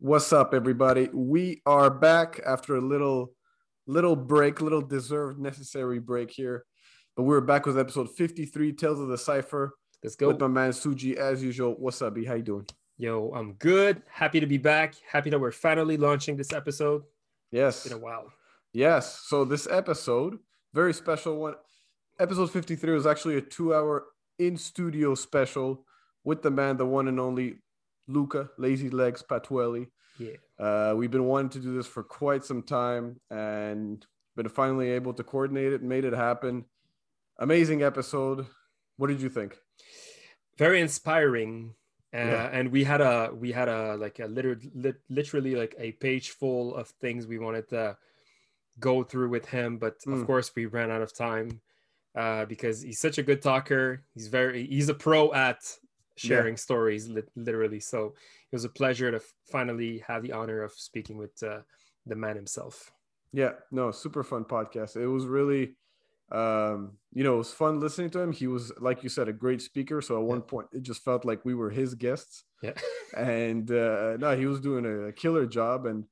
What's up, everybody? We are back after a little, little break, little deserved, necessary break here, but we're back with episode fifty-three, Tales of the Cipher. Let's go. With my man Suji, as usual. What's up, B? How you doing? Yo, I'm good. Happy to be back. Happy that we're finally launching this episode. Yes. It's been a while. Yes. So this episode, very special one. Episode 53 was actually a two-hour in-studio special with the man, the one and only Luca Lazy Legs Patuelli. Yeah. Uh, we've been wanting to do this for quite some time and been finally able to coordinate it, made it happen. Amazing episode. What did you think? Very inspiring. Uh, Yeah. and we had a we had a like a liter- lit- literally like a page full of things we wanted to go through with him but Mm. of course we ran out of time uh, because he's such a good talker he's very he's a pro at sharing stories lit- literally so it was a pleasure to finally have the honor of speaking with uh, the man himself Yeah, no, super fun podcast. It was really, um, you know, it was fun listening to him. He was, like you said, a great speaker. So at one point, it just felt like we were his guests. yeah And uh, no, he was doing a, killer job. And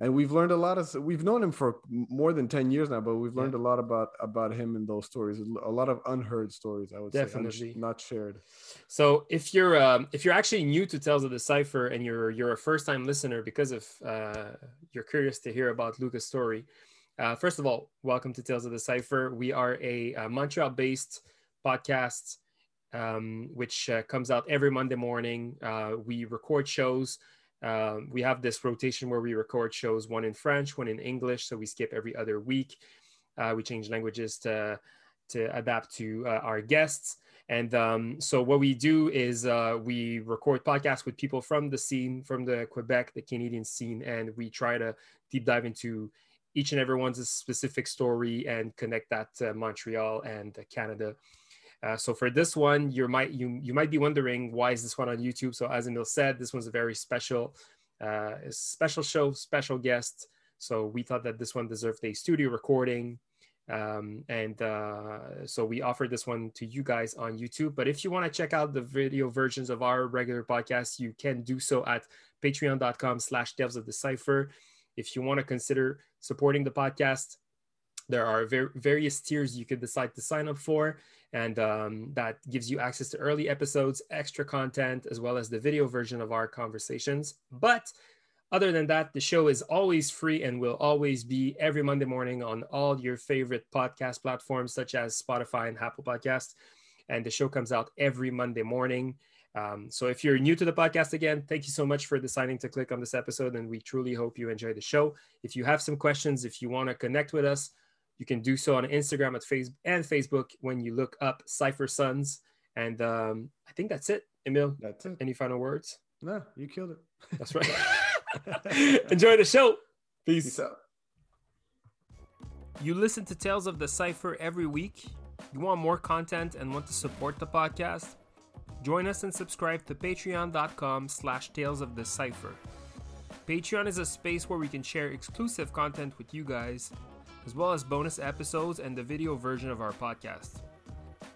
and we've learned a lot of. We've known him for more than ten years now, but we've learned a lot about about him in those stories. A lot of unheard stories, I would say, Definitely. un- not shared. So if you're um, if you're actually new to Tales of the Cipher and you're you're a first time listener because of uh, you're curious to hear about Luca's story, uh, first of all, welcome to Tales of the Cipher. We are a, uh Montreal based podcast um, which uh, comes out every Monday morning. Uh, we record shows. Um, we have this rotation where we record shows, one in French, one in English. So we skip every other week. Uh, we change languages to to adapt to uh, our guests. And um, so what we do is uh, we record podcasts with people from the scene, from the Quebec, the Canadian scene, and we try to deep dive into each and everyone's specific story and connect that to Montreal and Canada. Uh, so for this one, you might you you might be wondering why is this one on YouTube? So as Emil said, this one's a very special, uh, special show, special guest. So we thought that this one deserved a studio recording, um, and uh, so we offered this one to you guys on YouTube. But if you want to check out the video versions of our regular podcast, you can do so at Patreon.com/slash Tales of the Cipher. If you want to consider supporting the podcast, there are ver- various tiers you could decide to sign up for and um, that gives you access to early episodes extra content as well as the video version of our conversations. But other than that the show is always free and will always be every monday morning on all your favorite podcast platforms such as spotify and apple podcast and the show comes out every monday morning. Um, so if you're new to the podcast again thank you so much for deciding to click on this episode and we truly hope you enjoy the show. If you have some questions if you want to connect with us you can do so on Instagram at face and Facebook when you look up Cipher Sons. And um, I think that's it. Emil, That's it. any final words? No, you killed it. That's right. Enjoy the show. Peace. Peace out. You listen to Tales of the Cipher every week. You want more content and want to support the podcast? Join us and subscribe to patreon.com slash tales of the cipher. Patreon is a space where we can share exclusive content with you guys, as well as bonus episodes and the video version of our podcast.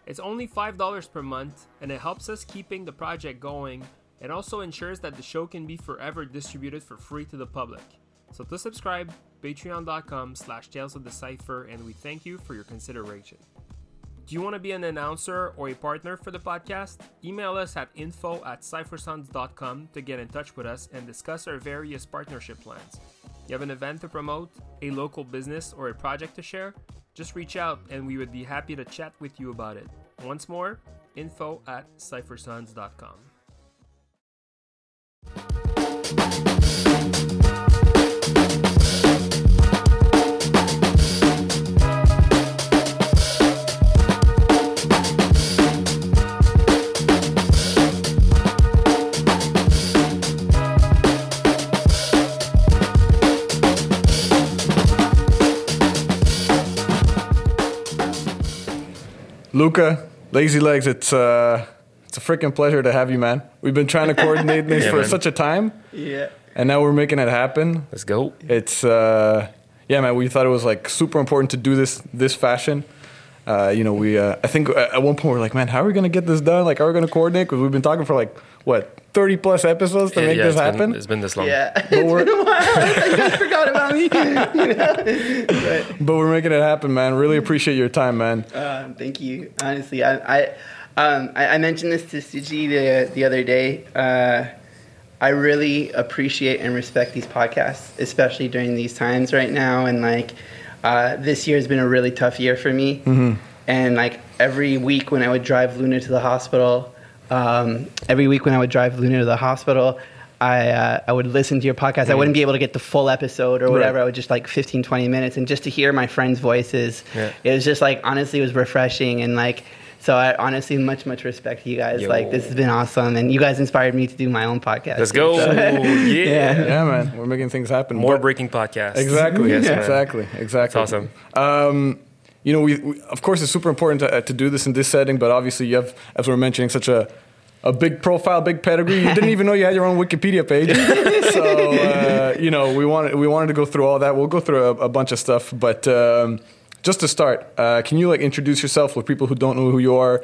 It's only $5 per month, and it helps us keeping the project going and also ensures that the show can be forever distributed for free to the public. So to subscribe, patreon.com slash tales of the cipher, and we thank you for your consideration. Do you want to be an announcer or a partner for the podcast? Email us at info at to get in touch with us and discuss our various partnership plans. You have an event to promote, a local business, or a project to share? Just reach out and we would be happy to chat with you about it. Once more, info at ciphersons.com. Luca, Lazy Legs, it's uh, it's a freaking pleasure to have you, man. We've been trying to coordinate this Yeah, for man. such a time, Yeah. and now we're making it happen. Let's go. It's uh, yeah, man. We thought it was like super important to do this this fashion. Uh, you know, we uh, I think at one point we are like, man, how are we gonna get this done? Like, how are we gonna coordinate? Because we've been talking for like what 30 plus episodes to Yeah, make yeah, this it's happen. Been, it's been this long. Yeah, it's been a while. you guys forgot about me. You know? But, But we're making it happen, man. Really appreciate your time, man. uh, thank you. Honestly, I I, um, I I mentioned this to Suji the the other day. Uh, I really appreciate and respect these podcasts, especially during these times right now. And like, uh, this year has been a really tough year for me. And like every week when I would drive Luna to the hospital, um, every week when I would drive Luna to the hospital, I uh, I would listen to your podcast. I wouldn't be able to get the full episode or whatever. Right. I would just like 15, 20 minutes, and just to hear my friends' voices, Yeah. it was just like honestly, it was refreshing and like. So I honestly much much respect to you guys. Yo. Like this has been awesome, and you guys inspired me to do my own podcast. Let's go. So- yeah. Yeah, man. We're making things happen. More But- breaking podcasts. Exactly. Yes, man. Exactly. Exactly. It's awesome. Um, you know, we, we of course it's super important to, uh, to do this in this setting, but obviously you have, as we we're mentioning, such a a big profile, big pedigree. You didn't even know you had your own Wikipedia page. so uh, you know, we wanted we wanted to go through all that. We'll go through a, a bunch of stuff, but um, just to start, uh, can you like introduce yourself with people who don't know who you are?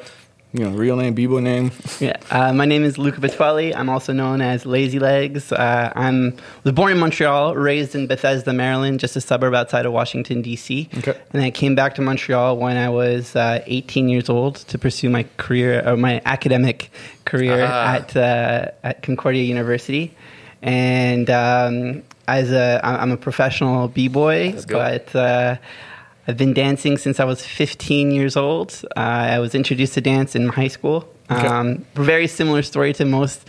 You know, real name, b-boy name. Yeah, uh, my name is Luca Patuelli. I'm also known as Lazy Legs. Uh, I'm was born in Montreal, raised in Bethesda, Maryland, just a suburb outside of Washington D.C. Okay. And I came back to Montreal when I was uh, 18 years old to pursue my career, or my academic career Ah. at uh, at Concordia University. And um, as a, I- I'm a professional b-boy, but uh, I've been dancing since I was 15 years old. Uh, I was introduced to dance in high school. Okay. Um, very similar story to most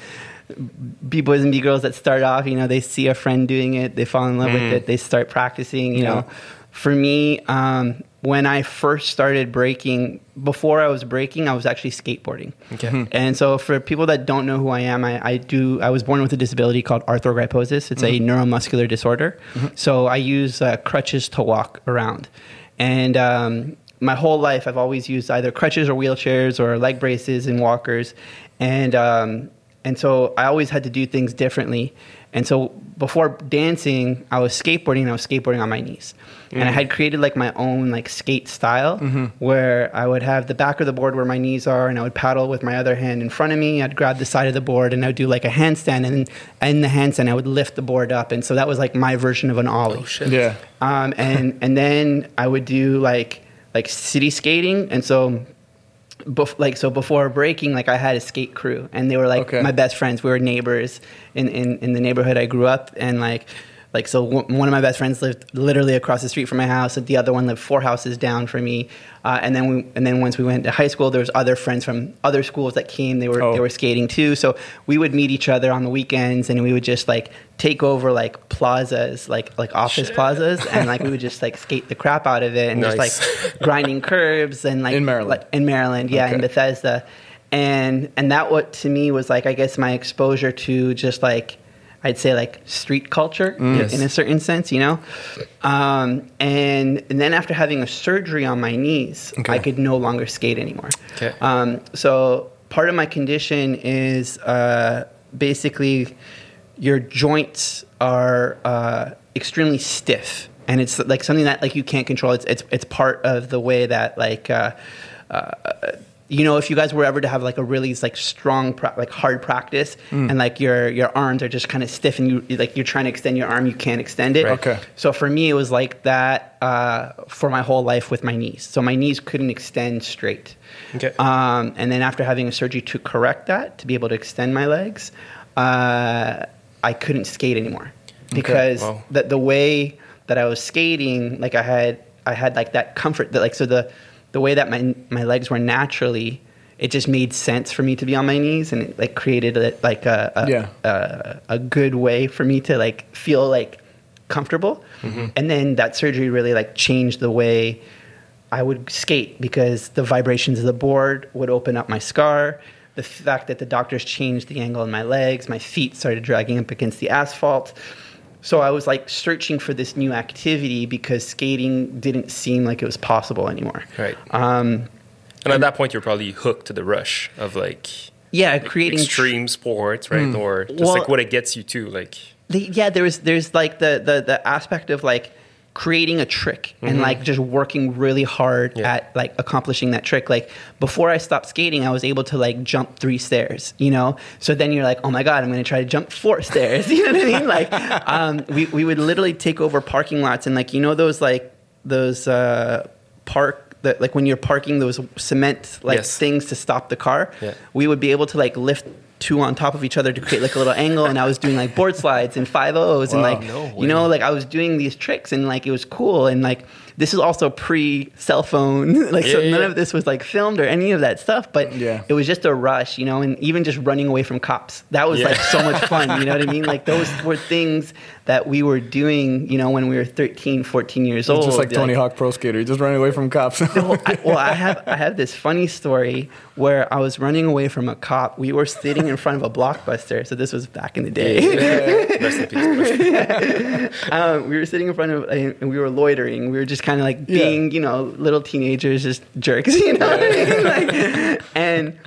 b-boys and b-girls that start off. You know, they see a friend doing it, they fall in love with it, they start practicing. You Yeah. know, for me, um, when I first started breaking, before I was breaking, I was actually skateboarding. Okay. And so, for people that don't know who I am, I, I do. I was born with a disability called arthrogryposis. It's a neuromuscular disorder. So I use uh, crutches to walk around, and um, my whole life I've always used either crutches or wheelchairs or leg braces and walkers, and um, and so I always had to do things differently. And so before dancing, I was skateboarding I was skateboarding on my knees. And I had created like my own like skate style where I would have the back of the board where my knees are and I would paddle with my other hand in front of me. I'd grab the side of the board and I would do like a handstand and in the handstand I would lift the board up. And so that was like my version of an ollie. Oh shit. Yeah. Um, and and then I would do like like city skating, and so. Bef- like so before breaking like i had a skate crew and they were like Okay. my best friends we were neighbors in, in, in the neighborhood i grew up and like like so w- one of my best friends lived literally across the street from my house and the other one lived four houses down from me. Uh, and then we and then once we went to high school there was other friends from other schools that came. They were Oh. they were skating too. So we would meet each other on the weekends and we would just like take over like plazas like like office plazas and like we would just like skate the crap out of it and just like grinding curbs and like In Maryland? like, in Maryland, yeah, in Bethesda, and and that what to me was like I guess my exposure to just like I'd say like street culture Yes. in a certain sense, you know. Um, and and then after having a surgery on my knees, Okay. I could no longer skate anymore. Okay. Um, so part of my condition is uh, basically your joints are uh, extremely stiff, and it's like something that like you can't control. It's it's it's part of the way that like. Uh, uh, you know, if you guys were ever to have like a really like strong, pra- like hard practice, and like your your arms are just kind of stiff, and you like you're trying to extend your arm, you can't extend it. Right. Okay. So for me, it was like that uh, for my whole life with my knees. So my knees couldn't extend straight. Okay. Um, and then after having a surgery to correct that, to be able to extend my legs, uh, I couldn't skate anymore because Wow. the the way that I was skating, like I had I had like that comfort that like so the the way that my my legs were naturally. It just made sense for me to be on my knees, and it like created a, like a a, Yeah. a a good way for me to like feel like comfortable. Mm-hmm. And then that surgery really like changed the way I would skate because the vibrations of the board would open up my scar. The fact that the doctors changed the angle in my legs, my feet started dragging up against the asphalt. So I was like searching for this new activity because skating didn't seem like it was possible anymore. Right. Um, And at that point, you're probably hooked to the rush of like yeah, creating extreme sports, right? Or just Well- like what it gets you to, like the, yeah, there was there's like the, the the aspect of like creating a trick and like just working really hard Yeah. at like accomplishing that trick like before i stopped skating i was able to like jump three stairs you know so then you're like oh my god i'm going to try to jump four stairs you know what i mean like um, we, we would literally take over parking lots and like you know those like those uh, park that like when you're parking those cement like Yes. things to stop the car Yeah. we would be able to like lift two on top of each other to create like a little angle and i was doing like board slides and five o's and like No you know like i was doing these tricks and like it was cool and like this is also pre cell phone like so Yeah, yeah, none yeah. of this was like filmed or any of that stuff but Yeah. it was just a rush you know and even just running away from cops that was Yeah. like so much fun you know what i mean like those were things that we were doing you know when we were 13 14 years old just like Tony Hawk Pro Skater, You're just running away from cops. well, I, well, I have I have this funny story where I was running away from a cop. We were sitting in front of a blockbuster, so this was back in the day. Rest in peace. um, we were sitting in front of and we were loitering. We were just kind of like Yeah. being, you know, little teenagers, just jerks, you know. what I mean? Like, and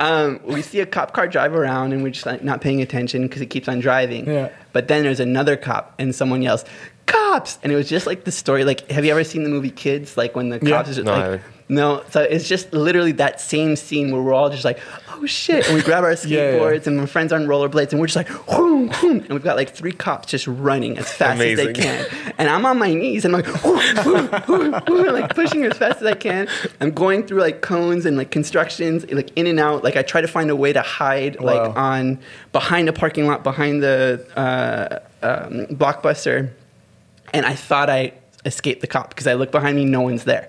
um, we see a cop car drive around, and we're just like not paying attention because it keeps on driving. Yeah. But then there's another cop, and someone yells, "Cops!" And it was just like the story. Like, have you ever seen the movie Kids? Like when the Yeah. cops is just No, I like. No, so it's just literally that same scene where we're all just like, oh shit, and we grab our skateboards Yeah, yeah. and my friends on rollerblades, and we're just like, whoom, whoom, and we've got like three cops just running as fast Amazing. as they can, and I'm on my knees and I'm like, whoom, whoom, whoom, whoom, like pushing as fast as I can. I'm going through like cones and like constructions, like in and out. Like I try to find a way to hide, like Wow. on behind a parking lot, behind the uh, um, blockbuster and I thought I escaped the cop because I look behind me, no one's there.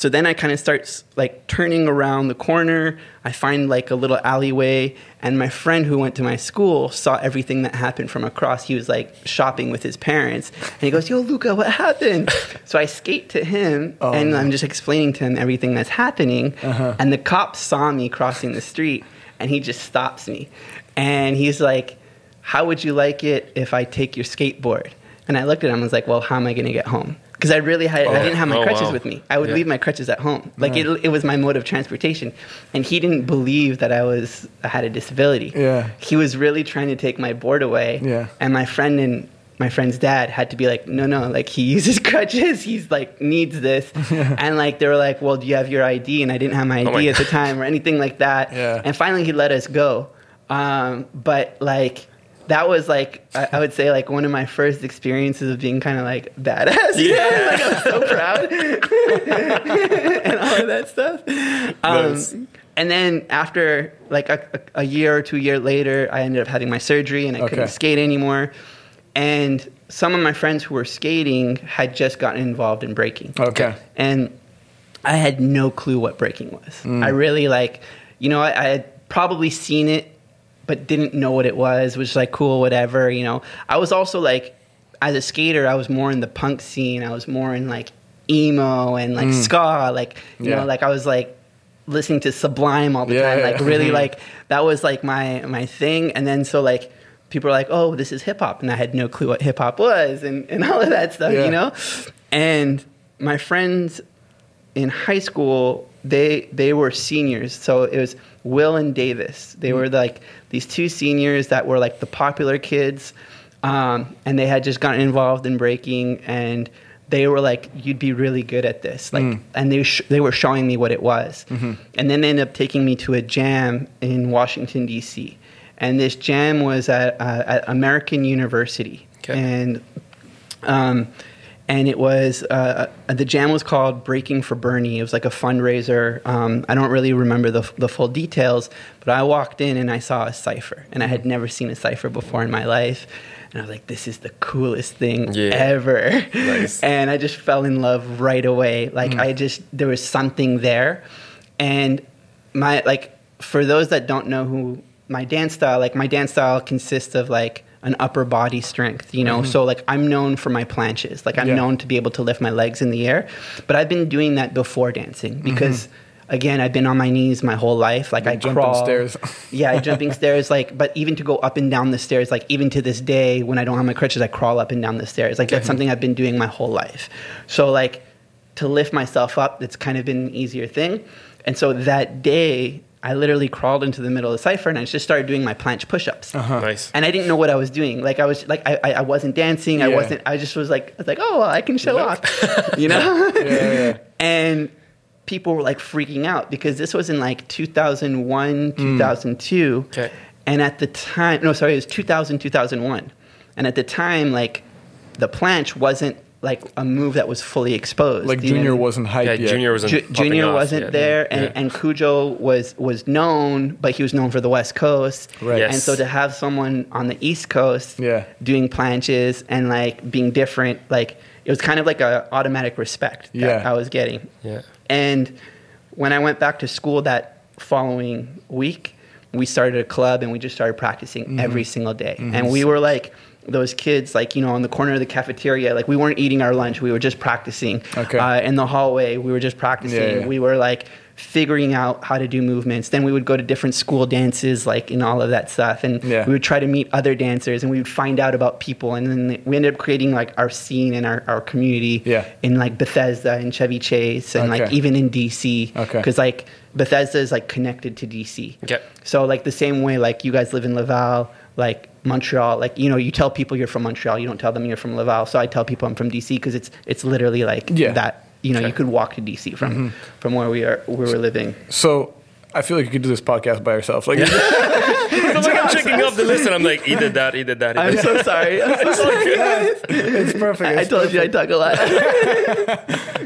So then I kind of start like turning around the corner. I find like a little alleyway, and my friend who went to my school saw everything that happened from across. He was like shopping with his parents, and he goes, "Yo, Luca, what happened?" so I skate to him, Oh, and no. I'm just explaining to him everything that's happening. Uh-huh. And the cop saw me crossing the street, and he just stops me, and he's like, "How would you like it if I take your skateboard?" And I looked at him and was like, well, how am I going to get home? Because I really had, I didn't have my Oh, crutches wow. with me. I would Yeah. leave my crutches at home. Like it, it was my mode of transportation. And he didn't believe that I was, I had a disability. Yeah. He was really trying to take my board away. Yeah. And my friend and my friend's dad had to be like, no, no, like he uses crutches. He's like, needs this. And like, they were like, well, do you have your ID? And I didn't have my Oh my ID at the time or anything like that. Yeah. And finally he let us go. Um, but like, that was like I, I would say like one of my first experiences of being kind of like badass. you know? Yeah. like, I'm so proud and all of that stuff. Um, Nice. And then after like a, a, a year or two year later, I ended up having my surgery and I Okay. couldn't skate anymore. And some of my friends who were skating had just gotten involved in breaking okay. and I had no clue what breaking was. Mm. I really like, you know, I, I had probably seen it, but didn't know what it was. Was like cool, whatever. You know, I was also like, as a skater, I was more in the punk scene. I was more in like emo and like ska. Like you Mm. Yeah. know, like I was like listening to Sublime all the Yeah, time. yeah. Like really, like that was like my my thing. And then so like. People were like, "Oh, this is hip hop," and I had no clue what hip hop was, and, and all of that stuff, you know. And my friends in high school they they were seniors. So it was will and davis. They were like these two seniors that were like the popular kids um, and they had just gotten involved in breaking and they were like you'd be really good at this. Like and they, sh- they were showing me what it was. And then they ended up taking me to a jam in washington d.c and this jam was at, uh, at american university. Okay. and um, and it was uh, the jam was called Breaking for Bernie. It was like a fundraiser. Um, I don't really remember the, the full details, but I walked in and I saw a cipher, and I had never seen a cipher before in my life. And I was like, "This is the coolest thing Yeah. ever!" Nice. and I just fell in love right away. Like I just there was something there, and my like for those that don't know who my dance style like my dance style consists of like an upper body strength you know? Mm-hmm. So like i'm known for my planches. Like i'm Yeah. known to be able to lift my legs in the air. But i've been doing that before dancing mm-hmm. because again i've been on my knees my whole life. Like i Jumping crawl stairs. yeah jumping stairs like but even to go up and down the stairs like even to this day when i don't have my crutches i crawl up and down the stairs. Like that's mm-hmm. something i've been doing my whole life. So like to lift myself up it's kind of been an easier thing. And so that day I literally crawled into the middle of the cipher and I just started doing my planche push-ups. Nice. And I didn't know what I was doing. Like I was like I, I- I wasn't dancing. I wasn't. I just was like I was like oh well, I can show off, you know. Yeah, yeah. and people were like freaking out because this was in like 2001 Mm. 2002 Okay. and at the time no sorry it was 2000 2001 and at the time like the planche wasn't like a move that was fully exposed Like you know? Junior wasn't hyped Yeah, yet. Junior wasn't. Ju- Junior wasn't yet. there, and, Yeah. and Cujo was was known, but he was known for the West Coast. Right. Yes. And so to have someone on the East Coast Yeah. doing planches and like being different, like it was kind of like a automatic respect that Yeah. I was getting. Yeah. And when I went back to school that following week, we started a club and we just started practicing Mm-hmm. every single day. And we were like those kids, like, you know, on the corner of the cafeteria, like we weren't eating our lunch, we were just practicing. Okay. Uh, in the hallway, we were just practicing. Yeah, yeah. We were like figuring out how to do movements. Then we would go to different school dances, like and all of that stuff. And Yeah. we would try to meet other dancers and we would find out about people. And then we ended up creating like our scene and our, our community Yeah. in like Bethesda and Chevy Chase and like even in DC. Okay. Because like Bethesda is like connected to DC. Okay. So like the same way like you guys live in Laval, like Montreal, like you know you tell people you're from Montreal, you don't tell them you're from Laval. So I tell people I'm from DC because it's it's literally like Yeah. Mm-hmm. that. You know, you could walk to DC from from where we are where we're living. So I feel like you could do this podcast by yourself. Like, I'm, like, I'm checking off the list and I'm like, he did that, he did that. He I'm did so sorry. I'm so sorry. it's perfect. I It's told you I talk a lot.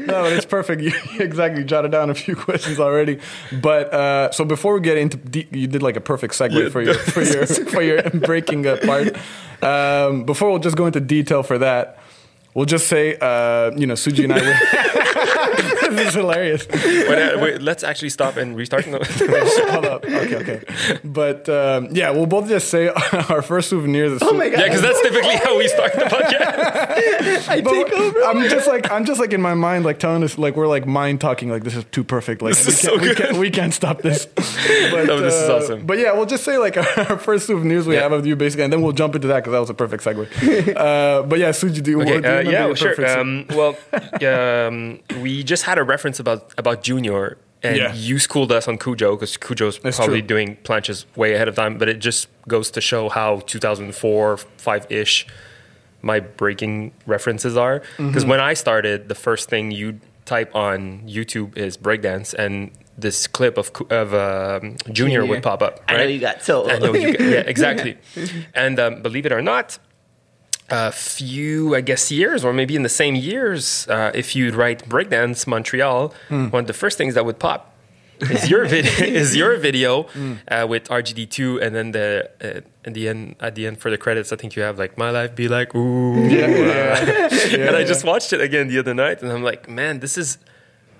no, it's perfect. You exactly jotted down a few questions already. But uh, so before we get into, de- you did like a perfect segue for your for your for your breaking uh, part. Um, before we'll just go into detail for that, we'll just say, uh, you know, Suji and I. Were, this is hilarious. Wait, uh, wait, let's actually stop and restart. No. Hold up. Okay, okay. But um, yeah, we'll both just say our first souvenirs. Is oh my god. yeah, because that's typically how we start the podcast. I But take over. I'm just like I'm just like in my mind, like telling us like we're like mind talking, like this is too perfect. Like This we is can't, so we, can't, we can't stop this. But, No, this is uh, awesome. But yeah, we'll just say like our first souvenirs we Yeah. have of you, basically, and then we'll jump into that because that was a perfect segue. uh, but yeah, Suji, do you, Okay, what- do you uh, yeah, your sure. perfect sou- Um, well, um, we just had a reference about about Junior, and Yeah. you schooled us on Cujo because Cujo's That's probably true. doing planches way ahead of time. But it just goes to show how 2004, five ish, my breaking references are. Because Mm-hmm. when I started, the first thing you type on YouTube is breakdance, and this clip of of um, Junior, Junior. would pop up. I know you got so. I know you get, yeah, exactly. And um, believe it or not, a few, I guess, years or maybe in the same years, uh, if you'd write breakdance Montreal, Hmm. one of the first things that would pop is your video is your video Hmm. uh, with RGD2, and then the uh, at the end at the end for the credits, I think you have like my life be like ooh, Yeah, yeah. and I just watched it again the other night, and I'm like, man, this is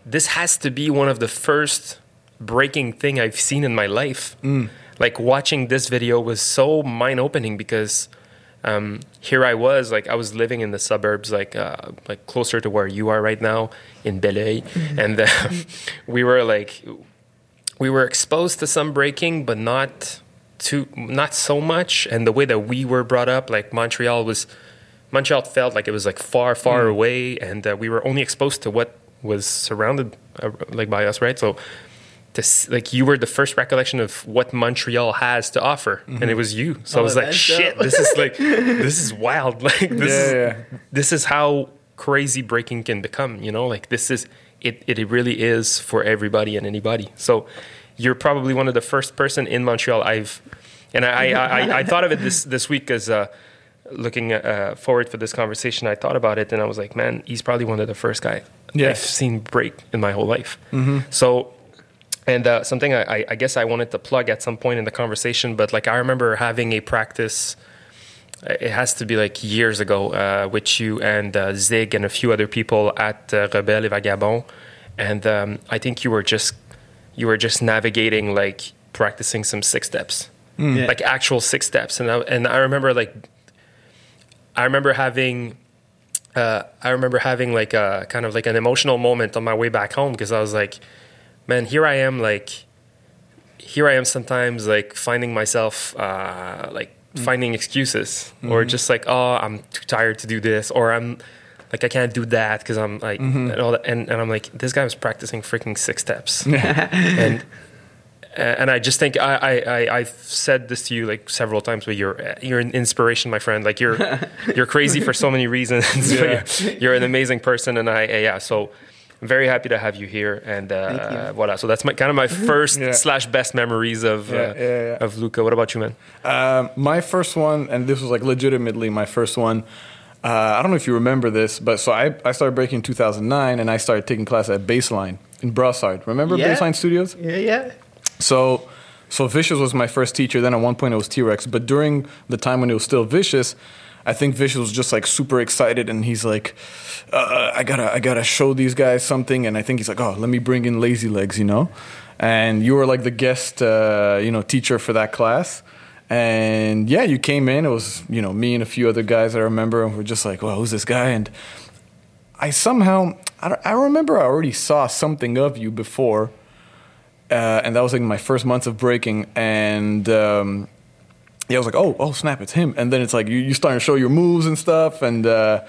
this has to be one of the first breaking thing I've seen in my life. Mm. Like watching this video was so mind opening because um, here I was, like I was living in the suburbs, like uh, like closer to where you are right now in Beloeil, and uh, we were like we were exposed to some breaking, but not too not so much. And the way that we were brought up, like Montreal was Montreal felt like it was like far, far away, and uh, we were only exposed to what was surrounded uh, like by us, right? So, this like you were the first recollection of what Montreal has to offer, and it was you. So I Oh, was like, shit, this is like this is wild. Like this Yeah, is yeah. this is how crazy breaking can become. You know, like this is it. It really is for everybody and anybody. So you're probably one of the first person in Montreal I've, and I I, I, I thought of it this this week as uh, looking uh, forward for this conversation. I thought about it and I was like, man, he's probably one of the first guy Yeah. I've seen break in my whole life. So. And uh, something I, I- I guess I wanted to plug at some point in the conversation, but like I remember having a practice it has to be like years ago uh, with you and uh, Zig and a few other people at uh, Rebelle et Vagabond, and um, I think you were just you were just navigating like practicing some six steps, Yeah. like actual six steps, and I, and I remember like I remember having. Uh, I remember having like a kind of like an emotional moment on my way back home because I was like, man, here I am, like, here I am sometimes like finding myself uh, like mm. finding excuses mm-hmm. or just like, oh, I'm too tired to do this or I'm like I can't do that because I'm like mm-hmm. and all that and, and I'm like this guy was practicing freaking six steps and and I just think I, I, I I've said this to you like several times, but you're you're an inspiration, my friend. Like you're you're crazy for so many reasons. Yeah. you're, you're an amazing person, and I yeah. So I'm very happy to have you here, and uh, voila. So that's my kind of my first Yeah. slash best memories of Yeah, uh, yeah, yeah. of Luca. What about you, man? Um, my first one, and this was like legitimately my first one. Uh, I don't know if you remember this, but so I, I started breaking in 2009, and I started taking class at Baseline in Brossard. Remember Yeah. Baseline Studios? Yeah, yeah. So, so Vicious was my first teacher. Then at one point it was T Rex. But during the time when it was still Vicious, I think Vicious was just like super excited, and he's like, uh, "I gotta, I gotta show these guys something." And I think he's like, "Oh, let me bring in Lazy Legs," you know. And you were like the guest, uh, you know, teacher for that class. And yeah, you came in. It was you know me and a few other guys I remember, and we're just like, "Well, who's this guy?" And I somehow, I, I remember I already saw something of you before uh, and that was like my first months of breaking and um, yeah i was like oh oh snap it's him. And then it's like you, you starting to show your moves and stuff and uh,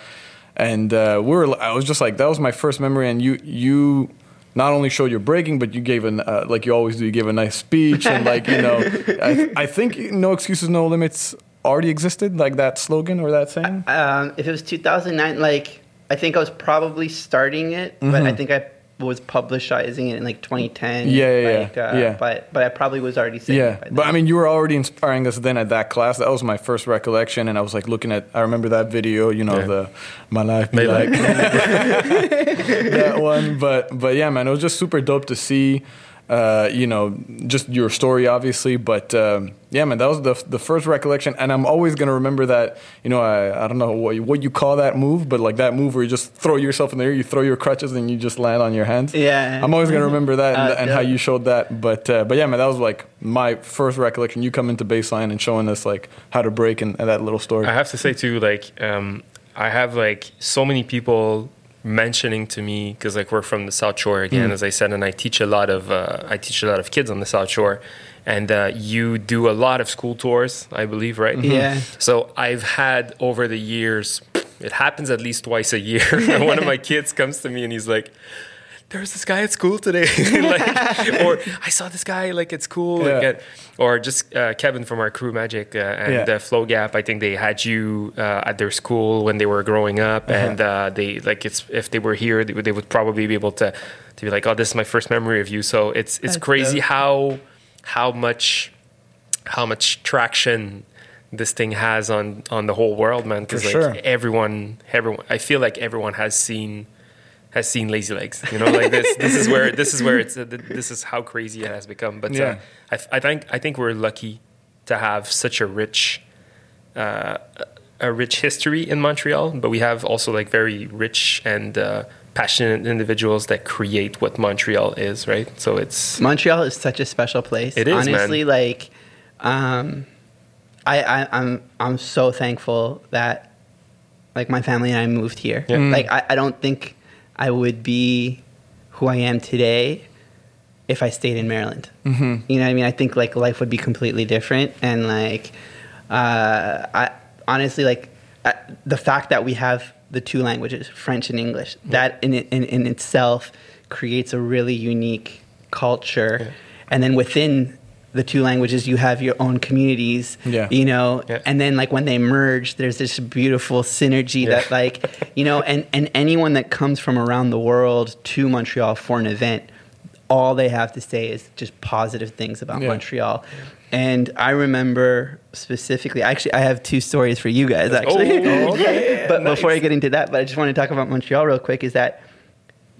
and uh, we were i was just like that was my first memory and you you not only showed your breaking but you gave an uh, like you always do you gave a nice speech and like you know I, I think no excuses no limits already existed like that slogan or that saying? Um, if it was 2009, like I think I was probably starting it, but I think I was publicizing it in like 2010. Mm-hmm. Yeah, yeah, yeah. uh, Yeah. But but I probably was already saying Yeah, it by but I mean, you were already inspiring us then at that class. That was my first recollection, and I was like looking at. I remember that video, you know, Yeah. the my life be May like that one. But but yeah, man, it was just super dope to see. Uh, you know, just your story, obviously, but um, yeah, man, that was the the first recollection, and I'm always gonna remember that. You know, I, I don't know what you, what you call that move, but like that move where you just throw yourself in the air, you throw your crutches, and you just land on your hands. Yeah. I'm always gonna remember that and, Uh, and how yeah. you showed that. But uh, but yeah, man, that was like my first recollection. You come into baseline and showing us like how to break and, and that little story. I have to say too, like um, I have like so many people mentioning to me because like we're from the South Shore again, as I said, and I teach a lot of uh, I teach a lot of kids on the South Shore, and uh, you do a lot of school tours, I believe, right? Yeah. So I've had over the years, it happens at least twice a year. One of my kids comes to me and he's like. There's this guy at school today, like, or I saw this guy like at school, like, Yeah. or just uh, Kevin from our crew Magic uh, and Yeah. uh, Flow Gap. I think they had you uh, at their school when they were growing up, and uh, they like it's if they were here, they would, they would probably be able to to be like, oh, this is my first memory of you. So it's it's That's crazy dope. how how much how much traction this thing has on on the whole world, man. Because like sure. everyone, everyone, I feel like everyone has seen has seen Lazy Legs. You know, like this. this is where this is where it's. Uh, this is how crazy it has become. But Yeah. uh, I, I think I think we're lucky to have such a rich. Uh, a rich history in Montreal, but we have also like very rich and uh, passionate individuals that create what Montreal is, right? So it's Montreal is such a special place. It is, man. honestly. Like, um, I, I I'm I'm so thankful that like my family and I moved here. Yeah. Mm. Like I, I don't think I would be who I am today if I stayed in Maryland. Mm-hmm. You know what I mean? I think like life would be completely different, and like uh, I honestly like uh, the fact that we have the two languages, French and English, that in, in in itself creates a really unique culture, and then within the two languages you have your own communities Yeah. you know Yeah. and then like when they merge there's this beautiful synergy that like you know and and anyone that comes from around the world to montreal for an event all they have to say is just positive things about Yeah. montreal and i remember specifically actually i have two stories for you guys actually Oh, okay. but before i get into that but i just want to talk about montreal real quick is that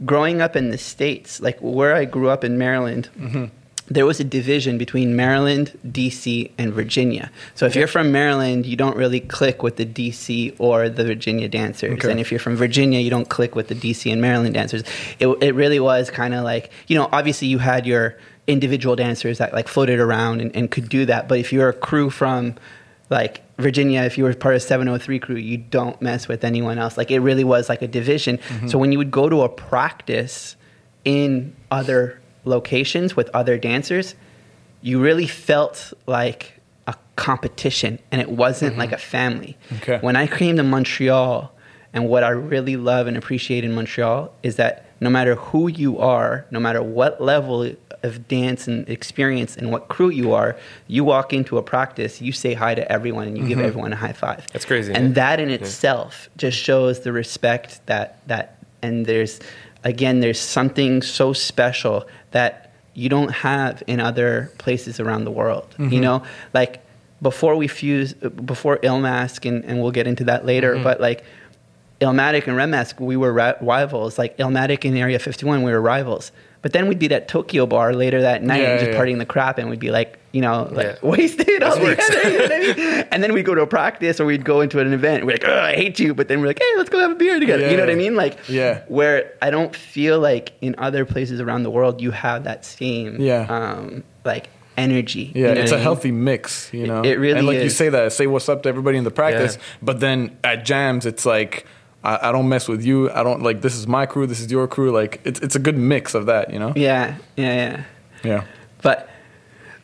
growing up in the states like where i grew up in maryland mm-hmm. There was a division between Maryland, DC, and Virginia. So if you're from Maryland, you don't really click with the DC or the Virginia dancers. Okay. And if you're from Virginia, you don't click with the DC and Maryland dancers. It, it really was kind of like, you know, obviously you had your individual dancers that like floated around and, and could do that. But if you're a crew from like Virginia, if you were part of 703 crew, you don't mess with anyone else. Like it really was like a division. Mm-hmm. So when you would go to a practice in other locations with other dancers, you really felt like a competition and it wasn't mm-hmm. like a family. Okay. When I came to Montreal And what I really love and appreciate in Montreal is that no matter who you are, no matter what level of dance and experience and what crew you are, you walk into a practice, you say hi to everyone and you give mm-hmm. everyone a high five. That's crazy, And yeah. that in itself just shows the respect that that and there's again there's something so special that you don't have in other places around the world. You mm-hmm. know, like before we fuse before Ilmask and, and we'll get into that later, mm-hmm. but like Ilmatic and Remask, we were ri- rivals. Like Ilmatic and Area 51, we were rivals. But then we'd be at Tokyo Bar later that night Yeah, and just yeah. partying the crap, and we'd be like, you know, like Yeah. wasted all together. You know I mean? And then we'd go to a practice or we'd go into an event. We're like, oh, I hate you. But then we're like, hey, let's go have a beer together. You know what I mean? Like, Yeah. where I don't feel like in other places around the world you have that same, Yeah. um, like energy. Yeah, You know it's a mean? healthy mix, you know. it really And like you say that, say what's up to everybody in the practice, Yeah. but then at jams, it's like I, I don't mess with you. I don't like this is my crew, this is your crew. Like it's it's a good mix of that, you know. Yeah, yeah, yeah. Yeah. But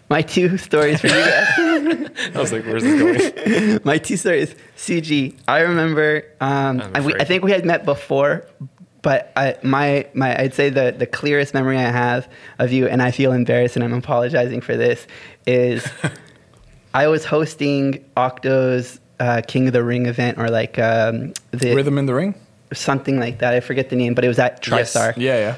my two stories for you guys. I was like, where's this going? my two stories. CG. I remember. Um, I'm we, I think we had met before, but I, my my I'd say the the clearest memory I have of you, and I feel embarrassed, and I'm apologizing for this. Is I was hosting Octo's uh, King of the Ring event, or like um, the Rhythm in the ring. something like that. I forget the name, but it was at Yes. TriStar Yeah, yeah.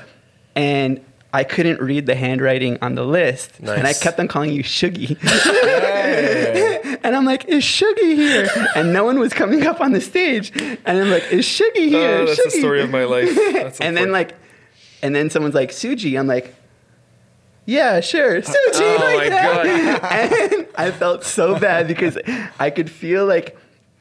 and I couldn't read the handwriting on the list, and I kept on calling you Shuggy. Hey. and I'm like, "Is Shuggy here?" And no one was coming up on the stage, and I'm like, "Is Shuggy here?" Oh, that's the story of my life. That's and then like, and then someone's like, "Suji," I'm like. Yeah, sure. Suji, Oh like my that. And I felt so bad because I could feel like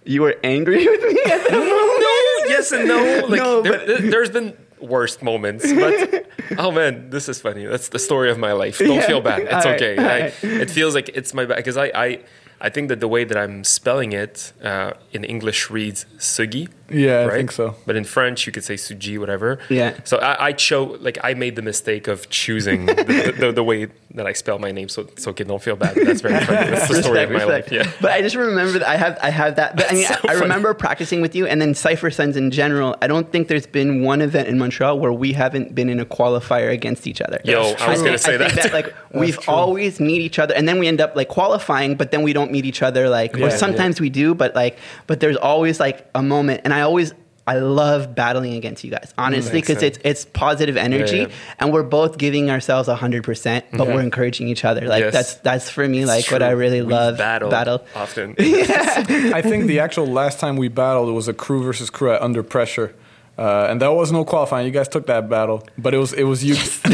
you were angry with me at that moment. yes and no. Like, No, there, but- has been worst moments, but oh man, this is funny. That's the story of my life. Don't Yeah. feel bad. It's All right, okay. all I, right. it feels like it's my bad because I, I I think that the way that I'm spelling it uh, in English reads sugi. Yeah, right? I think so. But in French, you could say suji, whatever. Yeah. So I, I chose like I made the mistake of choosing the, the, the, the way that I spell my name. So it's okay. Don't feel bad. That's very funny. That's the story of my life. Yeah. But I just remember that I have I have that. But I mean, So I, I remember practicing with you, and then Cipher Sons in general. I don't think there's been one event in Montreal where we haven't been in a qualifier against each other. Yo, I was gonna say I think that. like we've always meet each other, and then we end up like qualifying, but then we don't meet each other. Like, Yeah, or yeah. sometimes we do, but like, but there's always like a moment, and I always. I love battling against you guys, honestly, Makes because it's it's positive energy, yeah. and we're both giving ourselves hundred percent, but we're encouraging each other. Like Yes. that's that's for me like It's what I really We've love. battled battle. often. I think the actual last time we battled was a crew versus crew at Under Pressure. Uh, and that was no qualifying. You guys took that battle, but it was it was you.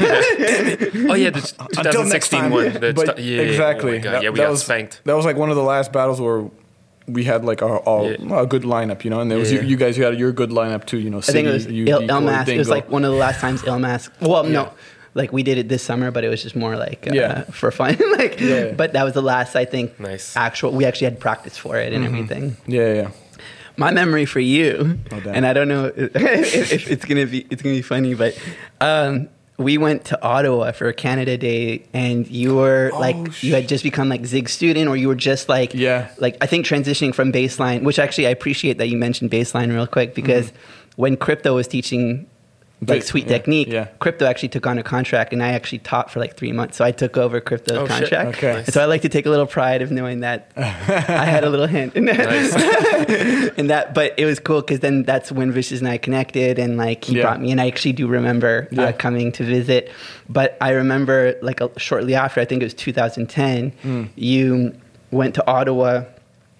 Oh yeah, the Until next 2016 time. one. The But stu- yeah, exactly. Oh. That- yeah, we that got was, spanked. That was like one of the last battles where we had like a, a, Yeah. a good lineup, you know. And there was Yeah. you, you guys. You had your good lineup too, you know. I think it was you, Il- Decoy, Ilmask. It was like one of the last times Ilmask. Well, Yeah. no, like we did it this summer, but it was just more like uh, Yeah. for fun. like, Yeah. but that was the last I think Nice. actual. We actually had practice for it and everything. yeah, yeah, yeah. My memory for you, Oh, and I don't know if, if it's gonna be it's gonna be funny, but um, we went to Ottawa for a Canada Day, and you were oh, like Oh, you had just become like Zig student, or you were just like Yeah. like I think transitioning from baseline, which actually I appreciate that you mentioned baseline real quick because mm-hmm. when crypto was teaching like sweet yeah, technique, yeah. crypto actually took on a contract, and I actually taught for like three months, so I took over crypto's Oh, shit. contract, Okay. and so I like to take a little pride of knowing that I had a little hint in that. in that. But it was cool because then that's when Vicious and I connected, and like he Yeah. brought me, and I actually do remember uh, coming to visit. But I remember like a, shortly after, I think it was 2010, Mm. you went to Ottawa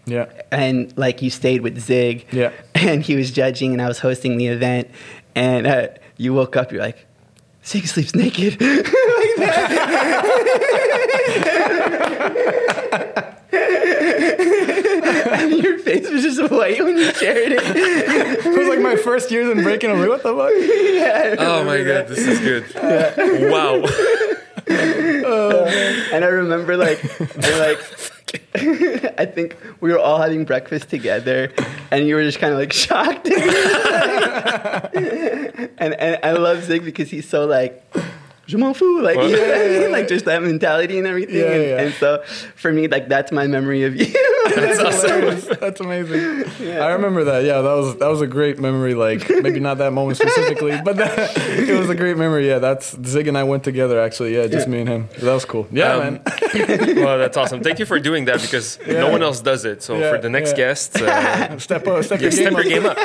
Yeah. and like you stayed with Zig. Yeah. And he was judging, and I was hosting the event, and uh, you woke up. You're like, Zig sleeps naked. like that. and your face was just white when you shared it. It was like my first years in breaking. I'm like, what the fuck? yeah, Oh my remember god, this is good. Wow. And I remember like, and like, I think we were all having breakfast together, and you were just kind of like shocked. and and I love Zig because he's so like. Je m'en fous, like you know what I mean? like just that mentality and everything. Yeah, and, yeah. and so for me, like that's my memory of you. That's, awesome. That's amazing. Yeah. I remember that. Yeah, that was that was a great memory. Like maybe not that moment specifically, but that, it was a great memory. Yeah, that's Zig and I went together actually. Yeah, just yeah. me and him. That was cool. Yeah, um, man. well, that's awesome. Thank you for doing that because yeah. no one else does it. So for the next guest, uh, step up, step, your, step your game up.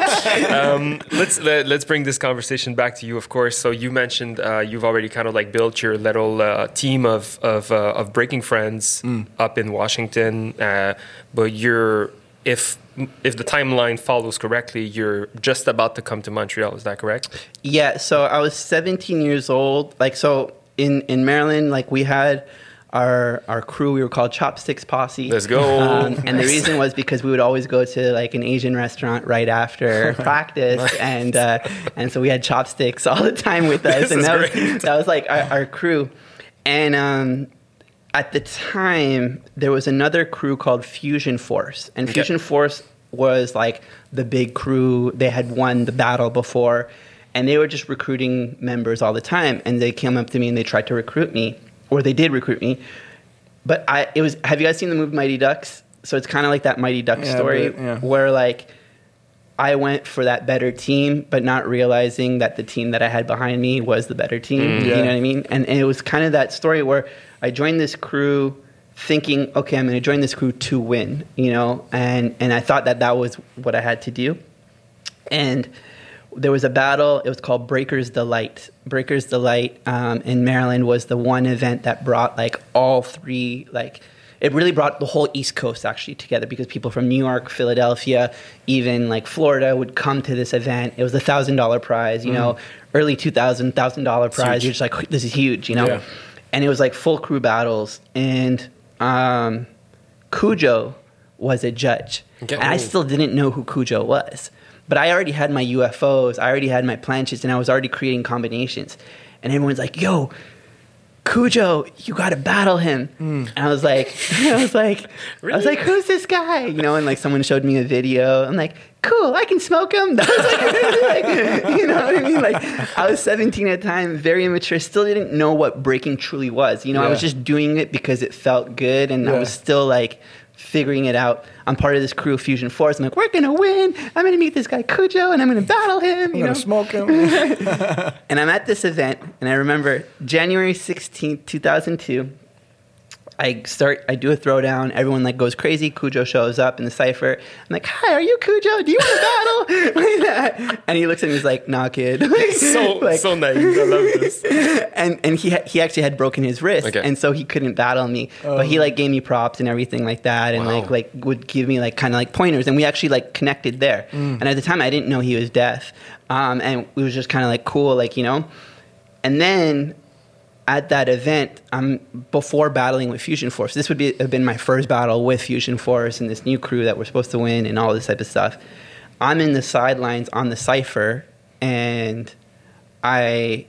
Um, let's let, us let us bring this conversation back to you. Of course. So you mentioned uh, you've already kind of like built your little uh, team of of, uh, of breaking friends mm. up in Washington, uh, but you're if if the timeline follows correctly, you're just about to come to Montreal. Is that correct? Yeah. So I was 17 years old. Like so in in Maryland, like we had our our crew we were called chopsticks posse. Let's go. Um, and the reason was because we would always go to like an asian restaurant right after practice. And uh, and so we had chopsticks all the time with us. This and that was, that was like our, our crew. And um, at the time there was another crew called fusion force. And okay. fusion force was like the big crew. They had won the battle before. And they were just recruiting members all the time. And they came up to me and they tried to recruit me or they did recruit me. But I, it was. Have you guys seen the movie Mighty Ducks? So it's kind of like that Mighty Ducks yeah, story but, yeah. where like I went for that better team, but not realizing that the team that I had behind me was the better team. Mm, yeah. You know what I mean? And, and it was kind of that story where I joined this crew thinking, okay, I'm going to join this crew to win, you know, and and I thought that that was what I had to do, and there was a battle. It was called Breakers Delight. Breakers Delight um, in Maryland was the one event that brought like all three like it really brought the whole East Coast actually together because people from New York, Philadelphia, even like Florida would come to this event. It was a thousand dollar prize, you mm. know, early 2000 thousand dollar prize. You're just like, this is huge, you know, yeah. and it was like full crew battles. And um, Cujo was a judge, okay. and I still didn't know who Cujo was. But I already had my UFOs, I already had my planches, and I was already creating combinations. And everyone's like, "Yo, Cujo, you got to battle him." Mm. And I was like, I was like, really? I was like, "Who's this guy?" You know, and like someone showed me a video. I'm like, "Cool, I can smoke him." That was like, like, you know what I mean? Like, I was 17 at the time, very immature, still didn't know what breaking truly was. You know, yeah. I was just doing it because it felt good, and yeah. I was still like figuring it out. I'm part of this crew, Fusion Force. I'm like, we're gonna win. I'm gonna meet this guy Cujo, and I'm gonna battle him. I'm you gonna smoke him. and I'm at this event, and I remember January 16th, 2002. I start, I do a throwdown. Everyone like goes crazy. Cujo shows up in the cipher. I'm like, "Hi, are you Cujo? Do you want to battle?" like that. And he looks at me. He's like, "Nah, kid." so like, so nice. I love this. And and he he actually had broken his wrist, okay. and so he couldn't battle me. but he oh. like gave me props and everything like that, and wow. like like would give me like kind of like pointers, and we actually like connected there. Mm. And at the time, I didn't know he was deaf, um, and it was just kind of like cool, like you know. And then at that event, I'm before battling with Fusion Force. This would be have been my first battle with Fusion Force and this new crew that we're supposed to win and all this type of stuff. I'm in the sidelines on the cipher, and I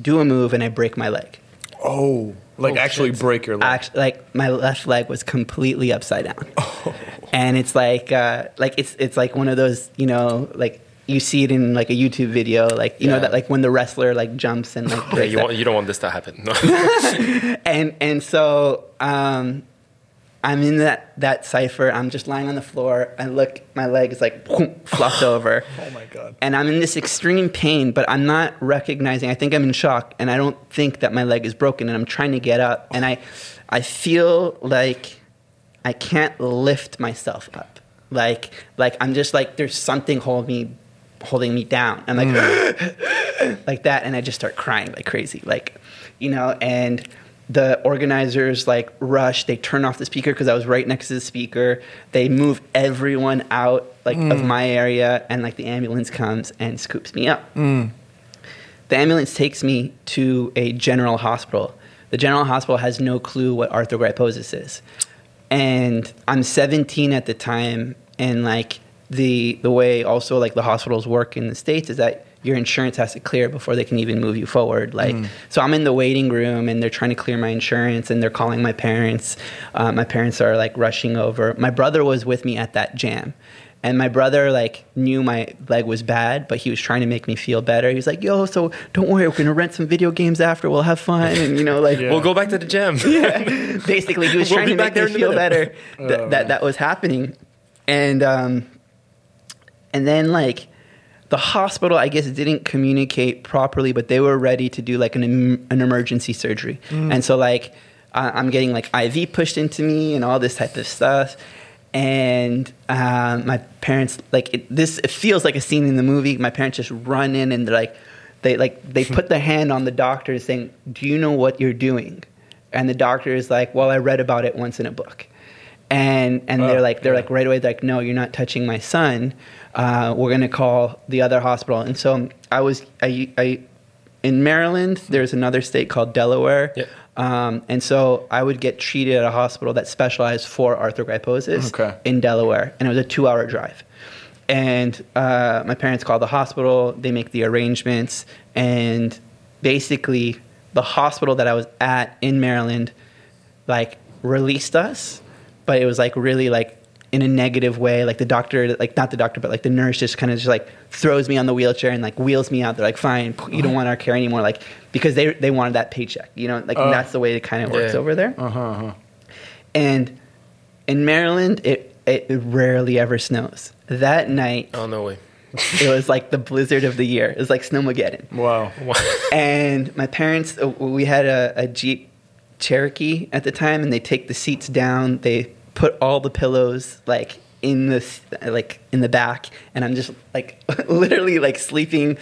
do a move and I break my leg. Oh, like oh, actually shit. break your leg? Actually, like my left leg was completely upside down, oh. and it's like uh, like it's it's like one of those you know like you see it in like a YouTube video, like you yeah. know that like when the wrestler like jumps and like yeah, you want, you don't want this to happen. and and so um, I'm in that that cipher. I'm just lying on the floor. I look, my leg is like flopped over. oh my god! And I'm in this extreme pain, but I'm not recognizing. I think I'm in shock, and I don't think that my leg is broken. And I'm trying to get up, and I I feel like I can't lift myself up. Like like I'm just like there's something holding me holding me down. I'm like, mm. like that, and I just start crying like crazy, like, you know. And the organizers like rush. They turn off the speaker because I was right next to the speaker. They move everyone out like mm. of my area, and like the ambulance comes and scoops me up. Mm. The ambulance takes me to a general hospital. The general hospital has no clue what arthrogryposis is. And I'm 17 at the time, and like the the way also like the hospitals work in the states is that your insurance has to clear before they can even move you forward. Like, mm. so I'm in the waiting room and they're trying to clear my insurance and they're calling my parents. Uh, my parents are like rushing over. My brother was with me at that jam, And my brother like knew my leg was bad, but he was trying to make me feel better. He was like, "Yo, so don't worry, we're gonna rent some video games after. We'll have fun." And you know, like Yeah. We'll go back to the gym. basically he was We'll trying to make me feel minute. better that, Oh, that man. that was happening and um and then like the hospital i guess didn't communicate properly but they were ready to do like an, em- an emergency surgery. Mm. and so like I- i'm getting like iv pushed into me and all this type of stuff. And um, my parents like it, this it feels like a scene in the movie. My parents just run in and they're like they like they put their hand on the doctor saying do you know what you're doing? And the doctor is like well i read about it once in a book and and Oh, they're like they're yeah. like right away they're like no you're not touching my son uh, we're gonna call the other hospital and so i was i, I in maryland there's another state called delaware Yeah. um, and so i would get treated at a hospital that specialized for arthrogryposis Okay. in delaware and it was a two hour drive and uh, my parents call the hospital they make the arrangements and basically the hospital that i was at in maryland like released us but it was like really like in a negative way like the doctor like not the doctor but like the nurse just kind of just like throws me on the wheelchair and like wheels me out they're like fine you don't want our care anymore like because they they wanted that paycheck you know like Oh. that's the way it kind of works Yeah. over there Uh-huh, uh-huh. and in maryland it it rarely ever snows that night Oh no way. it was like the blizzard of the year it was like snowmageddon Wow. and my parents uh, we had a, a jeep cherokee at the time and they take the seats down they put all the pillows like in the like in the back and i'm just like literally like sleeping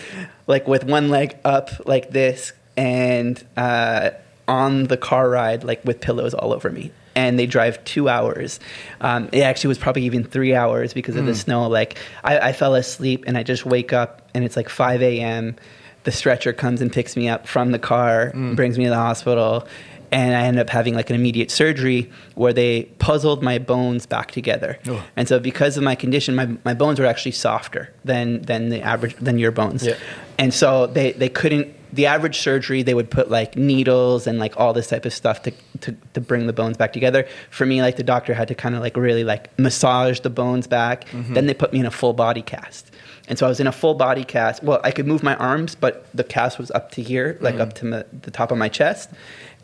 like with one leg up like this and uh, on the car ride like with pillows all over me. And they drive two hours. Um, it actually was probably even three hours because of the snow. Like I, I fell asleep and i just wake up and it's like 5 a.m the stretcher comes and picks me up from the car, brings me to the hospital, and I ended up having like an immediate surgery where they puzzled my bones back together. Oh. And so because of my condition, my, my bones were actually softer than than the average than your bones. Yeah. And so they, they couldn't the average surgery they would put like needles and like all this type of stuff to, to, to bring the bones back together. For me, like the doctor had to kind of like really like massage the bones back. Mm-hmm. Then they put me in a full body cast. And so I was in a full body cast. Well, I could move my arms, but the cast was up to here, like mm-hmm. up to my, the top of my chest.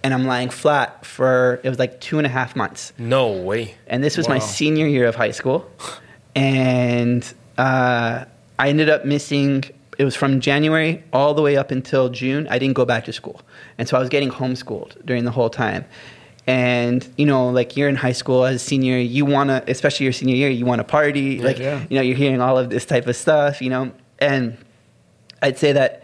And I'm lying flat for, it was like two and a half months. No way. And this was my senior year of high school. And uh, I ended up missing, it was from January all the way up until June. I didn't go back to school. And so I was getting homeschooled during the whole time. And, you know, like you're in high school as a senior, you want to, especially your senior year, you want to party. like, yeah. you know, you're hearing all of this type of stuff, you know. And I'd say that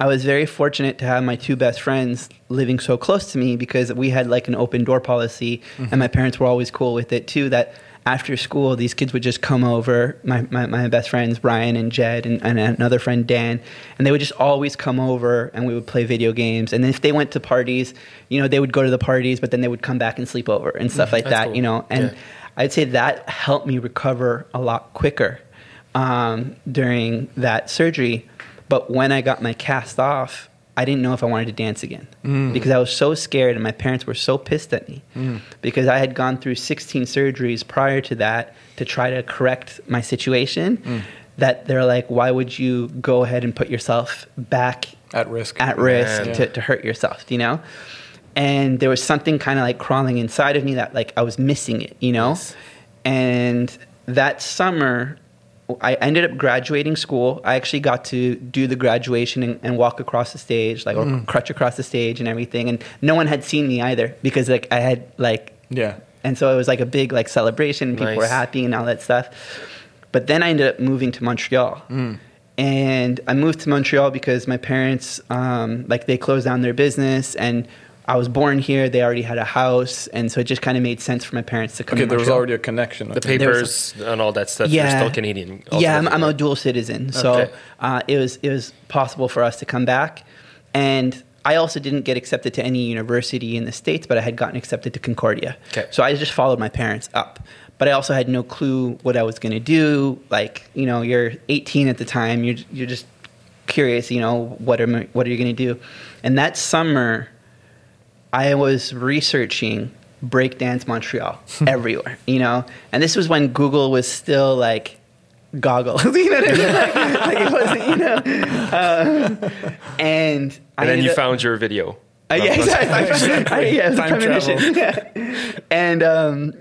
I was very fortunate to have my two best friends living so close to me because we had like an open door policy, and my parents were always cool with it too. That after school, these kids would just come over. My, my, my best friends, Brian and Jed, and, and another friend, Dan, and they would just always come over and we would play video games. And if they went to parties, you know, they would go to the parties, but then they would come back and sleep over and stuff like That's that, cool. you know. And Yeah. I'd say that helped me recover a lot quicker um, during that surgery. But when I got my cast off, I didn't know if I wanted to dance again mm. because I was so scared, and my parents were so pissed at me mm. because I had gone through 16 surgeries prior to that to try to correct my situation. Mm. That they're like, why would you go ahead and put yourself back At risk. at risk to, to hurt yourself, you know? And there was something kind of like crawling inside of me that like I was missing it, you know? Yes. And that summer, I ended up graduating school. I actually got to do the graduation and, and walk across the stage, like or crutch across the stage and everything. And no one had seen me either because like I had like Yeah. and so it was like a big like celebration. People were happy and all that stuff. But then I ended up moving to Montreal, and I moved to Montreal because my parents um, like they closed down their business, and I was born here. They already had a house, and so it just kind of made sense for my parents to come. Okay, to there was already a connection. The okay. There was papers and all that stuff. You're Yeah. still Canadian. Yeah, I'm, I'm a dual citizen, so Okay. uh, it was it was possible for us to come back, and I also didn't get accepted to any university in the states, but I had gotten accepted to Concordia. Okay. So I just followed my parents up, but I also had no clue what I was going to do. Like you know, you're 18 at the time, you're you're just curious. You know, what am I, what are you going to do? And that summer, I was researching breakdance Montreal everywhere, you know, and this was when Google was still like goggles. you know what I mean? Like, like it wasn't, you know. Um, and I And then you up- found your video. uh, yeah, exactly. I, yeah, it was a premonition. Yeah. And um,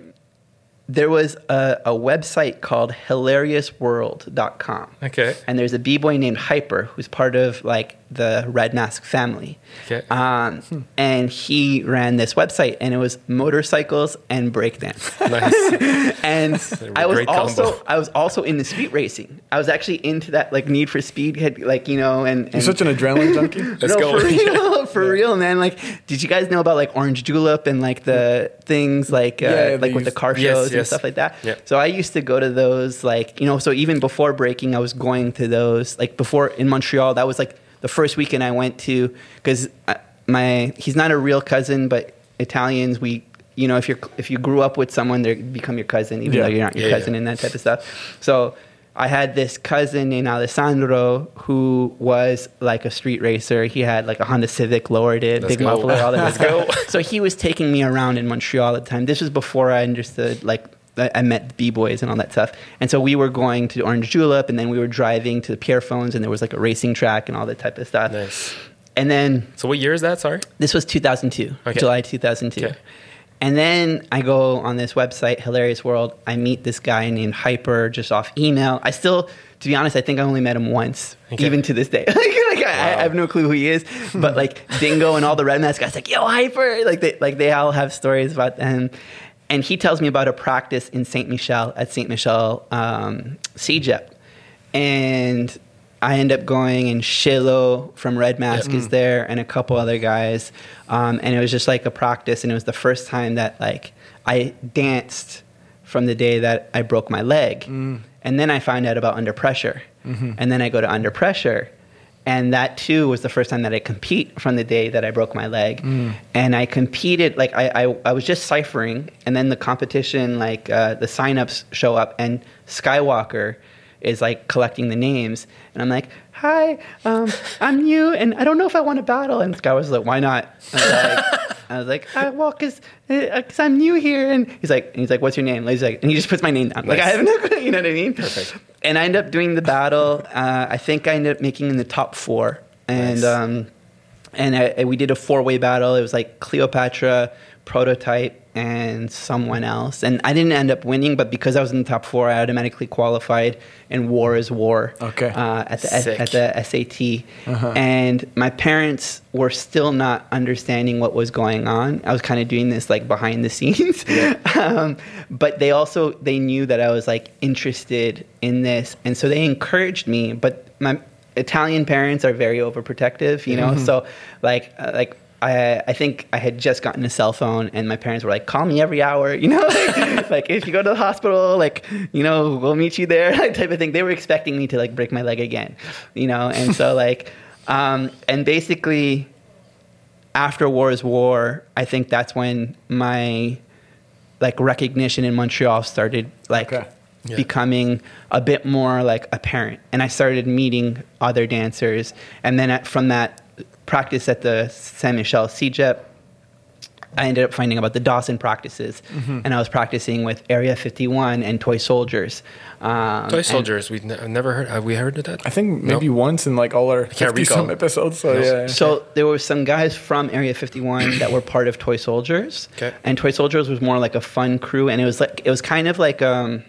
there was a, a website called hilariousworld.com. Okay. And there's a b-boy named Hyper who's part of like the Red Mask family. Okay. Um, and he ran this website and it was motorcycles and breakdance. Nice. and I was great also combo. I was also into street racing. I was actually into that like Need for Speed had like you know and, and You're such an adrenaline junkie. Let's no, go. for real, for real, man. Like, did you guys know about like Orange Julep and like the things like uh, Yeah, they like with the car shows Yes, and yes. stuff like that? Yeah. So I used to go to those like you know. So even before breaking, I was going to those like before in Montreal. That was like the first weekend I went to because my he's not a real cousin, but Italians we. You know, if you're if you grew up with someone, they become your cousin, even Yeah. though you're not your Yeah, yeah. cousin and that type of stuff. So I had this cousin named Alessandro who was like a street racer. He had like a Honda Civic, lowered it, Let's big go. muffler, all that Let's stuff. go. So he was taking me around in Montreal at the time. This was before I understood like I I met the b boys and all that stuff. And so we were going to Orange Julep, and then we were driving to the Pierrefonds, and there was like a racing track and all that type of stuff. Nice. And then So what year is that? Sorry. this was 2002, Okay. July 2002. Okay. And then I go on this website, Hilarious World. I meet this guy named Hyper just off email. I still, to be honest, I think I only met him once, Okay. even to this day. like, like, I, I have no clue who he is. But like Dingo and all the Red Mask guys, like yo Hyper, like they like they all have stories about them. And he tells me about a practice in Saint Michel at Saint Michel um, and I end up going, and Shilo from Red Mask is there, and a couple other guys, um, and it was just like a practice, and it was the first time that like I danced from the day that I broke my leg, and then I find out about Under Pressure, and then I go to Under Pressure. And that too was the first time that I compete from the day that I broke my leg. And I competed, like, I, I, I was just ciphering, and then the competition, like, uh, the signups show up, and Skywalker is like collecting the names, and I'm like, "Hi, um, I'm new, and I don't know if I want to battle." And Sky was like, "Why not?" I was like, I was like "Uh, "Well, cause, uh, cause I'm new here." And he's like, and "He's like, what's your name?" He's like, and he just puts my name down. Like I have no, you know what I mean? Perfect. And I end up doing the battle. Uh, I think I ended up making in the top four, and Nice. um, and I, and we did a four way battle. It was like Cleopatra, Prototype, and someone else. And I didn't end up winning, but because I was in the top four, I automatically qualified. And War is War. Okay. Uh, at the at the SAT, and my parents were still not understanding what was going on. I was kind of doing this like behind the scenes, um, but they also they knew that I was like interested in this, and so they encouraged me. But my Italian parents are very overprotective, you know. So like uh, like I I think I had just gotten a cell phone, and my parents were like, "Call me every hour," you know, like, like if you go to the hospital, like you know, we'll meet you there, type of thing. They were expecting me to like break my leg again, you know, and so like um, and basically after War is War, I think that's when my like recognition in Montreal started like Okay. Yeah. becoming a bit more like apparent, and I started meeting other dancers, and then at, from that practice at the Saint Michel CEGEP. I ended up finding about the Dawson practices, Mm-hmm. and I was practicing with Area 51 and Toy Soldiers. Um, Toy Soldiers. We've ne- never heard. Have we heard of that? I think No. maybe once in like all our can't 50 some episodes. So No. yeah. So there were some guys from Area 51 that were part of Toy Soldiers. Okay. And Toy Soldiers was more like a fun crew, and it was like it was kind of like um.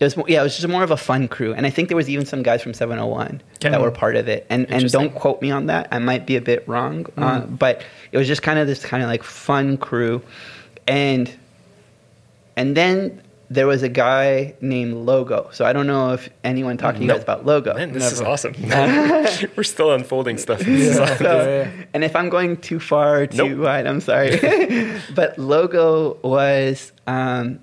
It was yeah, it was just more of a fun crew, and I think there was even some guys from 701 Okay. that were part of it. And and don't quote me on that; I might be a bit wrong, uh, but it was just kind of this kind of like fun crew, and and then there was a guy named Logo. So I don't know if anyone talked to you Nope. guys about Logo. Man, this is awesome. We're still unfolding stuff. Yeah, yeah. And if I'm going too far, too Nope. wide, I'm sorry. but Logo was um,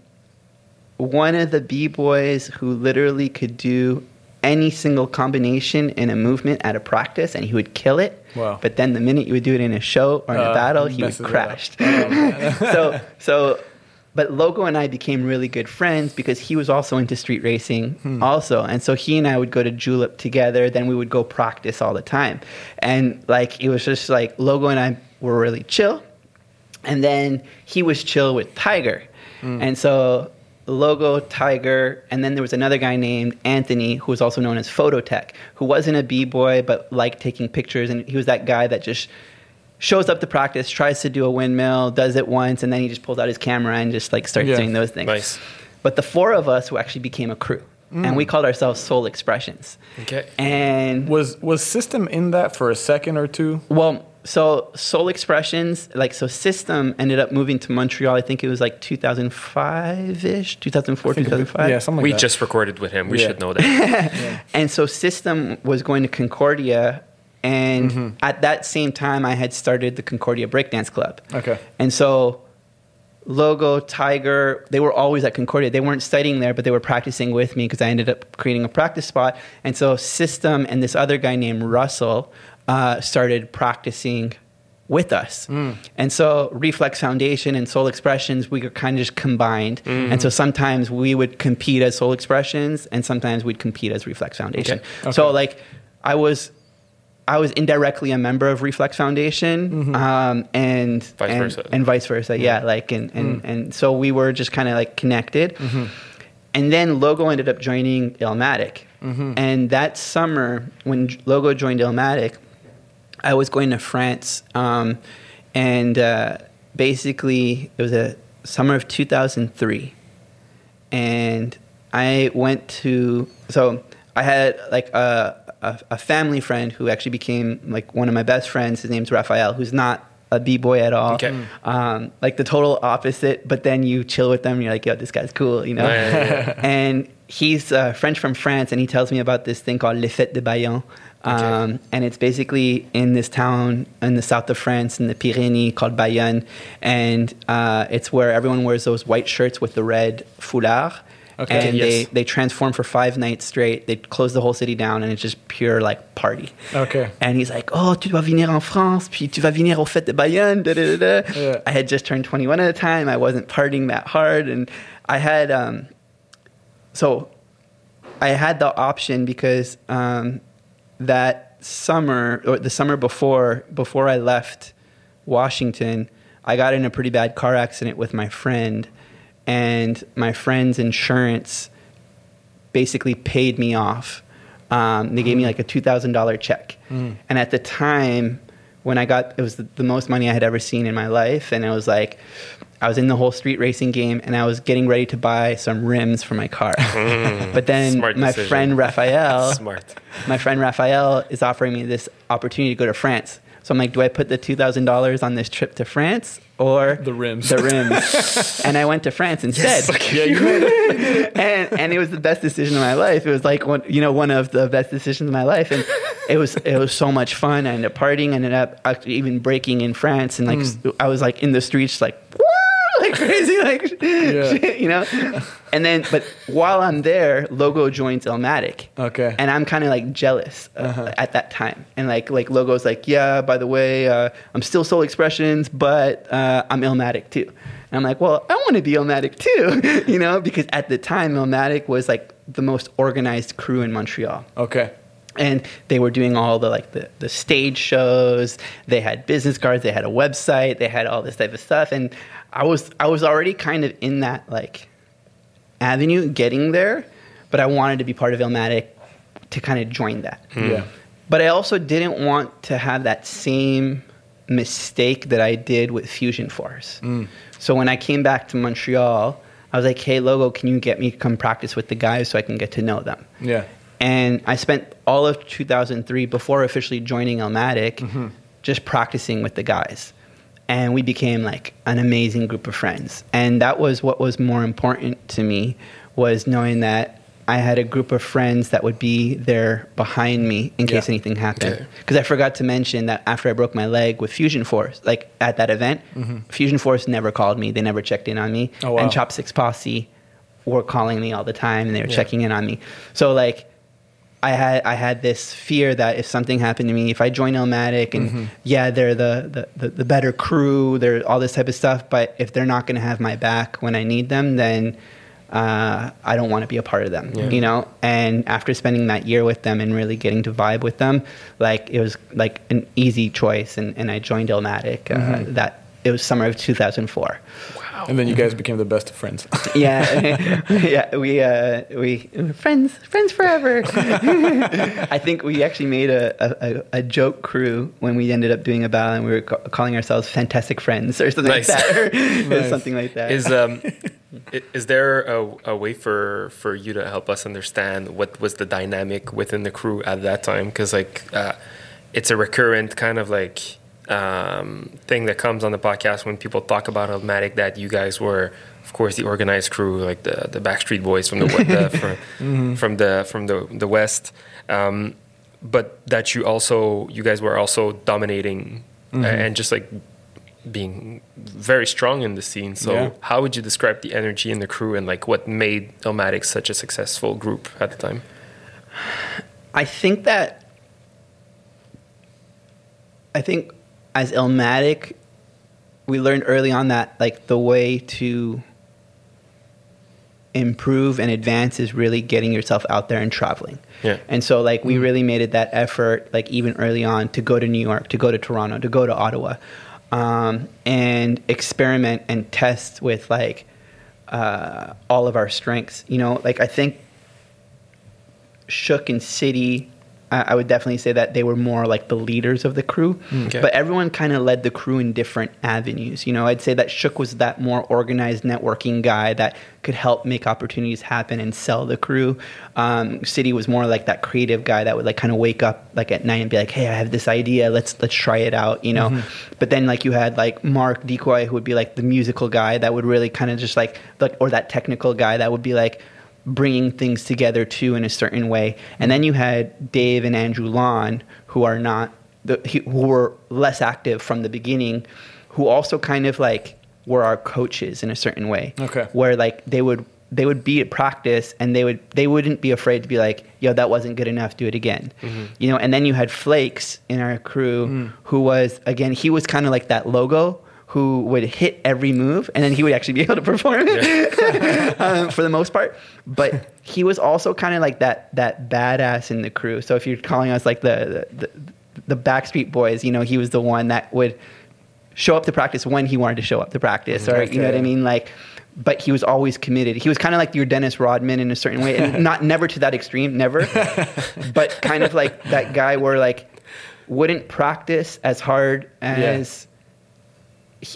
one of the b boys who literally could do any single combination in a movement at a practice, and he would kill it. Wow. But then the minute you would do it in a show or in a Uh, battle, he would messes it up. crash. Oh, so so but Logo and I became really good friends because he was also into street racing Hmm. also. And so he and I would go to Julep together, then we would go practice all the time. And like it was just like Logo and I were really chill. And then he was chill with Tiger. Hmm. And so Logo, Tiger, and then there was another guy named Anthony who was also known as Phototech, who wasn't a b boy but liked taking pictures, and he was that guy that just shows up to practice, tries to do a windmill, does it once, and then he just pulls out his camera and just like starts Yeah. doing those things. Nice. But the four of us who actually became a crew, and we mm. called ourselves Soul Expressions. Okay. And Was was system in that for a second or two? well, so Soul Expressions, like so, System ended up moving to Montreal. I think it was like 2005 ish, 2004, 2005. Yeah, something like we that. just recorded with him. We Yeah. should know that. And so System was going to Concordia. And Mm-hmm. at that same time, I had started the Concordia Breakdance Club. Okay. And so Logo, Tiger, they were always at Concordia. They weren't studying there, but they were practicing with me because I ended up creating a practice spot. And so System and this other guy named Russell uh, started practicing with us. Mm. And so Reflex Foundation and Soul Expressions, we were kind of just combined. And mm. so sometimes we would compete as Soul Expressions and sometimes we'd compete as Reflex Foundation. Okay. So like I was I was indirectly a member of Reflex Foundation mm-hmm. um, and Vice and, versa. and vice versa. Yeah, like and and, mm. and so we were just kind of like connected. Mm-hmm. And then Logo ended up joining Illmatic. Mm-hmm. And that summer, when Logo joined Illmatic, I was going to France, um, and uh, basically it was a summer of 2003, and I went to so I had like a, a a family friend who actually became like one of my best friends. His name's Raphael, who's not a b boy at all. Okay. Um, like the total opposite. But then you chill with them, and you're like, yo, this guy's cool, you know. And he's uh, French from France, and he tells me about this thing called Les Fêtes de Bayonne. Um, and it's basically in this town in the south of France in the Pyrenees called Bayonne. And uh, it's where everyone wears those white shirts with the red foulard. Okay. And Yes. they, they transform for five nights straight. They close the whole city down, and it's just pure like party. Okay. And he's like, oh, tu dois venir en France, puis tu vas venir au fête de Bayonne. Da, da, da, da. Yeah. I had just turned 21 at the time. I wasn't partying that hard. And I had, um, so I had the option because um, that summer, or the summer before, before I left Washington, I got in a pretty bad car accident with my friend. And my friend's insurance basically paid me off. Um, they gave me like a two thousand dollar check, and at the time when I got it was the, the most money I had ever seen in my life, and I was like I was in the whole street racing game, and I was getting ready to buy some rims for my car. Hmm. but then Smart my decision. friend Raphael, Smart. my friend Raphael is offering me this opportunity to go to France. So I'm like, do I put the two thousand dollars on this trip to France or The rims. The rims. and I went to France instead. Yeah, you made and and it was the best decision of my life. It was like one, you know, one of the best decisions of my life, and it was it was so much fun. I ended up partying, I ended up actually even breaking in France, and like hmm. s- I was like in the streets, like "Woo!" Like crazy, like Yeah. you know. And then, but while I'm there, Logo joins Illmatic. Okay. And I'm kind of like jealous uh, at that time, and like like Logo's like, yeah, by the way, uh, I'm still Soul Expressions, but uh, I'm Illmatic too. And I'm like, well, I want to be Illmatic too, you know, because at the time Illmatic was like the most organized crew in Montreal Okay. and they were doing all the like the, the stage shows they had business cards they had a website they had all this type of stuff and i was i was already kind of in that like avenue getting there but i wanted to be part of illmatic to kind of join that hmm. Yeah. but i also didn't want to have that same mistake that i did with fusion force hmm. so when i came back to montreal i was like hey logo can you get me to come practice with the guys so i can get to know them Yeah. and I spent all of 2003 before officially joining Illmatic mm-hmm. just practicing with the guys. And we became like an amazing group of friends. And that was what was more important to me was knowing that I had a group of friends that would be there behind me in case Yeah. anything happened. Because I forgot to mention that after I broke my leg with Fusion Force, like at that event, mm-hmm. Fusion Force never called me. They never checked in on me. Oh, wow. And Chopsticks Posse were calling me all the time and they were checking in on me. So like I had I had this fear that if something happened to me, if I join Illmatic and yeah, they're the, the, the, the better crew, they're all this type of stuff, but if they're not gonna have my back when I need them, then uh, I don't want to be a part of them, you know. And after spending that year with them and really getting to vibe with them, like it was like an easy choice, and, and I joined Illmatic uh, that it was summer of 2004. Wow. And then you guys became the best of friends. Yeah, yeah, we uh, we friends, friends forever. I think we actually made a, a, a joke crew when we ended up doing a battle, and we were ca- calling ourselves Fantastic Friends or something Nice. like that, or Nice. something like that. Is um, is there a, a way for for you to help us understand what was the dynamic within the crew at that time? Because like, uh, it's a recurrent kind of like um, thing that comes on the podcast when people talk about Illmatic that you guys were, of course, the organized crew, like the the Backstreet Boys from the, we- the from, from the from the the West. Um, but that you also you guys were also dominating uh, and just like being very strong in the scene. So Yeah. how would you describe the energy in the crew and like what made Illmatic such a successful group at the time? I think that I think as Illmatic, we learned early on that like the way to improve and advance is really getting yourself out there and traveling. Yeah. And so like we really made it that effort like even early on to go to New York, to go to Toronto, to go to Ottawa. Um, and experiment and test with like uh, all of our strengths. You know, like I think Shook and City, I, would definitely say that they were more like the leaders of the crew. Okay. But everyone kind of led the crew in different avenues. You know, I'd say that Shook was that more organized networking guy that could help make opportunities happen and sell the crew. Um, City was more like that creative guy that would like kind of wake up like at night and be like, "Hey, I have this idea. Let's let's try it out." You know. But then like you had like Mark Decoy, who would be like the musical guy that would really kind of just like like or that technical guy that would be like bringing things together too in a certain way. And then you had Dave and Andrew Lawn, who are not the, who were less active from the beginning, who also kind of like were our coaches in a certain way. Okay. Where like they would they would be at practice and they would they wouldn't be afraid to be like, yo, that wasn't good enough, do it again. Mm-hmm. You know, and then you had Flakes in our crew mm. who was again, he was kind of like that logo who would hit every move and then he would actually be able to perform it um, for the most part. But he was also kind of like that that badass in the crew. So if you're calling us like the the, the Backstreet Boys, you know, he was the one that would show up to practice when he wanted to show up to practice, or you know what I mean, like. But he was always committed. He was kind of like your Dennis Rodman in a certain way, and not never to that extreme, never, but kind of like that guy where like wouldn't practice as hard as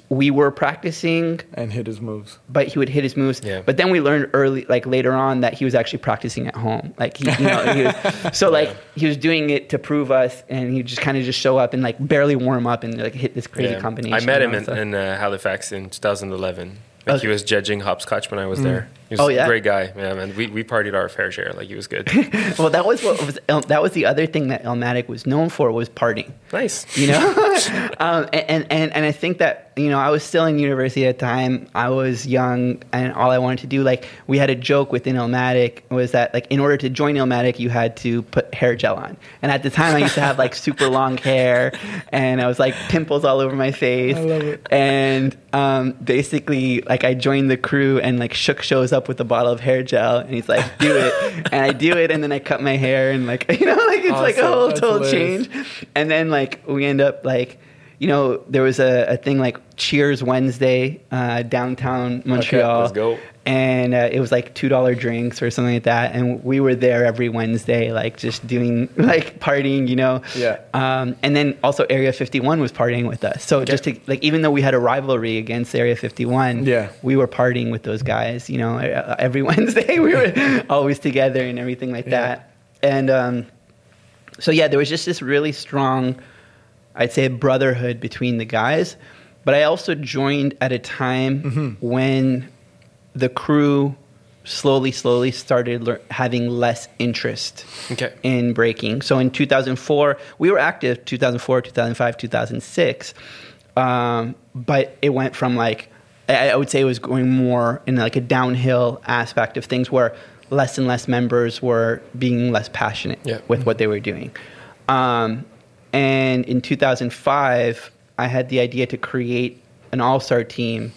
we were practicing, and hit his moves. but he would hit his moves. Yeah. But then we learned early, like later on, that he was actually practicing at home. Like he, you know, he was, so like he was doing it to prove us, and he just kind of just show up and like barely warm up and like hit this crazy Yeah. combination. I met you him know, in, so- in uh, Halifax in 2011. Like he was judging hopscotch when I was there. He was Oh, a yeah? great guy. Yeah, man. We, we partied our fair share. Like he was good. well, that was what was El- that was the other thing that Illmatic was known for was partying. nice. you know um, and, and and i think that you know i was still in university at the time i was young and all i wanted to do like we had a joke within Illmatic was that like in order to join Illmatic, you had to put hair gel on and at the time i used to have like super long hair and i was like pimples all over my face I love it. and um, basically like i joined the crew and like shook shows up with a bottle of hair gel and he's like do it and i do it and then i cut my hair and like you know like it's oh, like a whole That's total hilarious. change and then like we end up like you know there was a, a thing like cheers wednesday uh, downtown montreal let's go. and uh, it was like two dollar drinks or something like that and we were there every wednesday like just doing like partying you know Yeah. um, and then also area 51 was partying with us so just to like even though we had a rivalry against area 51 Yeah. we were partying with those guys you know uh, every wednesday we were always together and everything like Yeah. that and um, so yeah, there was just this really strong, I'd say, a brotherhood between the guys. But I also joined at a time when the crew slowly, slowly started lear- having less interest Okay. in breaking. So in 2004, we were active 2004, 2005, 2006. Um, but it went from like, I, I would say it was going more in like a downhill aspect of things where less and less members were being less passionate Yeah. with what they were doing. Um, and in 2005, I had the idea to create an all star team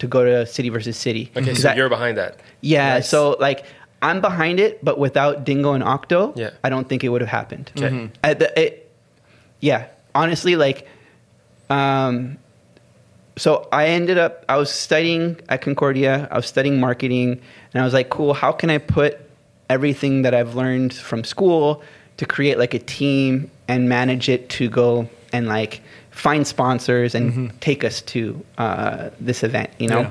to go to City versus City. Okay, 'Cause so I- you're behind that. yeah, Nice. so like I'm behind it, but without Dingo and Octo, Yeah. I don't think it would have happened. Okay. Uh, the- it- yeah, honestly, like, um, so I ended up I was studying at Concordia. I was studying marketing, and I was like, cool. How can I put everything that I've learned from school to create like a team and manage it to go and like find sponsors and take us to uh, this event? You know. Yeah.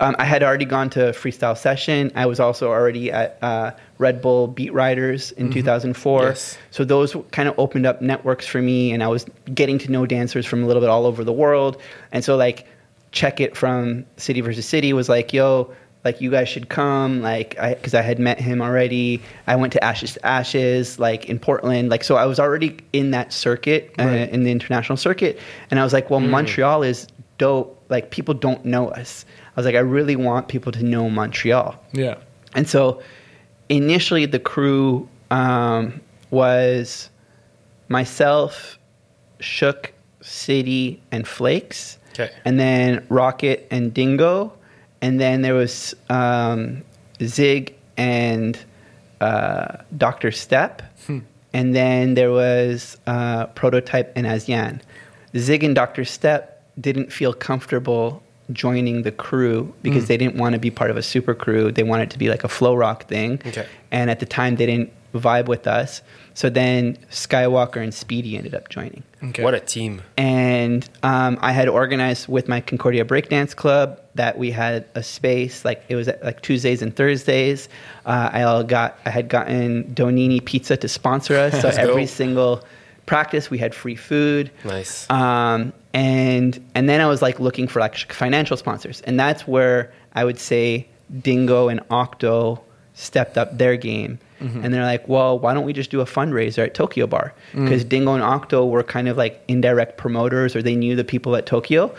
Um, I had already gone to Freestyle Session. I was also already at uh, Red Bull Beat Riders in 2004. Yes. So those kind of opened up networks for me, and I was getting to know dancers from a little bit all over the world. And so, like, check it from City versus City was like, yo, like you guys should come, like, I because I had met him already. I went to Ashes to Ashes, like in Portland, like so I was already in that circuit, uh, Right. in the international circuit, and I was like, well, Montreal is dope. Like people don't know us. I was like, I really want people to know Montreal. Yeah. And so initially the crew um, was myself, Shook, City, and Flakes. Okay. And then Rocket and Dingo. And then there was um, Zig and uh, Dr. Step. And then there was uh, Prototype and Asian. Zig and Dr. Step didn't feel comfortable joining the crew because they didn't want to be part of a super crew. They wanted to be like a flow rock thing. Okay. And at the time, they didn't vibe with us. So then Skywalker and Speedy ended up joining Okay. What a team. and um, I had organized with my Concordia Breakdance Club that we had a space like it was at, like Tuesdays and Thursdays. Uh, I all got I had gotten Donini Pizza to sponsor us, so every single practice we had free food. Nice. Um, and and then I was like looking for like financial sponsors, and that's where I would say Dingo and Octo stepped up their game. And they're like, well, why don't we just do a fundraiser at Tokyo Bar? Because Dingo and Octo were kind of like indirect promoters, or they knew the people at Tokyo.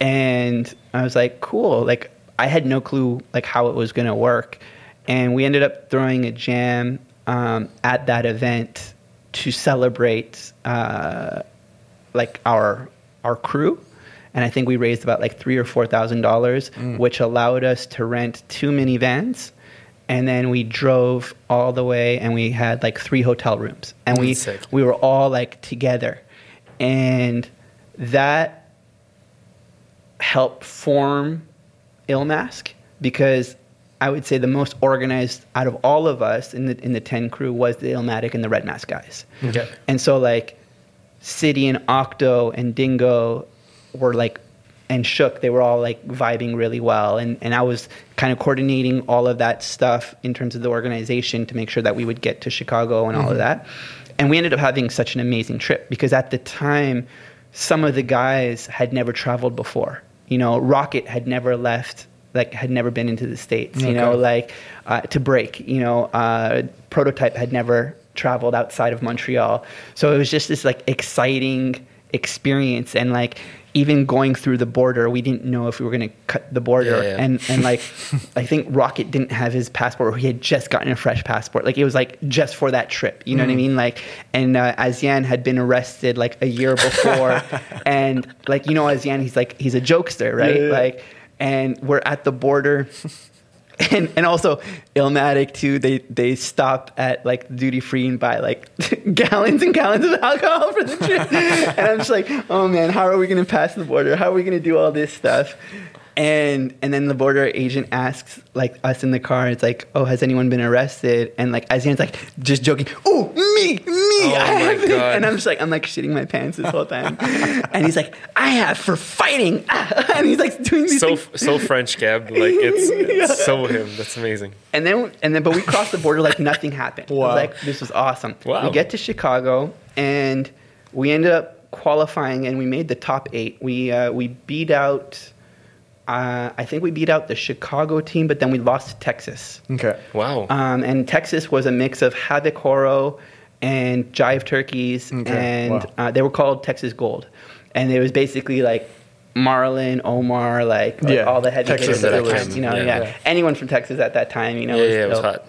And I was like, cool. Like I had no clue like how it was gonna work, and we ended up throwing a jam um, at that event to celebrate uh, like our our crew. And i think we raised about like three or four thousand dollars which allowed us to rent two minivans. And then we drove all the way and we had like three hotel rooms. And we sick. we were all like together. And that helped form Ilmask because I would say the most organized out of all of us in the in the ten crew was the Illmatic and the Red Mask guys. Okay. And so like City and Octo and Dingo were like and Shook, they were all like vibing really well. And and I was kind of coordinating all of that stuff in terms of the organization to make sure that we would get to Chicago and all of mm-hmm. that. And we ended up having such an amazing trip because at the time some of the guys had never traveled before. You know, Rocket had never left like had never been into the states you know like uh, to break you know uh, prototype had never traveled outside of montreal. So it was just this like exciting experience and like even going through the border we didn't know if we were going to cut the border. Yeah, yeah. and and like i think rocket didn't have his passport. Or he had just gotten a fresh passport. Like it was like just for that trip. You know what i mean? Like and uh, azian had been arrested like a year before. And like you know azian he's like he's a jokester right? Yeah. like and we're at the border and and also Illmatic too. They they stop at like duty free and buy like gallons and gallons of alcohol for the trip. and I'm just like, oh man, how are we gonna pass the border? How are we gonna do all this stuff? And and then the border agent asks like us in the car. It's like, oh, has anyone been arrested? And like Asian's like just joking. Oh, me, me. I my have been." God. And I'm just like, I'm like shitting my pants this whole time. and he's like, I have for fighting. and he's like doing these So things. so French cab, like it's, it's so him. That's amazing. And then and then but we crossed the border like nothing happened. Wow. like this was awesome. Wow. We get to Chicago and we ended up qualifying and we made the top 8. We uh, we beat out uh, I think we beat out the Chicago team, but then we lost to Texas. Okay. Wow. Um, and Texas was a mix of Havikoro and Jive Turkeys, Okay, and wow. uh, they were called Texas Gold. And it was basically like Marlon, Omar, like, like Yeah, all the heavy Texas hitters at that time. You know, Yeah. yeah. Yeah. Anyone from Texas at that time, you know. yeah, yeah, it was hot.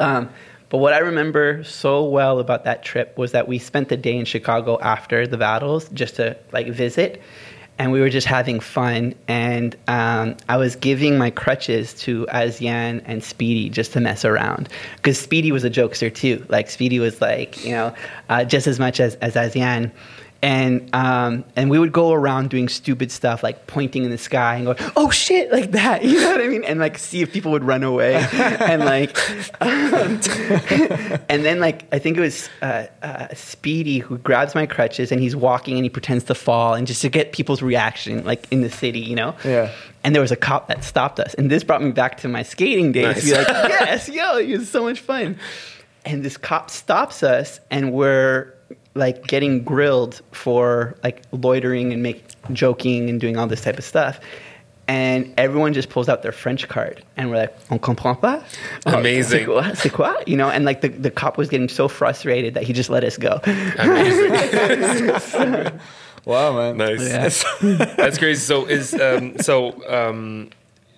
Um, but what I remember so well about that trip was that we spent the day in Chicago after the battles just to like visit, and we were just having fun. And um, I was giving my crutches to Asian and Speedy just to mess around because Speedy was a jokester too. Like Speedy was like you know uh, just as much as as Asian. And um, and we would go around doing stupid stuff like pointing in the sky and go, "Oh shit!" like that. You know what I mean? And like see if people would run away, and like, um, and then like I think it was uh, uh, Speedy who grabs my crutches and he's walking and he pretends to fall and just to get people's reaction like in the city, you know? Yeah. And there was a cop that stopped us, and this brought me back to my skating days. Nice. Be like, yes, yo, it was so much fun. And this cop stops us, and we're like getting grilled for like loitering and make joking and doing all this type of stuff. And everyone just pulls out their French card, and we're like, "On comprend pas." Amazing. C'est quoi? C'est quoi? You know, and like the, the cop was getting so frustrated that he just let us go. Amazing. Wow, man. nice. Yeah. That's crazy. So is um, so um,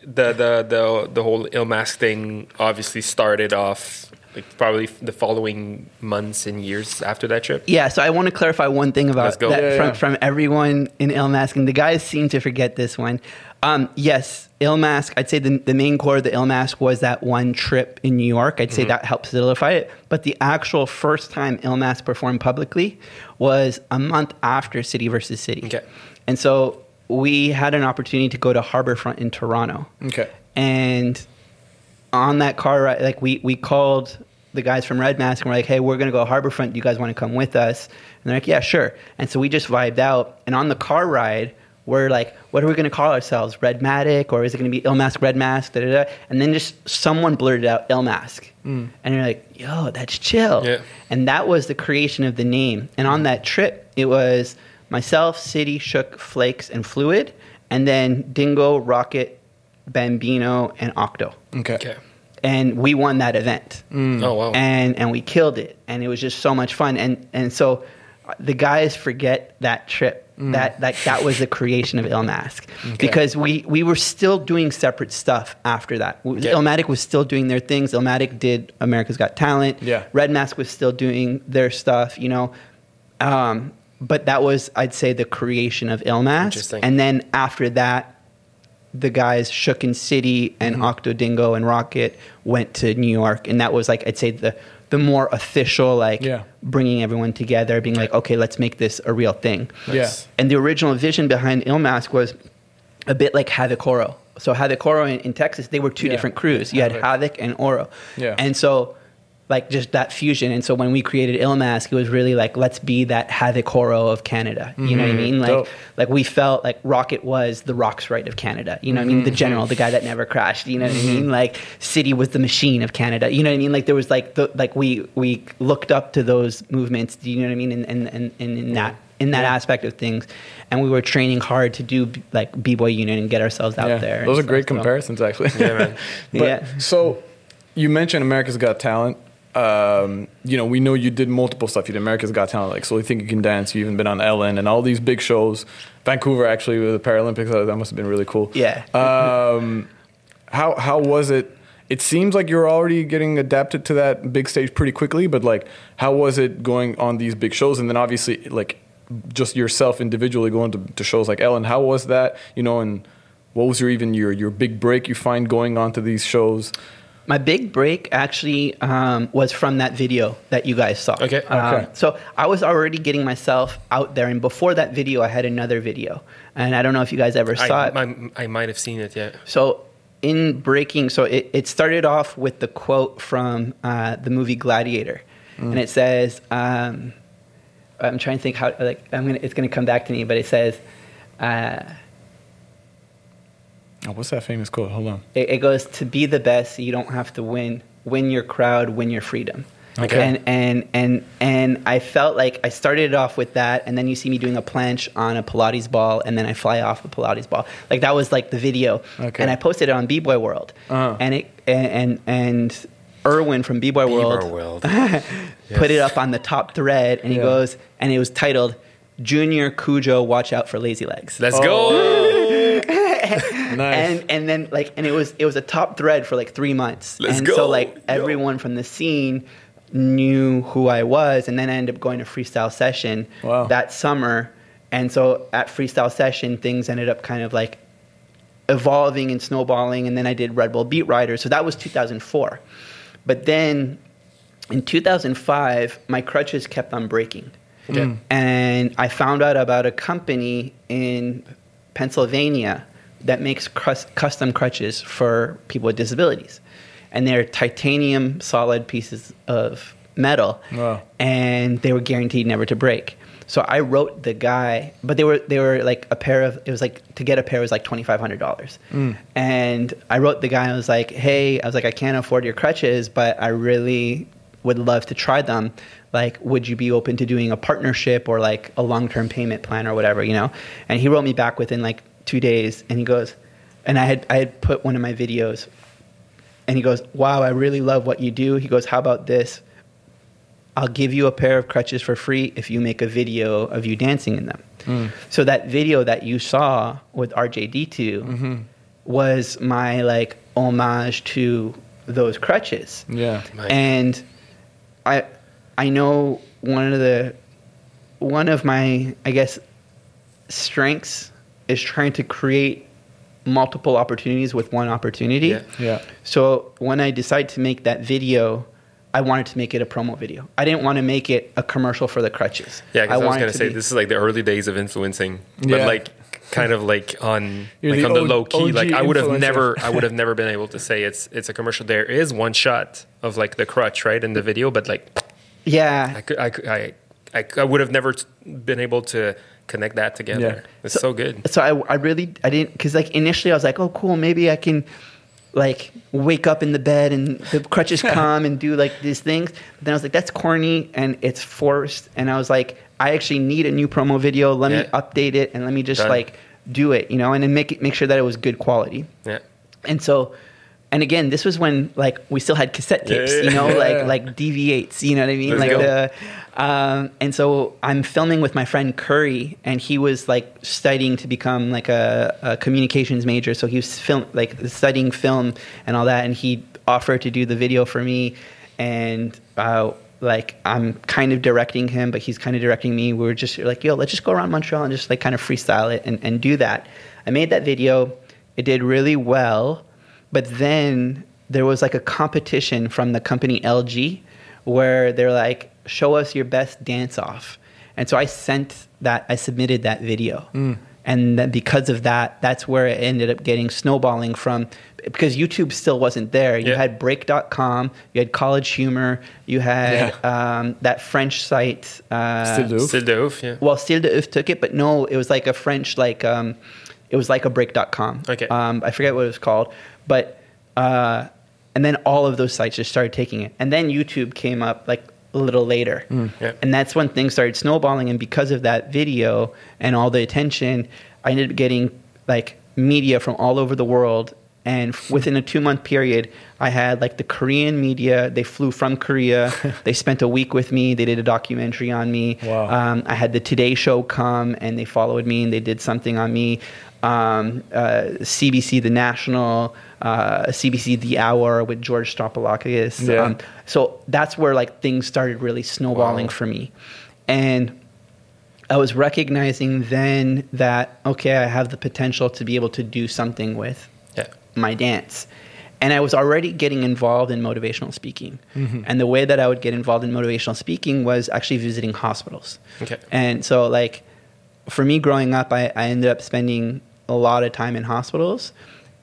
the the the the whole ill mask thing obviously started off like probably the following months and years after that trip. Yeah, so I want to clarify one thing about that Yeah, from, yeah. from everyone in Il Masking. The guys seem to forget this one. Um, yes, Il Mask, I'd say the, the main core of the Il Mask was that one trip in New York. I'd Mm-hmm. say that helped solidify it. But the actual first time Il Mask performed publicly was a month after City versus City. Okay. And so we had an opportunity to go to Harborfront in Toronto. Okay. And on that car ride, like we we called the guys from Red Mask and we're like, hey, we're gonna go Harborfront. Do you guys want to come with us? And they're like, yeah, sure. And so we just vibed out. And on the car ride, we're like, what are we gonna call ourselves? Red Matic or is it gonna be Illmask Red Mask? Da, da, da. And then just someone blurted out Illmask, mm. and you're like, yo, that's chill. Yeah. And that was the creation of the name. And on that trip, it was myself, City, Shook, Flakes, and Fluid, and then Dingo, Rocket, Bambino, and Octo. Okay. Okay. And we won that event. Oh wow. And and we killed it. And it was just so much fun. And and so uh, the guys forget that trip. That, that that was the creation of Illmask because we, we were still doing separate stuff after that. Okay. Illmatic was still doing their things. Illmatic did America's Got Talent. Yeah. Red Mask was still doing their stuff, you know. Um, but that was, I'd say, the creation of Illmask. And then after that, the guys Shook and City and Mm-hmm. Octo Dingo and Rocket went to New York, and that was like I'd say the the more official, like Yeah. bringing everyone together, being like, okay, let's make this a real thing. Yeah. And the original vision behind Illmask was a bit like Havikoro. So Havikoro in, in Texas, they were two Yeah. different crews. You had Havoc. Havoc and Oro. Yeah. And so like just that fusion. And so when we created Illmask, it was really like let's be that Havikoro of Canada. You know what I mm-hmm. mean? Like Dope. like we felt like Rocket was the Roxrite of Canada. You know what I mean? The mm-hmm. general, the guy that never crashed. You know what I mm-hmm. mean? Like City was the machine of Canada. You know what I mean? Like there was like the like we we looked up to those movements. Do you know what I mean? And and and, and in that in that aspect of things, and we were training hard to do like b boy unit and get ourselves out yeah. there. Those and are great so- comparisons, actually. yeah, man. But, Yeah. So, you mentioned America's Got Talent. Um, you know, we know you did multiple stuff. You did America's Got Talent, like So You Think You Can Dance. You've even been on Ellen and all these big shows. Vancouver, actually, with the Paralympics. That must have been really cool. Yeah. Um, how how was it? It seems like you're already getting adapted to that big stage pretty quickly. But like, how was it going on these big shows? And then obviously, like, just yourself individually going to, to shows like Ellen. How was that? You know, and what was your even your your big break you find going on to these shows? My big break actually um, was from that video that you guys saw. Okay. Um, Okay. So I was already getting myself out there, and before that video, I had another video, and I don't know if you guys ever saw I, it. I, I might have seen it. Yeah. So in breaking, so it, it started off with the quote from uh, the movie Gladiator, and it says, um, "I'm trying to think how like I'm gonna it's gonna come back to me, but it says." Uh, Oh, what's that famous quote? Hold on. it, it goes to be the best you don't have to win win your crowd win your freedom Okay. and and and and i felt like i started it off with that and then you see me doing a planche on a pilates ball and then i fly off the pilates ball like that was like the video Okay. and i posted it on b-boy world Uh-huh. and it and and, and Erwin from B-Boy World, World. put it up on the top thread, and he Yeah. goes, and it was titled "Junior Cujo, Watch Out for Lazy Legs." Let's Oh. go. Nice. and and then like and it was it was a top thread for like three months Let's and go. so like Yo. everyone from the scene knew who i was and then i ended up going to freestyle session Wow. that summer and so at freestyle session things ended up kind of like evolving and snowballing and then i did red bull beat rider so that was 2004 but then in 2005 my crutches kept on breaking Okay. and I found out about a company in Pennsylvania that makes crus- custom crutches for people with disabilities, and they're titanium solid pieces of metal, Wow. and they were guaranteed never to break. So I wrote the guy, but they were they were like a pair of it was like to get a pair was like twenty five hundred dollars, mm. and I wrote the guy. I was like, hey, I was like, I can't afford your crutches, but I really would love to try them. Like, would you be open to doing a partnership or like a long term payment plan or whatever, you know? And he wrote me back within like two days, and he goes, and I had I had put one of my videos, and he goes, wow, I really love what you do. He goes, how about this? I'll give you a pair of crutches for free if you make a video of you dancing in them. Mm. So that video that you saw with RJD2 mm-hmm. was my like homage to those crutches. Yeah. Nice. And I I know one of the one of my I guess strengths is trying to create multiple opportunities with one opportunity. Yeah. Yeah. So when I decided to make that video, I wanted to make it a promo video. I didn't want to make it a commercial for the crutches. Yeah, because I, was wanted gonna to say be- this is like the early days of influencing, but Yeah. like kind of like on You're like the on the O- low key. OG Like I would have never, I would have never been able to say it's it's a commercial. There is one shot of like the crutch right in the video, but like Yeah. I could, I could, I, I, I would have never t- been able to connect that together. Yeah. It's so, good. so I, I really I didn't because like initially I was like oh cool maybe I can like wake up in the bed and the crutches come and do like these things but then I was like that's corny and it's forced and I was like I actually need a new promo video let Yeah. me update it and let me just Done. like do it you know and then make it make sure that it was good quality Yeah. and so and again this was when like we still had cassette tapes yeah, you know yeah. like like dv8s you know what i mean? Let's like the um, and so i'm filming with my friend curry and he was like studying to become like a, a communications major. So he was film like studying film and all that and he offered to do the video for me. And uh, like i'm kind of directing him but he's kind of directing me. We were just like yo let's just go around montreal and just like kind of freestyle it and, and do that. I made that video. It did really well but then there was like a competition from the company LG where they're like, show us your best dance off. And so I sent that, I submitted that video. And then because of that, that's where it ended up getting snowballing from because YouTube still wasn't there. You Yeah. had break.com, you had college humor, you had um, that French site. Uh, Still do. Still the oof, yeah. well, Style de Oeuf took it, but no, it was like a French, like, um, it was like a break.com. Okay. Um, I forget what it was called. But, uh, and then all of those sites just started taking it. And then YouTube came up like a little later. Yeah. And that's when things started snowballing. And because of that video and all the attention, I ended up getting like media from all over the world. And within a two month period, I had like the Korean media. They flew from Korea. they spent a week with me. They did a documentary on me. Wow. Um, I had the Today Show come and they followed me and they did something on me. Um, uh, CBC The National, uh, CBC The Hour with George Stroumboulopoulos. Yeah. Um, so that's where like things started really snowballing Wow. for me. And I was recognizing then that, okay, I have the potential to be able to do something with Yeah. my dance. And I was already getting involved in motivational speaking. Mm-hmm. And the way that I would get involved in motivational speaking was actually visiting hospitals. Okay. And so, like, for me growing up, I, I ended up spending a lot of time in hospitals.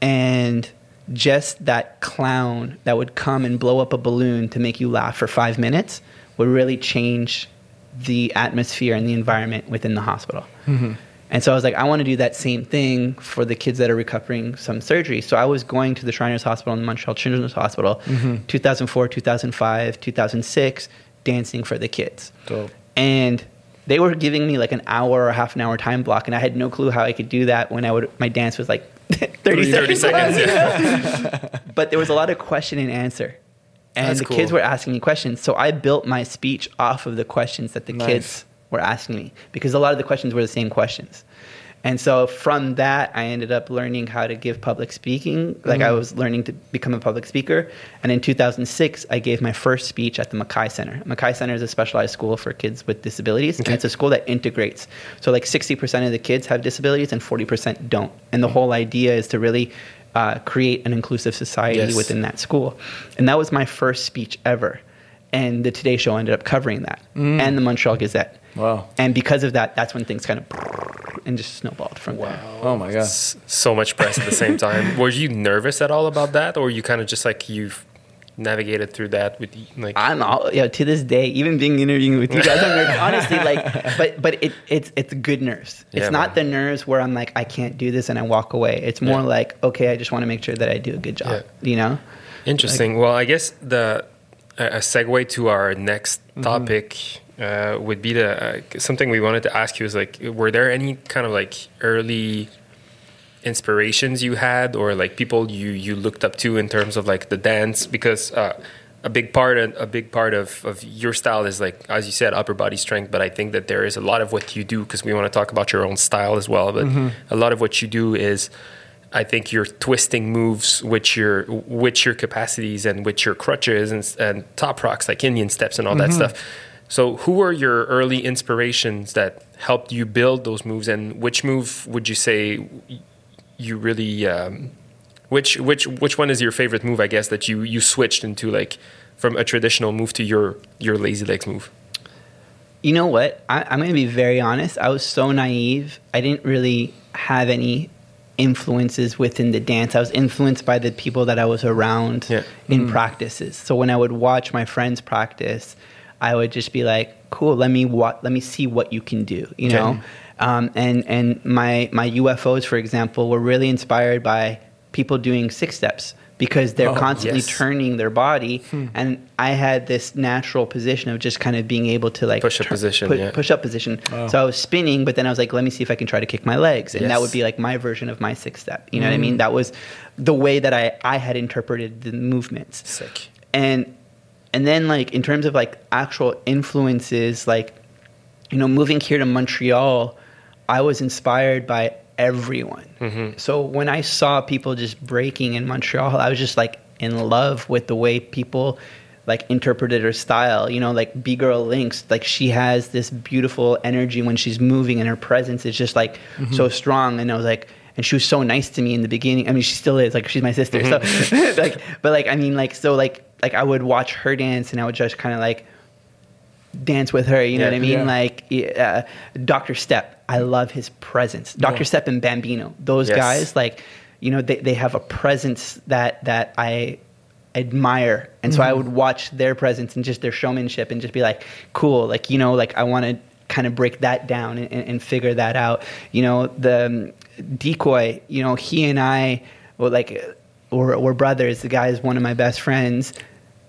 And just that clown that would come and blow up a balloon to make you laugh for five minutes would really change the atmosphere and the environment within the hospital. Mm-hmm. And so I was like, I want to do that same thing for the kids that are recovering some surgery. So I was going to the Shriners Hospital and Montreal Children's Hospital, mm-hmm. 2004, 2005, 2006, dancing for the kids. Dope. And they were giving me like an hour or half an hour time block, and I had no clue how I could do that when I would my dance was like 30, 30 seconds. seconds. Yeah. But there was a lot of question and answer. And That's the cool. kids were asking me questions. So I built my speech off of the questions that the Nice. kids were asking me because a lot of the questions were the same questions. And so from that, I ended up learning how to give public speaking. Like I mm. was learning to become a public speaker. And in 2006, I gave my first speech at the Mackay Center. Mackay Center is a specialized school for kids with disabilities. And it's a school that integrates. So like 60% of the kids have disabilities and 40% don't. And the mm. whole idea is to really uh, create an inclusive society Yes. within that school. And that was my first speech ever. And the Today Show ended up covering that mm. and the Montreal Gazette. Wow. And because of that, that's when things kind of and just snowballed from there. Oh my god. S- so much press at the same time. Were you nervous at all about that, or you kind of just like you've navigated through that with like? I'm all, you know, to this day, even being interviewing with you guys, I'm nervous. honestly like, but but it, it's it's good nerves. It's Yeah, not man. the nerves where I'm like I can't do this and I walk away. It's more Yeah. like okay, I just want to make sure that I do a good job. Yeah. You know? Interesting. well, I guess the a a segue to our next Mm-hmm. Uh, would be the uh, something we wanted to ask you is like, were there any kind of like early inspirations you had, or like people you you looked up to in terms of like the dance? Because uh, a big part of, a big part of, of your style is like as you said upper body strength but i think that there is a lot of what you do because we want to talk about your own style as well but a lot of what you do is I think you're twisting moves with your with your capacities and with your crutches and, and top rocks like Indian steps and all that stuff. So, who were your early inspirations that helped you build those moves, and which move would you say you really um, which which which one is your favorite move? I guess that you you switched into like from a traditional move to your your lazy legs move. You know what? I, I'm going to be very honest. I was so naive. I didn't really have any influences within the dance. I was influenced by the people that I was around Yeah. in practices. So when I would watch my friends practice, I would just be like, "Cool, let me wa- let me see what you can do." You know, um, and and my my UFOs, for example, were really inspired by people doing six steps because they're Oh, constantly yes. turning their body, Hmm. and I had this natural position of just kind of being able to like Push-up position, put- yeah. push up position. So I was spinning, but then I was like, let me see if I can try to kick my legs, and that would be like my version of my six step. You know what I mean? That was the way that I I had interpreted the movements Sick. and and then like in terms of like actual influences like you know moving here to montreal i was inspired by everyone mm-hmm. so when i saw people just breaking in montreal i was just like in love with the way people like interpreted her style you know like b girl links like she has this beautiful energy when she's moving and her presence is just like mm-hmm. so strong and i was like and she was so nice to me in the beginning. I mean, she still is. Like she's my sister. So, mm-hmm. like, but like, I mean, like, so like, like I would watch her dance, and I would just kind of like dance with her. You know what I mean? yeah. Like, uh, Doctor Step. I love his presence. Doctor Step and Bambino. Those Yes. guys, like, you know, they they have a presence that that I admire and so i Mm-hmm. would watch their presence and just their showmanship and just be like cool like you know like i want to kind of break that down and, and figure that out you know the um, decoy you know he and i well like we're, we're brothers the guy is one of my best friends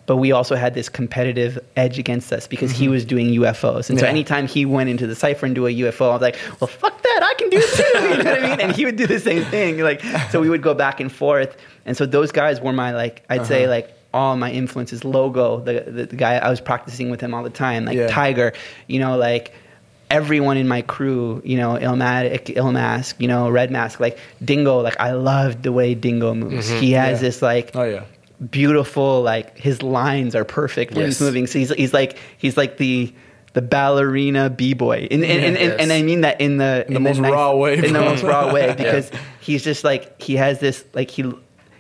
but we also had this competitive edge against us because he mm-hmm. was doing UFOs. And so anytime he went into the cipher and do a UFO, I was like, well, fuck that, I can do it too. You know what I mean? And he would do the same thing. Like, so we would go back and forth. And so those guys were my, like, I'd say, uh-huh. like, all my influences. Logo, the, the, the guy I was practicing with him all the time, like Yeah. Tiger, you know, like, everyone in my crew, you know, Illmatic, Illmask, you know, Red Mask, like Dingo, like I loved the way Dingo moves. Mm-hmm. He has Yeah. this like Oh yeah. beautiful like his lines are perfect when he's moving so he's, he's like he's like the the ballerina b-boy and, and, and, and, and i mean that in the In the most raw way in the most raw way Yeah. because he's just like he has this like he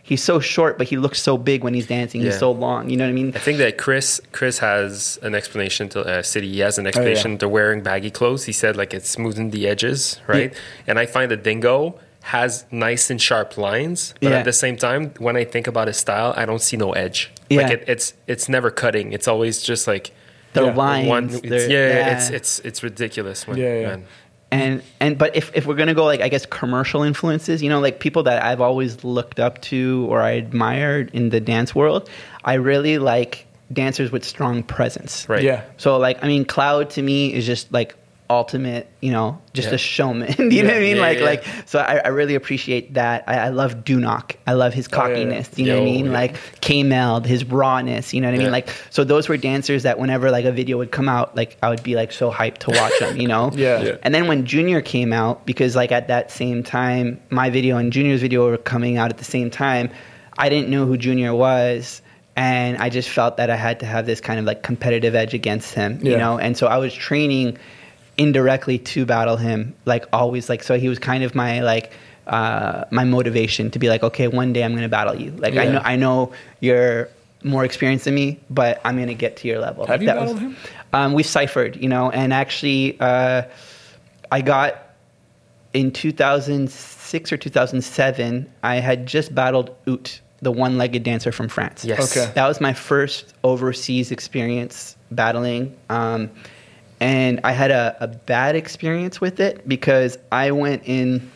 he's so short but he looks so big when he's dancing he's so long you know what i mean I think that Chris Chris has an explanation to uh, City. He has an Oh, explanation to wearing baggy clothes. He said like it's smoothing the edges, right? And I find that Dingo has nice and sharp lines, but Yeah. at the same time, when I think about his style, I don't see no edge. Yeah. Like it, it's it's never cutting. It's always just like the Yeah. lines one. they're- It's, yeah, it's it's it's ridiculous. When, Yeah, yeah. man. And and but if, if we're gonna go like I guess commercial influences, you know, like people that I've always looked up to or I admired in the dance world, I really like dancers with strong presence. Right. Yeah. So like I mean, Cloud to me is just like ultimate, you know, just Yeah. a showman. Do you know what I mean? Yeah, like yeah. like so I, I really appreciate that. I, I love Dunok. I love his Oh, yeah, yeah. cockiness. You know what I mean? yeah. Like K Meld, his rawness. You know what I mean? Like so those were dancers that whenever like a video would come out, like I would be like so hyped to watch them. You know? Yeah. Yeah. And then when Junior came out, because like at that same time, my video and Junior's video were coming out at the same time, I didn't know who Junior was. And I just felt that I had to have this kind of like competitive edge against him, you Yeah. know? And so I was training indirectly to battle him, like always. Like, so he was kind of my like, uh, my motivation to be like, okay, one day I'm going to battle you. Like, I know, I know you're more experienced than me, but I'm gonna get to your level. Have Like, you that battled him? Um, we've ciphered, you know, and actually, uh, I got in 2006 or 2007. I had just battled Oot, the one-legged dancer from France. Yes. Okay. That was my first overseas experience battling. Um, and I had a, a bad experience with it because I went in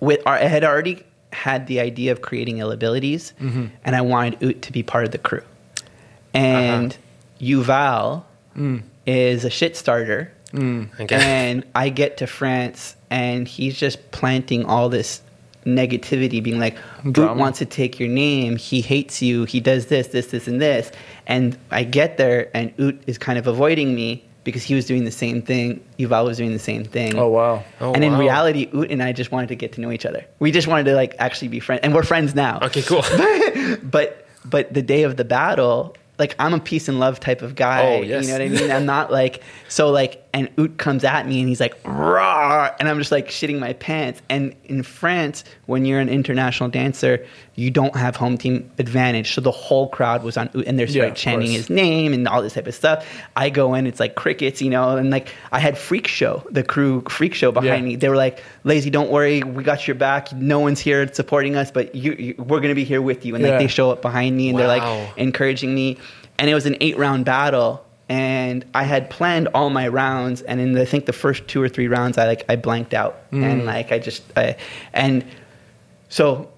with, I had already had the idea of creating ill abilities mm-hmm. and I wanted Oot to be part of the crew. And uh-huh. Yuval mm. is a shit starter. Mm. Okay. And I get to France and he's just planting all this negativity, being like, Boot Drama. wants to take your name. He hates you. He does this, this, this, and this. And I get there and Oot is kind of avoiding me because he was doing the same thing. Yuval was doing the same thing. Oh wow. Oh, and in wow. reality, Oot and I just wanted to get to know each other. We just wanted to like actually be friends, and we're friends now. Okay, cool. but but the day of the battle, like I'm a peace and love type of guy. Oh, yes. You know what I mean? I'm not like so like and Oot comes at me and he's like raw and I'm just like shitting my pants. And in France, when you're an international dancer, you don't have home team advantage. So the whole crowd was on Oot and they're Yeah, like chanting his name and all this type of stuff. I go in, it's like crickets, you know, and like I had Freak Show, the crew Freak Show behind Yeah. me. They were like, "Lazy, don't worry, we got your back. No one's here supporting us, but you, you we're gonna be here with you." And Yeah. like they show up behind me and they're like encouraging me. And it was an eight round battle. And I had planned all my rounds, and in the, I think the first two or three rounds, I like I blanked out, Mm. and like I just, I, and so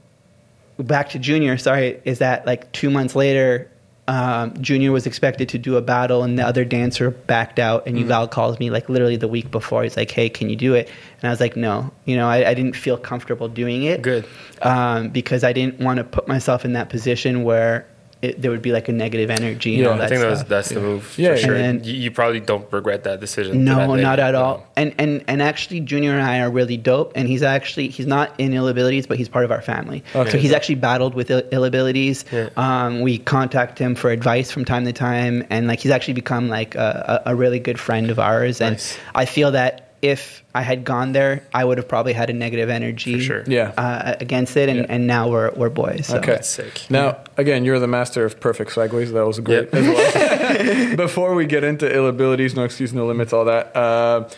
back to junior sorry is that like two months later um, junior was expected to do a battle and the other dancer backed out. And Yuval calls me like literally the week before. He's like hey can you do it? And i was like no. You know i, I didn't feel comfortable doing it. Good. um, because i didn't want to put myself in that position where it, there would be like a negative energy and Yeah, all I that I think that was, stuff. that's the move Yeah, for yeah. sure. And- you, you probably don't regret that decision. to No, that not at No. all. And and and actually, Junior and I are really dope. And he's actually he's not in ill abilities, but he's part of our family. Okay. So he's actually battled with Ill, Ill abilities. Yeah. Um, we contact him for advice from time to time, and like he's actually become like a, a, a really good friend of ours. And Nice. I feel that if I had gone there, I would have probably had a negative energy For sure. Yeah. uh, against it. And, Yeah. and now we're we're boys. So. Okay. Sick. Now, again, you're the master of perfect segues. That was great Yep. as well. Before we get into ill abilities, no excuse, no limits, all that. Uh,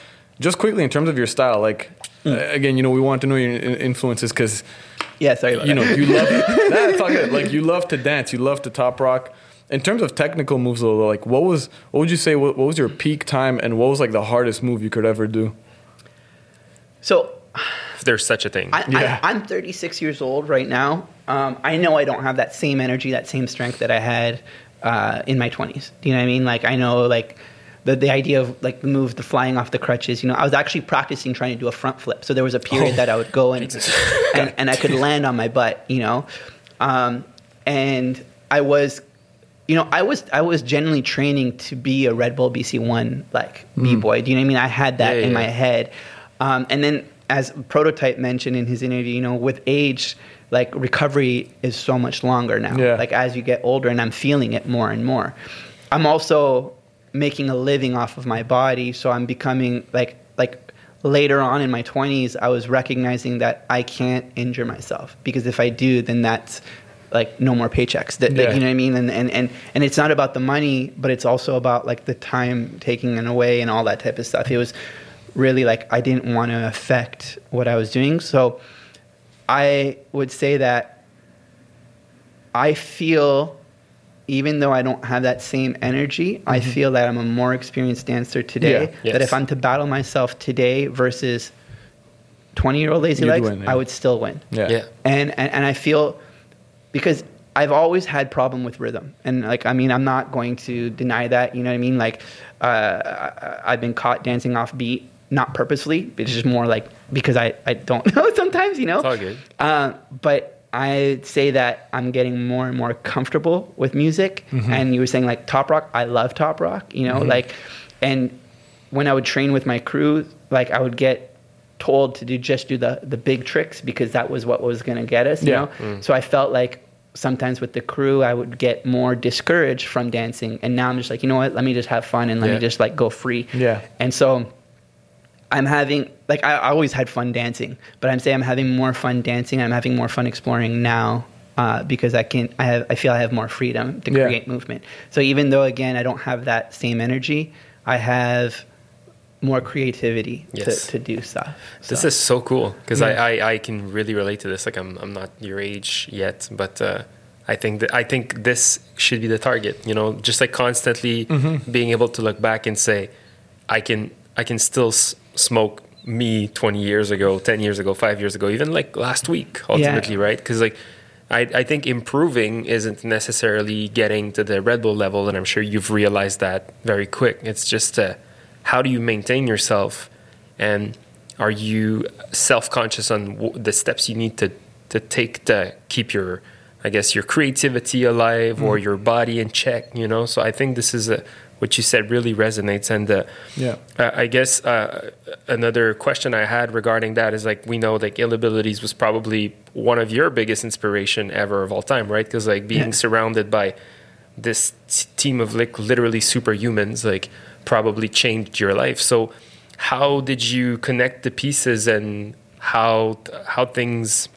just quickly, in terms of your style, like Hmm. uh, again, you know, we want to know your influences because Yeah. Sorry about you know you love. nah, it's all good. Like you love to dance, you love to top rock. In terms of technical moves, though, like what was what would you say? What, what was your peak time, and what was like the hardest move you could ever do? So If there's such a thing. I, Yeah. I, I'm 36 years old right now. Um, I know I don't have that same energy, that same strength that I had uh, in my 20s. Do you know what I mean? Like I know like the the idea of like the move, the flying off the crutches. You know, I was actually practicing trying to do a front flip. So there was a period Oh, that I would go and, and and I could land on my butt. You know, um, and I was. You know, I was I was genuinely training to be a Red Bull BC one like b boy. Do you know what I mean? I had that Mm. Yeah, in yeah, my yeah. head. Um, and then, as Prototype mentioned in his interview, you know, with age, like recovery is so much longer now. Yeah. Like as you get older, and I'm feeling it more and more. I'm also making a living off of my body, so I'm becoming like like later on in my 20s, I was recognizing that I can't injure myself because if I do, then that's like no more paychecks. That, that- Yeah. you know what I mean? And, and and and it's not about the money, but it's also about like the time taking it away and all that type of stuff. It was really like I didn't want to affect what I was doing. So I would say that I feel even though I don't have that same energy, I feel that I'm a more experienced dancer today. Mm-hmm. Yeah. That if I'm to battle myself today versus 20 year old lazy You'd legs, win, yeah. I would still win Yeah. yeah. and, and and I feel because I've always had problem with rhythm, and like I mean I'm not going to deny that. You know what I mean? Like uh, I've been caught dancing off beat, not purposely. It's just more like because I I don't know sometimes. You know. It's all good. Uh, but I say that I'm getting more and more comfortable with music. And you were saying like top rock. I love top rock. You know, like, and when I would train with my crew, like I would get told to do just do the the big tricks because that was what was going to get us. You Yeah. know. So I felt like sometimes with the crew I would get more discouraged from dancing, and now I'm just like, you know what? Let me just have fun and let Yeah. me just like go free. Yeah. And so I'm having like I, I always had fun dancing, but I'm saying I'm having more fun dancing. I'm having more fun exploring now uh, because I can I have I feel I have more freedom to Yeah. create movement. So even though again I don't have that same energy, I have more creativity Yes. to, to do stuff. This is so cool because I, I, I can really relate to this. Like I'm I'm not your age yet, but uh, I think that I think this should be the target. You know, just like constantly being able to look back and say, I can I can still s- smoke me 20 years ago, 10 years ago, five years ago, even like last week. Ultimately, right? Because like. I, I think improving isn't necessarily getting to the Red Bull level, and I'm sure you've realized that very quick. It's just uh, how do you maintain yourself, and are you self-conscious on w- the steps you need to to take to keep your, I guess, your creativity alive or your body in check? You know, so I think this is a, what you said really resonates, and uh, Yeah. uh, I guess uh, another question I had regarding that is like we know like Ill Abilities was probably one of your biggest inspiration ever of all time, right? Because like being Yeah. surrounded by this t- team of like literally superhumans like probably changed your life. So how did you connect the pieces and how how things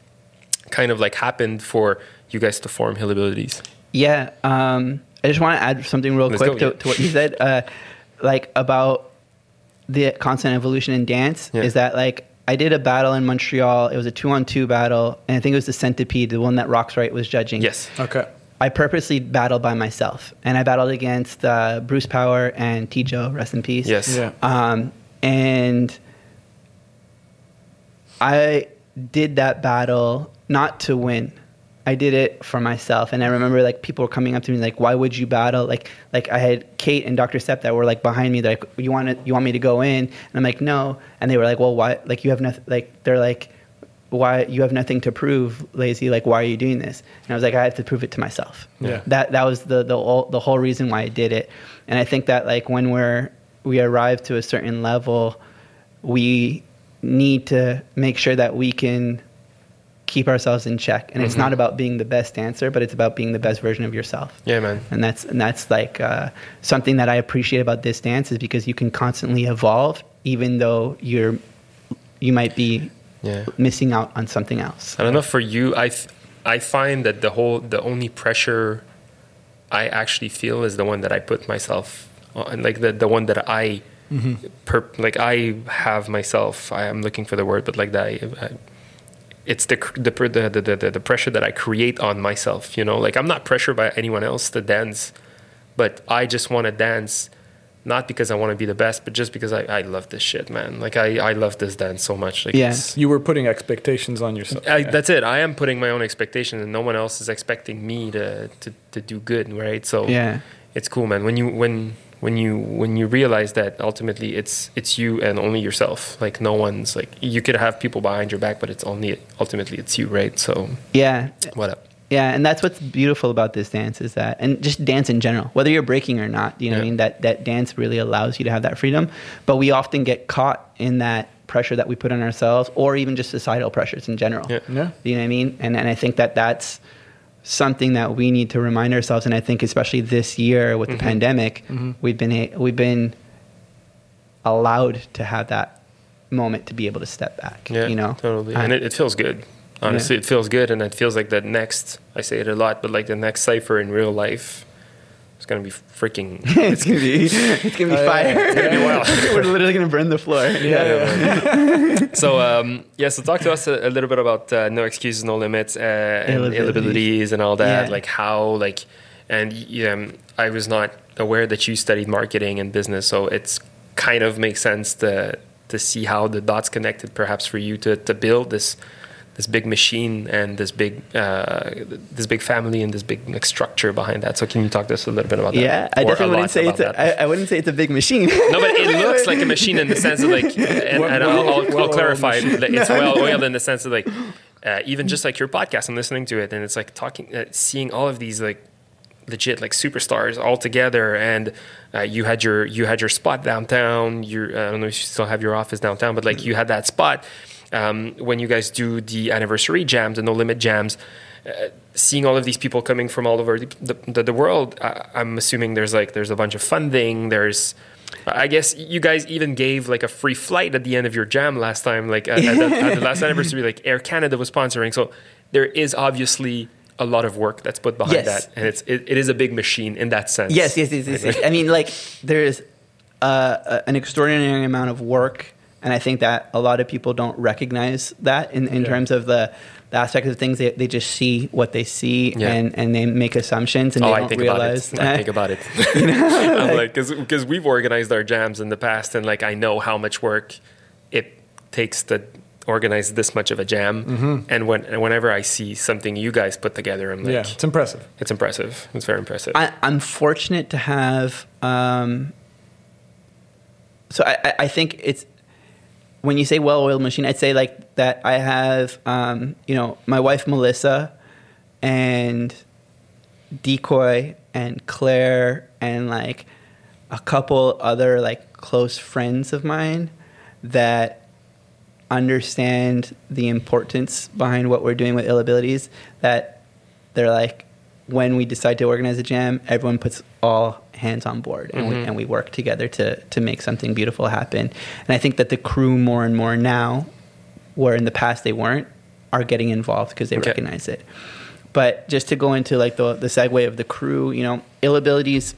kind of like happened for you guys to form Ill Abilities? Yeah, um, I just want to add something real Let's quick go, to, yeah. to what you said, uh, like about the constant evolution in dance. Yeah. Is that like I did a battle in Montreal? It was a two-on-two battle, and I think it was the Centipede, the one that Roxrite was judging. Yes. Okay. I purposely battled by myself, and I battled against uh, Bruce Power and Tijo, rest in peace. Yes. Yeah. Um, and I did that battle not to win. I did it for myself. And I remember like people were coming up to me like, "Why would you battle?" Like, like I had Kate and Dr. Step that were like behind me. They're like, "You want to, you want me to go in?" And I'm like, "No." And they were like, "Well, why?" Like you have nothing. Like they're like, "Why you have nothing to prove, lazy? Like why are you doing this?" And I was like, "I have to prove it to myself." Yeah. That that was the the whole, the whole reason why I did it. And I think that like when we're we arrive to a certain level, we need to make sure that we can keep ourselves in check. And it's not about being the best dancer, but it's about being the best version of yourself. Yeah, man. And that's and that's like uh, something that I appreciate about this dance is because you can constantly evolve, even though you're you might be Yeah. missing out on something else. I don't know for you. I I find that the whole the only pressure I actually feel is the one that I put myself on, like the the one that I mm-hmm. per, like I have myself. I am looking for the word, but like that. I, I, it's the, the the the the the pressure that I create on myself. You know, like I'm not pressured by anyone else to dance, but I just want to dance. Not because I want to be the best, but just because I, I love this shit, man. Like I, I love this dance so much. Like Yeah. You were putting expectations on yourself. I, Yeah. That's it. I am putting my own expectations, and no one else is expecting me to, to, to do good, right? So Yeah. it's cool, man. When you when when you when you realize that ultimately it's it's you and only yourself. Like no one's like you could have people behind your back, but it's only ultimately it's you, right? So Yeah. what up? Yeah, and that's what's beautiful about this dance is that, and just dance in general, whether you're breaking or not, you know, what I mean that that dance really allows you to have that freedom. But we often get caught in that pressure that we put on ourselves, or even just societal pressures in general. Yeah. Yeah. You know what I mean? And and I think that that's something that we need to remind ourselves. And I think especially this year with the mm-hmm. pandemic, mm-hmm. we've been a- we've been allowed to have that moment to be able to step back. Yeah, you know, totally. I- and it, it feels good. Honestly, it feels good, and it feels like the next. I say it a lot, but like the next cipher in real life, it's gonna be freaking. it's gonna be it's gonna be yeah. fire. It's gonna be wild. We're literally gonna burn the floor. Yeah. so um, yeah, so talk to us a, a little bit about uh, no excuses, no limits, uh, and Ill-abilities. ill-abilities and all that. Yeah. Like how, like, and y- um, I was not aware that you studied marketing and business, so it's kind of makes sense to to see how the dots connected, perhaps for you to to build this this big machine and this big uh, this big family and this big like, structure behind that. So can you talk to us a little bit about that? Yeah, I Or definitely wouldn't say it's a. I, I wouldn't say it's a big machine. No, but it looks like a machine in the sense of like, and, Well- and I'll, I'll, well- I'll clarify. that It's well oiled in the sense of like, uh, even just like your podcast, I'm listening to it, and it's like talking, uh, seeing all of these like legit like superstars all together, and uh, you had your you had your spot downtown. Your I don't know if you still have your office downtown, but like you had that spot um, when you guys do the anniversary jams, the no limit jams. Uh, seeing all of these people coming from all over the, the, the world, I, I'm assuming there's like there's a bunch of funding. There's I guess you guys even gave like a free flight at the end of your jam last time, like at, at the, at the last anniversary, like Air Canada was sponsoring. So there is obviously a lot of work that's put behind Yes. that, and it's it, it is a big machine in that sense. Yes, yes, yes, yes. yes. I mean, like there's uh, an extraordinary amount of work, and I think that a lot of people don't recognize that in, in terms of the, the aspect of things. They, they just see what they see, Yeah. and, and they make assumptions, and Oh, they I don't I think realize. about it. I think about it. I'm like, because we've organized our jams in the past, and like I know how much work it takes to organize this much of a jam. Mm-hmm. And when and whenever I see something you guys put together, I'm like, yeah, it's impressive. it's impressive. It's very impressive. I, I'm fortunate to have. Um, so I, I- I think it's when you say well-oiled machine, I'd say like that. I have, um, you know, my wife Melissa, and Decoy and Claire and like a couple other like close friends of mine that understand the importance behind what we're doing with ill abilities that they're like when we decide to organize a jam everyone puts all hands on board and, we, and we work together to, to make something beautiful happen. And i think that the crew more and more now where in the past they weren't are getting involved because they Okay. recognize it. But just to go into like the, the segue of the crew you know ill abilities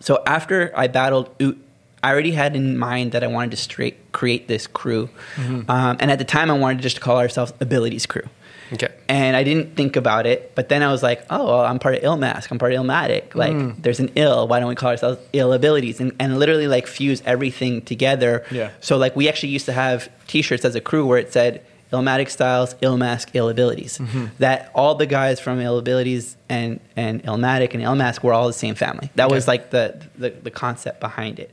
so after I battled Oot, I already had in mind that I wanted to straight create this crew, um, and at the time I wanted just to call ourselves Abilities Crew. Okay. And I didn't think about it, but then I was like, oh, well, I'm part of Illmask. I'm part of Illmatic. Like, there's an ill. Why don't we call ourselves Ill Abilities? And, and literally, like, fuse everything together. Yeah. So, like, we actually used to have t shirts as a crew where it said Illmatic Styles, Illmask, Ill Abilities. That all the guys from Ill Abilities and, and Illmatic and Illmask were all the same family. That was, like, the, the, the concept behind it.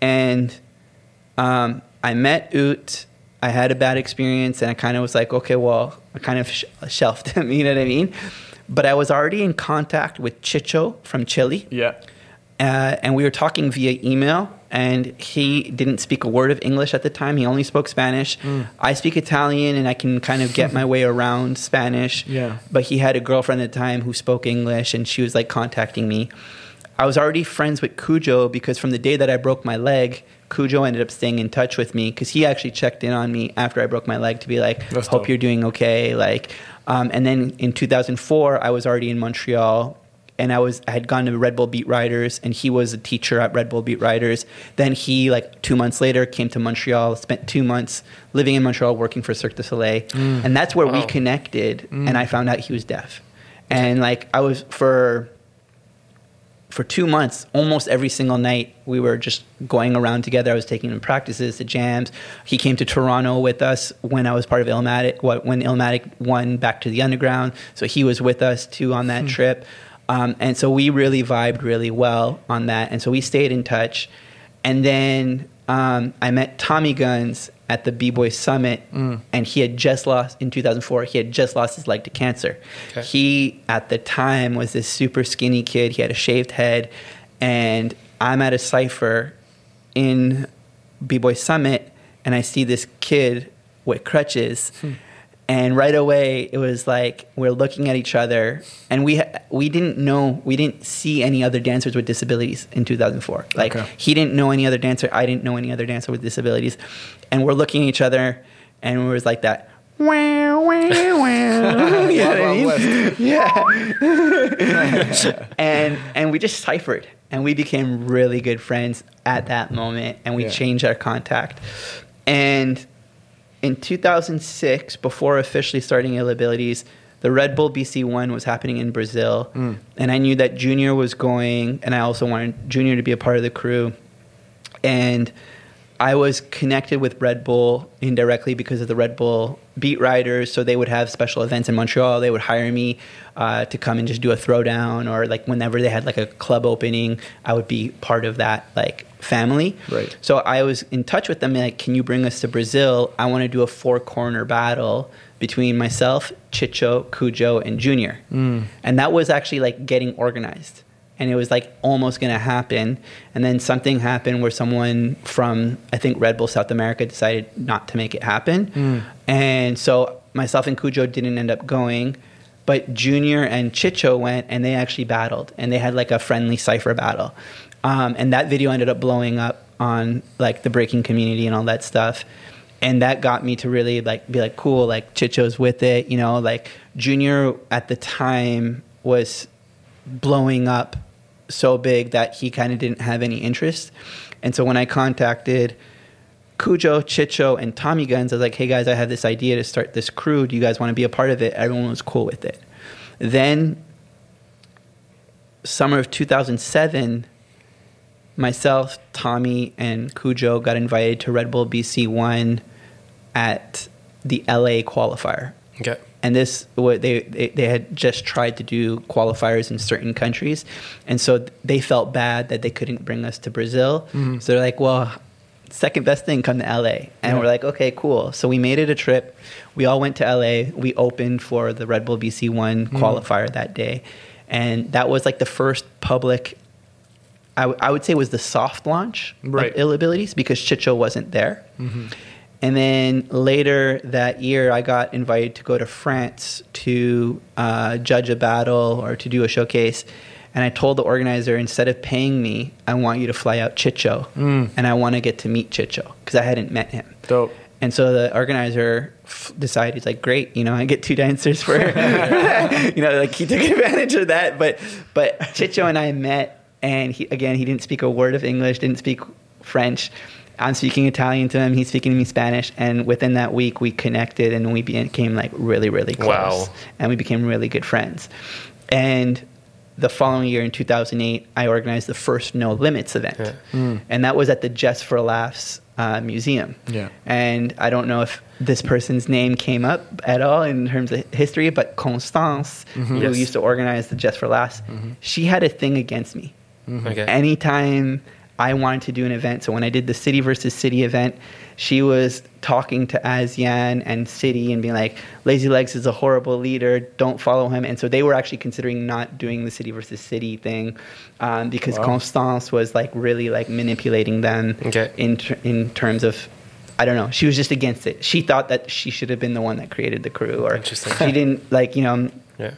And um, I met Oot. I had a bad experience, and I kind of was like, okay, well, I kind of sh- shelved him. You know what I mean? But I was already in contact with Chicho from Chile, Yeah. uh, and we were talking via email. And he didn't speak a word of English at the time. He only spoke Spanish. I speak Italian, and I can kind of get my way around Spanish. Yeah. But he had a girlfriend at the time who spoke English, and she was like contacting me. I was already friends with Cujo because from the day that I broke my leg, Cujo ended up staying in touch with me because he actually checked in on me after I broke my leg to be like, That's "Hope dope. you're doing okay." Like, um, and then in 2004, I was already in Montreal, and I was I had gone to Red Bull Beat Riders, and he was a teacher at Red Bull Beat Riders. Then he, like two months later, came to Montreal, spent two months living in Montreal, working for Cirque du Soleil, and that's where we Wow. connected. And I found out he was deaf, and like I was for for two months, almost every single night, we were just going around together. I was taking him practices, to jams. He came to Toronto with us when I was part of Illmatic, what- when Illmatic won Back to the Underground. So he was with us too on that trip. Um, and so we really vibed really well on that. And so we stayed in touch. And then um, I met Tommy Guns at the B Boy Summit, mm. and he had just lost in 2004. He had just lost his leg to cancer. Okay. He at the time was this super skinny kid. He had a shaved head, and I'm at a cipher in B Boy Summit, and I see this kid with crutches. Hmm. And right away, it was like we're looking at each other, and we we didn't know we didn't see any other dancers with disabilities in 2004. Like Okay. he didn't know any other dancer, I didn't know any other dancer with disabilities, and we're looking at each other, and it was like that. Wow, wow, wow. You know I mean? Yeah. and and we just ciphered, and we became really good friends at that moment, and we Yeah. changed our contact. And in 2006, before officially starting Ill Abilities, the Red Bull BC One was happening in Brazil, mm. and I knew that Junior was going, and I also wanted Junior to be a part of the crew. And I was connected with Red Bull indirectly because of the Red Bull beat riders. So they would have special events in Montreal. They would hire me uh, to come and just do a throwdown, or like whenever they had like a club opening, I would be part of that like family. Right. So I was in touch with them, like, can you bring us to Brazil? I want to do a four corner battle between myself, Chicho, Cujo, and Junior. And that was actually like getting organized. And it was like almost going to happen. And then something happened where someone from, I think, Red Bull South America decided not to make it happen. And so myself and Cujo didn't end up going. But Junior and Chicho went and they actually battled. And they had like a friendly cipher battle. Um, and that video ended up blowing up on like the breaking community and all that stuff. and that got me to really like be like cool like chicho's with it you know like junior at the time was blowing up so big that he kind of didn't have any interest and so when i contacted Cujo, Chicho, and Tommy Guns, I was like, hey guys, I have this idea to start this crew. Do you guys want to be a part of it? Everyone was cool with it. Then, summer of 2007, myself, Tommy, and Cujo got invited to Red Bull BC One at the LA qualifier. Okay. And this, what they, they they had just tried to do qualifiers in certain countries, and so they felt bad that they couldn't bring us to Brazil. Mm-hmm. So they're like, "Well, second best thing, come to LA." And we're like, "Okay, cool." So we made it a trip. We all went to LA. We opened for the Red Bull BC One qualifier that day, and that was like the first public I, w- I would say was the soft launch Right. of Ill Abilities because Chicho wasn't there. And then later that year, I got invited to go to France to uh, judge a battle or to do a showcase. And I told the organizer, instead of paying me, I want you to fly out Chicho. Mm. And I want to get to meet Chicho because I hadn't met him. Dope. And so the organizer f- decided, he's like, great, you know, I get two dancers for, you know, like he took advantage of that. But, but Chicho and I met, and he, again, he didn't speak a word of English, didn't speak French. I'm speaking Italian to him, he's speaking to me Spanish. And within that week, we connected and we became like really, really close. Wow. And we became really good friends. And the following year in 2008, I organized the first No Limits event. Hmm. And that was at the Just for Laughs uh, Museum. Yeah. And I don't know if this person's name came up at all in terms of history, but Constance, mm-hmm. who Yes. used to organize the Just for Laughs, mm-hmm. she had a thing against me. Mm-hmm. Okay. Anytime I wanted to do an event, so when I did the city versus city event, she was talking to Azian and City and being like, Lazy Legs is a horrible leader, don't follow him. And so they were actually considering not doing the city versus city thing um, because Constance was like really like manipulating them Okay. in, ter- in terms of. I don't know. She was just against it. She thought that she should have been the one that created the crew, or Interesting. she didn't like you know Yeah.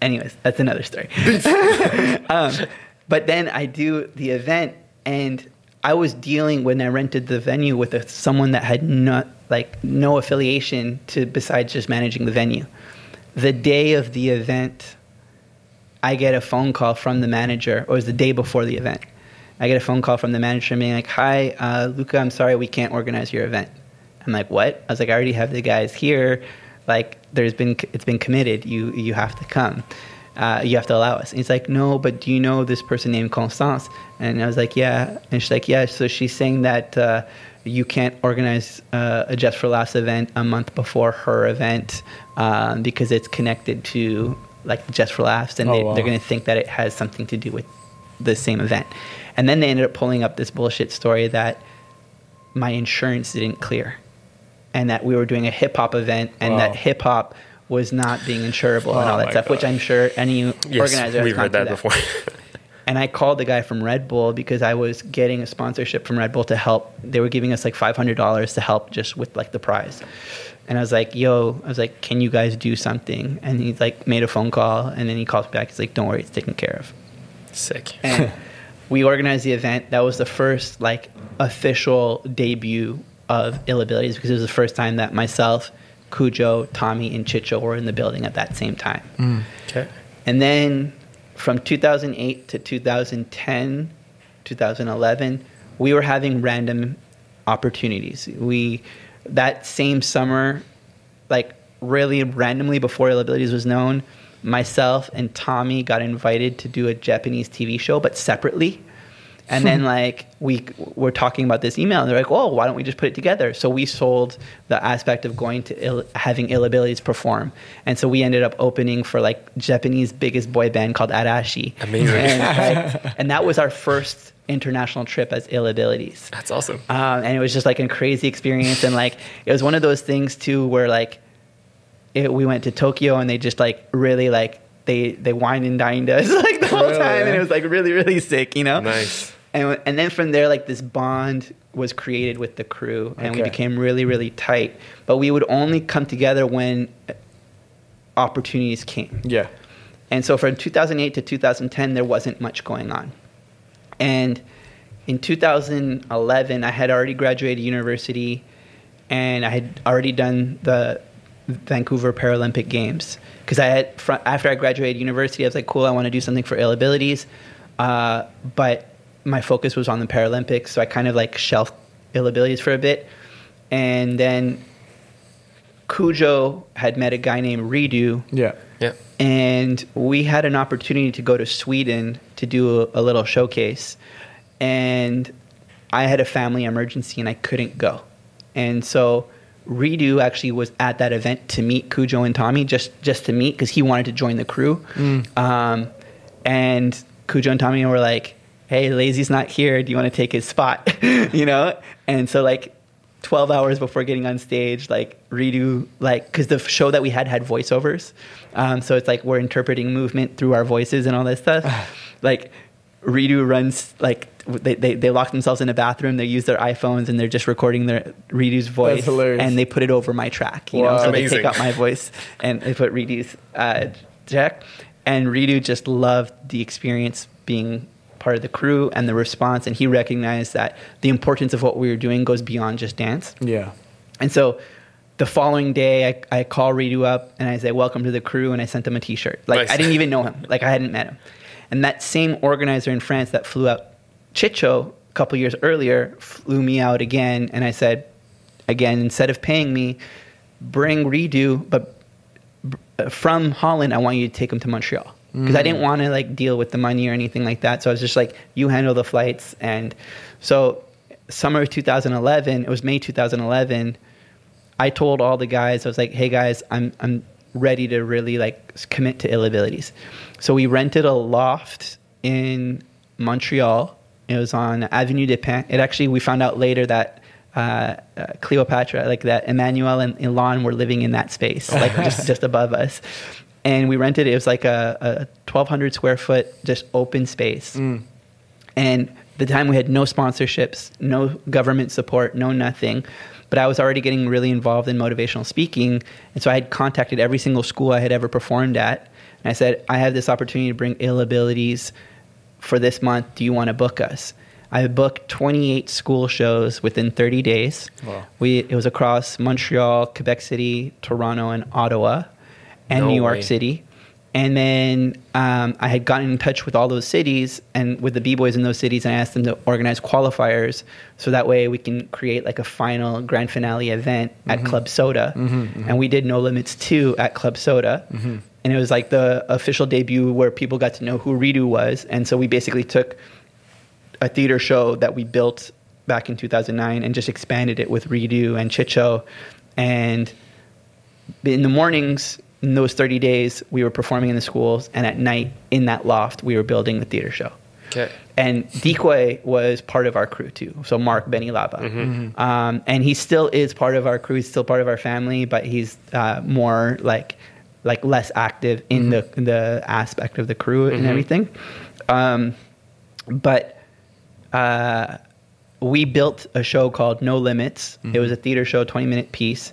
anyways, that's another story. um, but then I do the event, and I was dealing when I rented the venue with a, someone that had not like no affiliation to besides just managing the venue. The day of the event, I get a phone call from the manager, or it was the day before the event. I get a phone call from the manager being like, "Hi, uh, Luca, I'm sorry we can't organize your event." I'm like, "What?" I was like, "I already have the guys here. Like, there's been it's been committed. You you have to come. Uh, you have to allow us." And he's like, "No, but do you know this person named Constance?" And I was like, "Yeah." And she's like, "Yeah." So she's saying that. Uh, you can't organize uh, a Just for Laughs event a month before her event um, because it's connected to like Just for Laughs, and Oh, they, wow. they're going to think that it has something to do with the same event. And then they ended up pulling up this bullshit story that my insurance didn't clear, and that we were doing a hip hop event, and Wow. that hip hop was not being insurable and Oh all that stuff, which I'm sure any Yes, organizer has we've heard through that before. and I called the guy from Red Bull because I was getting a sponsorship from Red Bull to help. They were giving us like five hundred dollars to help just with like the prize. And I was like, "Yo," I was like, "Can you guys do something?" And he's like, made a phone call, and then he calls me back. He's like, "Don't worry, it's taken care of." Sick. And we organized the event. That was the first like official debut of Ill Abilities because it was the first time that myself, Cujo, Tommy, and Chicho were in the building at that same time. Mm. Okay. And then from 2008 to 2010, 2011, we were having random opportunities. We that same summer, like really randomly before Ill Abilities was known, myself and Tommy got invited to do a Japanese TV show, but separately. And then like we were talking about this email, and they're like, "Oh, why don't we just put it together?" So we sold the aspect of going to Ill, having ill abilities perform, and so we ended up opening for like Japanese biggest boy band called Arashi. Amazing. And, like, and that was our first international trip as ill abilities. That's awesome. Um, and it was just like a crazy experience, and like it was one of those things too, where like it, we went to Tokyo, and they just like really like they they wined and dined us like the whole Really? time, and it was like really really sick, you know. Nice. And and then from there, like this bond was created with the crew, and we became really really tight. But we would only come together when opportunities came. Yeah. And so from 2008 to 2010, there wasn't much going on. And in 2011, I had already graduated university. and I had already done the Vancouver Paralympic Games because I had fr- after I graduated university, I was like, cool, I want to do something for ill abilities, uh, but my focus was on the Paralympics, so I kind of like shelved ill abilities for a bit, and then Cujo had met a guy named Redo. Yeah. Yeah. and we had an opportunity to go to Sweden to do a, a little showcase, and I had a family emergency and I couldn't go, and so Redo actually was at that event to meet Cujo and Tommy just just to meet because he wanted to join the crew, um, and Cujo and Tommy were like, "Hey, Lazy's not here. Do you want to take his spot?" you know, and so like 12 hours before getting on stage, like redo, like, because the show that we had had voiceovers. Um, so it's like we're interpreting movement through our voices and all this stuff. like, redo runs, like, they, they, they lock themselves in a bathroom, they use their iPhones, and they're just recording their redo's voice. And they put it over my track, you know? So Amazing. they take out my voice and they put redo's uh, jack. And redo just loved the experience being part of the crew and the response. And he recognized that the importance of what we were doing goes beyond just dance. Yeah. And so the following day, I, I call Redo up and I say, Welcome to the crew. And I sent him a t shirt. Like, Nice. I didn't even know him. Like, I hadn't met him. And that same organizer in France that flew out Chicho a couple years earlier flew me out again. And I said, Again, instead of paying me, bring Redo, but from Holland, I want you to take him to Montreal. Because I didn't want to like deal with the money or anything like that. So I was just like, you handle the flights. And so summer of 2011, it was May 2011. I told all the guys, I was like, hey guys, I'm I'm ready to really like commit to ill abilities. So we rented a loft in Montreal. It was on Avenue des Pins. It actually we found out later that uh, uh, Cleopatra, like that, Emmanuel and Elon were living in that space, like just just above us. And we rented it. It was like a, a 1,200 square foot, just open space. Mm. And the time we had no sponsorships, no government support, no nothing. But I was already getting really involved in motivational speaking. And so I had contacted every single school I had ever performed at. And I said, I have this opportunity to bring ill abilities for this month. Do you want to book us? I booked 28 school shows within 30 days. Wow. We, it was across Montreal, Quebec City, Toronto, and Ottawa, and No New York way. City. And then um, I had gotten in touch with all those cities and with the b boys in those cities, and I asked them to organize qualifiers so that way we can create like a final grand finale event at mm-hmm. Club Soda. Mm-hmm, mm-hmm. And we did No Limits 2 at Club Soda. And it was like the official debut where people got to know who Redo was. And so we basically took a theater show that we built back in 2009 and just expanded it with Redo and Chicho. And in the mornings, in those 30 days, we were performing in the schools, and at night, in that loft, we were building the theater show. Okay. And Decoy was part of our crew too. So Mark Benny Lava, um, and he still is part of our crew. He's still part of our family, but he's uh, more like like less active in the in the aspect of the crew and everything. Um, but uh, we built a show called No Limits. It was a theater show, 20 minute piece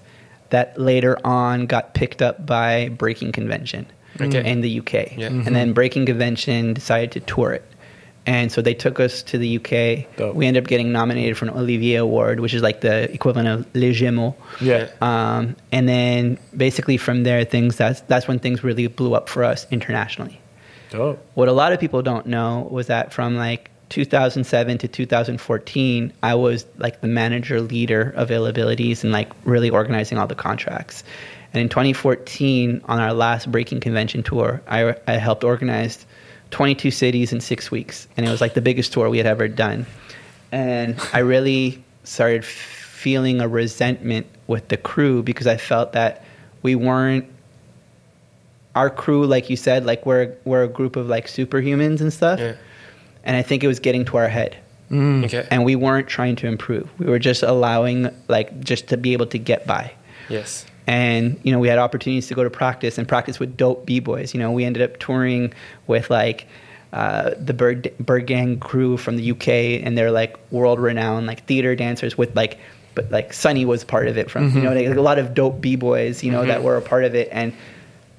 that later on got picked up by Breaking Convention Okay. in the UK. Yeah. And then Breaking Convention decided to tour it. And so they took us to the UK. Dope. We ended up getting nominated for an Olivier Award, which is like the equivalent of Les Gémeaux. Yeah. Um, and then basically from there, things that's that's when things really blew up for us internationally. Dope. What a lot of people don't know was that from like 2007 to 2014, I was like the manager leader of ill abilities and like really organizing all the contracts. And in 2014, on our last breaking convention tour, I, I helped organize 22 cities in six weeks. And it was like the biggest tour we had ever done. And I really started feeling a resentment with the crew because I felt that we weren't our crew, like you said, like we're we're a group of like superhumans and stuff. Yeah. And I think it was getting to our head. Mm. Okay. And we weren't trying to improve. We were just allowing like just to be able to get by. yes. And you know, we had opportunities to go to practice and practice with dope b boys. You know, we ended up touring with like uh, the Bird Bird Gang crew from the UK, and they're like world renowned like theater dancers with like. But like Sunny was part of it from you mm-hmm. know like, a lot of dope b boys you know that mm-hmm. were a part of it and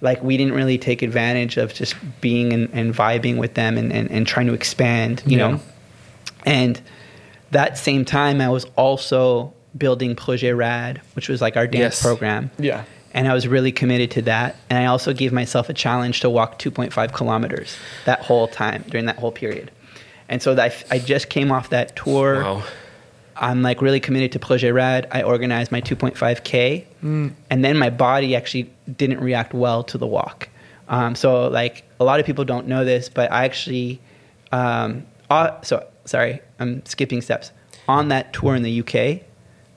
like we didn't really take advantage of just being and, and vibing with them and, and, and trying to expand, you Yeah. know. And that same time, I was also building Projet Rad, which was like our dance Yes. program. Yeah. And I was really committed to that. And I also gave myself a challenge to walk 2.5 kilometers that whole time during that whole period. And so that I, I just came off that tour. Wow. I'm like really committed to Projet Rad. I organized my 2.5K. And then my body actually didn't react well to the walk. Um, so, like, a lot of people don't know this, but I actually, um, uh, so sorry, I'm skipping steps. On that tour in the UK,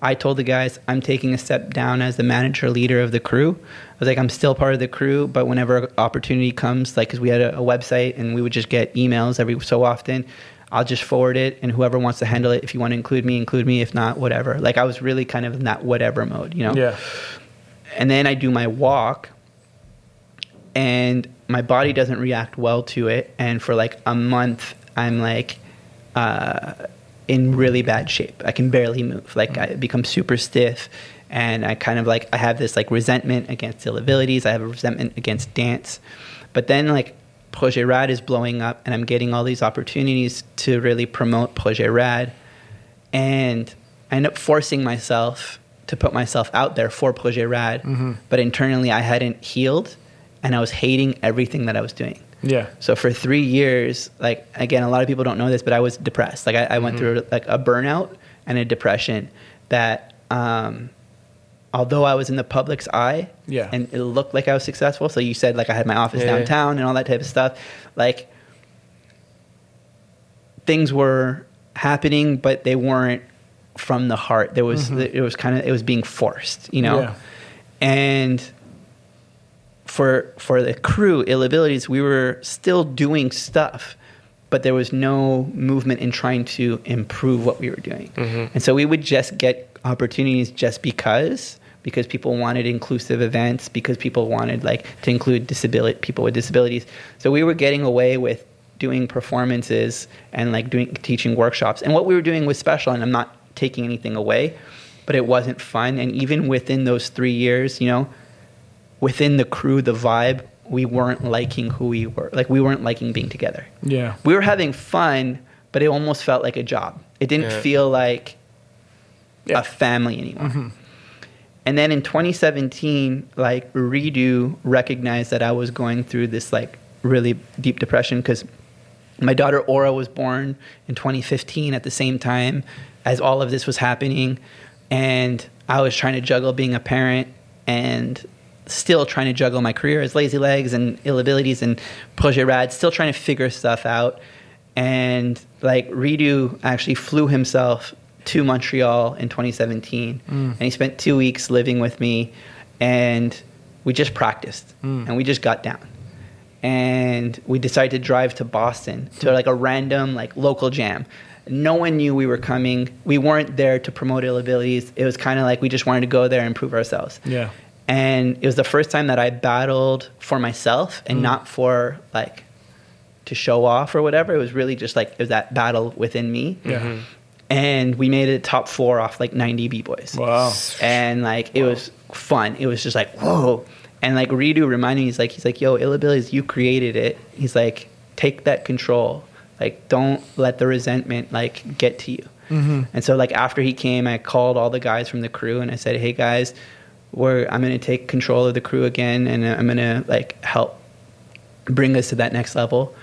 I told the guys I'm taking a step down as the manager leader of the crew. I was like, I'm still part of the crew, but whenever opportunity comes, like, because we had a, a website and we would just get emails every so often, I'll just forward it, and whoever wants to handle it, if you want to include me, include me. If not, whatever. Like, I was really kind of in that whatever mode, you know? Yeah. and then I do my walk, and my body doesn't react well to it. And for like a month, I'm like uh, in really bad shape. I can barely move. Like I become super stiff, and I kind of like I have this like resentment against ill abilities. I have a resentment against dance, but then like. Projet Rad is blowing up, and I'm getting all these opportunities to really promote Projet Rad and I end up forcing myself to put myself out there for Projet Rad, but internally I hadn't healed, and I was hating everything that I was doing. Yeah. So for three years, like again, a lot of people don't know this, but I was depressed. Like I, I went through like a burnout and a depression that, um, although I was in the public's eye, Yeah. and it looked like I was successful. So you said like I had my office Yeah, yeah. downtown and all that type of stuff, like things were happening, but they weren't from the heart. There was mm-hmm. it was kind of it was being forced, you know, Yeah. and for for the crew ill abilities we were still doing stuff but there was no movement in trying to improve what we were doing mm-hmm. and so we would just get opportunities just because because people wanted inclusive events because people wanted like to include disability people with disabilities so we were getting away with doing performances and like doing teaching workshops and what we were doing was special and i'm not taking anything away but it wasn't fun and even within those three years you know within the crew, the vibe, we weren't liking who we were. Like we weren't liking being together. Yeah. We were having fun, but it almost felt like a job. It didn't Yeah. feel like Yeah. a family anymore. Mm-hmm. And then in 2017, like Redo recognized that I was going through this like really deep depression because my daughter Aura was born in 2015 at the same time as all of this was happening. And I was trying to juggle being a parent and still trying to juggle my career as Lazy Legs and Ill Abilities and Projet Rad, still trying to figure stuff out. And like Redo actually flew himself to Montreal in 2017 mm. and he spent two weeks living with me and we just practiced mm. and we just got down and we decided to drive to Boston to hmm. like a random like local jam. No one knew we were coming. We weren't there to promote ill abilities. It was kind of like we just wanted to go there and prove ourselves. Yeah. And it was the first time that I battled for myself and hmm. not for like to show off or whatever. It was really just like it was that battle within me. Yeah. Mm-hmm. And we made it top four off like 90 b boys Wow. and like it was fun. It was just like whoa. And like Redo reminded me, he's like, he's like, yo, ill abilities, you created it. He's like, take that control. Like, don't let the resentment like get to you. Mm-hmm. And so like after he came, I called all the guys from the crew and I said, hey guys, we're I'm gonna take control of the crew again, and uh, I'm gonna like help bring us to that next level.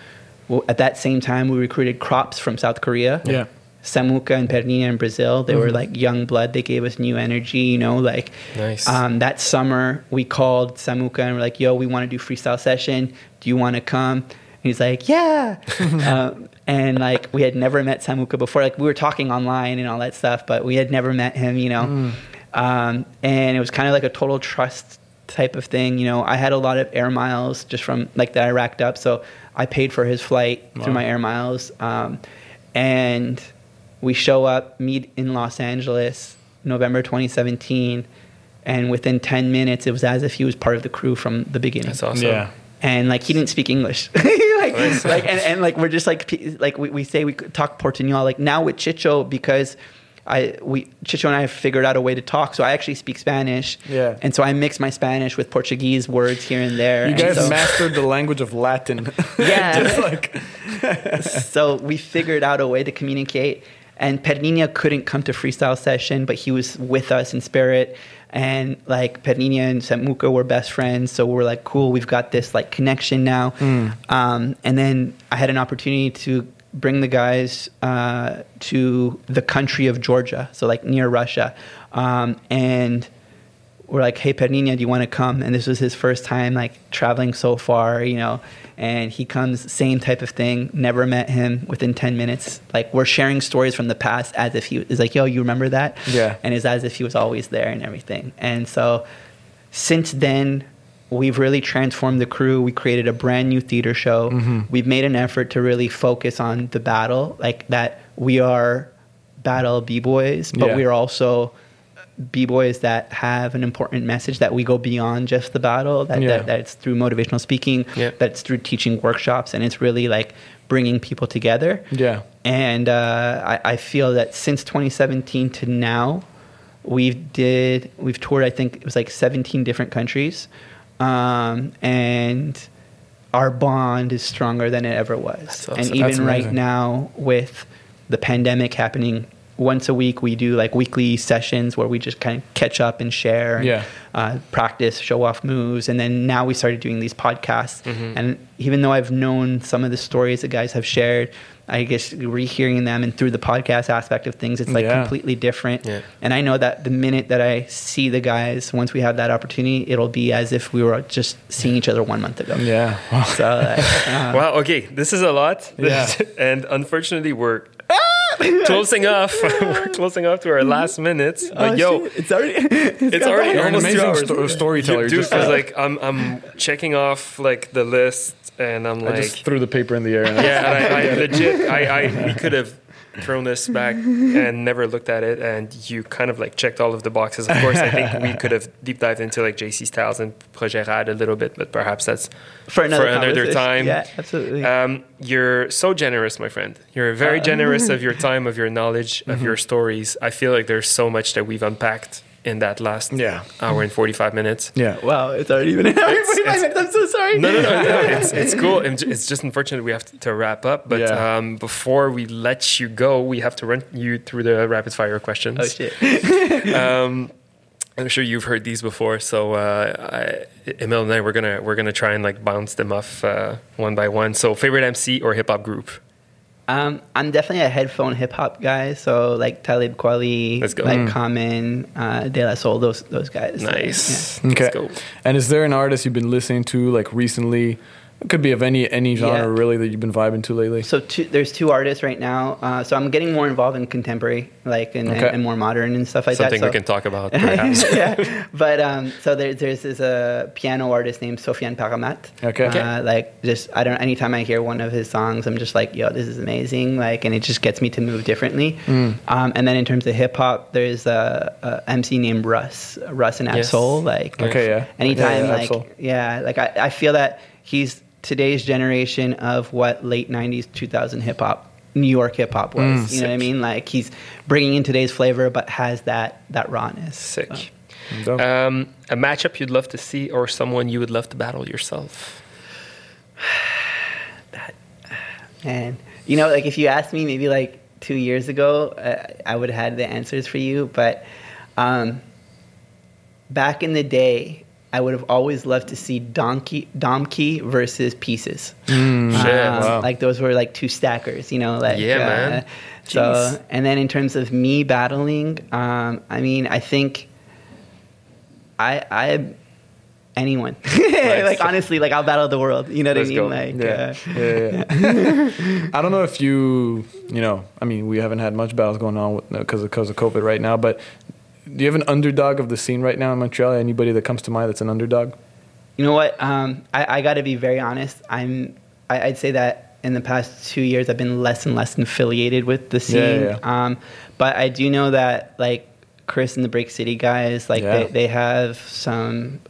Well, at that same time, we recruited Krops from South Korea. Yeah. Samuka and Perninha in Brazil. They were like young blood. They gave us new energy, you know, like Nice. um, that summer we called Samuka and we're like, yo, we want to do freestyle session. Do you want to come? And he's like, yeah. um, and like we had never met Samuka before. Like we were talking online and all that stuff, but we had never met him, you know. Um, and it was kind of like a total trust type of thing. You know, I had a lot of air miles just from like that I racked up, so I paid for his flight through my air miles. Um, and we show up, meet in Los Angeles, November 2017, and within 10 minutes, it was as if he was part of the crew from the beginning That's awesome. Yeah. and like he didn't speak English. like, like and, and like we're just like like we, we say we could talk Portuñol. Like now with Chicho because I we Chicho and I have figured out a way to talk. So I actually speak Spanish. Yeah. And so I mix my Spanish with Portuguese words here and there. You and guys so, mastered the language of Latin. Yeah. Like so we figured out a way to communicate. And Perninha couldn't come to freestyle session, but he was with us in spirit. And like Perninha and Samuka were best friends, so we're like, cool, we've got this like connection now. Um, and then I had an opportunity to bring the guys uh, to the country of Georgia, so like near Russia, um, and we're like, hey, Perninha, do you want to come? And this was his first time like traveling so far, you know. And he comes, same type of thing. Never met him within ten minutes. Like we're sharing stories from the past as if he is like, yo, you remember that? Yeah. And it's as if he was always there and everything. And so, since then, we've really transformed the crew. We created a brand new theater show. Mm-hmm. We've made an effort to really focus on the battle, like that we are battle b boys, but Yeah. we are also b boys that have an important message that we go beyond just the battle. That, Yeah. that, that it's through motivational speaking. Yeah. That it's through teaching workshops, and it's really like bringing people together. Yeah. And uh, I, I feel that since 2017 to now, we've did we've toured. I think it was like 17 different countries, um, and our bond is stronger than it ever was. awesome. And That's even right now, with the pandemic happening, once a week we do like weekly sessions where we just kind of catch up and share. And, Yeah. uh, practice, show off moves, and then now we started doing these podcasts. And even though I've known some of the stories the guys have shared, I guess rehearing them and through the podcast aspect of things, it's like Yeah. completely different. Yeah. And I know that the minute that I see the guys, once we have that opportunity, it'll be as if we were just seeing each other one month ago. Yeah. So, uh, Wow. Okay, this is a lot. Yeah. and unfortunately, we're closing off. we're closing off to our last minutes. But oh, yo, shit, it's already it's already You're an almost two amazing sto- storyteller. Dude, because uh, like I'm I'm checking off like the list, and I'm like I just threw the paper in the air. And yeah, and I, I legit, I, I we could have thrown this back and never looked at it, and you kind of like checked all of the boxes. Of course, I think we could have deep dived into like JC Styles and Projet Rad a little bit, but perhaps that's for another, for another time. Yeah, absolutely. Um, you're so generous, my friend. You're very generous of your time, of your knowledge, of your stories. I feel like there's so much that we've unpacked in that last Yeah. hour and 45 minutes. yeah. wow, it's already been an hour and 45 minutes. I'm so sorry. No, no, no, no. It's, it's cool. And It's just unfortunate we have to, to wrap up. But Yeah. um, before we let you go, we have to run you through the rapid fire questions. Oh, shit. Um, I'm sure you've heard these before, so uh, I, Emil and I we're gonna we're gonna try and like bounce them off uh, one by one. So, favorite MC or hip hop group? Um, I'm definitely a headphone hip hop guy. So like Talib Kweli, Let's go. like Mm. Common, uh, De La Soul, those those guys. So, Nice. Okay. Let's go. And is there an artist you've been listening to like recently? It could be of any any genre Yeah. really that you've been vibing to lately. So two, there's two artists right now. Uh, so I'm getting more involved in contemporary, like and, Okay. and, more modern and stuff like Something that. Something we So- can talk about. Perhaps. yeah, but um, so there, there's this uh, piano artist named Sofiane Pamart. Okay. Okay. Uh, like just I don't. Anytime I hear one of his songs, I'm just like, yo, this is amazing. Like, and it just gets me to move differently. Mm. Um, and then in terms of hip hop, there's a, a MC named Russ, Russ and Yes. Absol. Like, Okay, yeah. anytime, Yeah, yeah, like, Absol. yeah, like I, I feel that he's today's generation of what late '90s, 2000 hip hop. New York hip hop was, Mm, you know what I mean? Like he's bringing in today's flavor, but has that that rawness. Sick. So. Um, a matchup you'd love to see, or someone you would love to battle yourself? And you know, like if you asked me maybe like two years ago, uh, I would have had the answers for you. But um, back in the day, I would have always loved to see Donkey Domkey versus Pieces. Mm, Um, wow. Like those were like two stackers, you know. Like Yeah, uh, man. So and then in terms of me battling, um, I mean, I think I I anyone like honestly like I'll battle the world. You know what Let's I mean? go. Like Yeah, uh, yeah, yeah. I don't know if you, you know, I mean, we haven't had much battles going on because of because of COVID right now. But do you have an underdog of the scene right now in Montreal? Anybody that comes to mind that's an underdog? You know what? Um, I, I got to be very honest. I'm. I, I'd say that in the past two years, I've been less and less affiliated with the scene. Yeah, yeah, Um, but I do know that like Chris and the Break City guys, like Yeah. they, they have some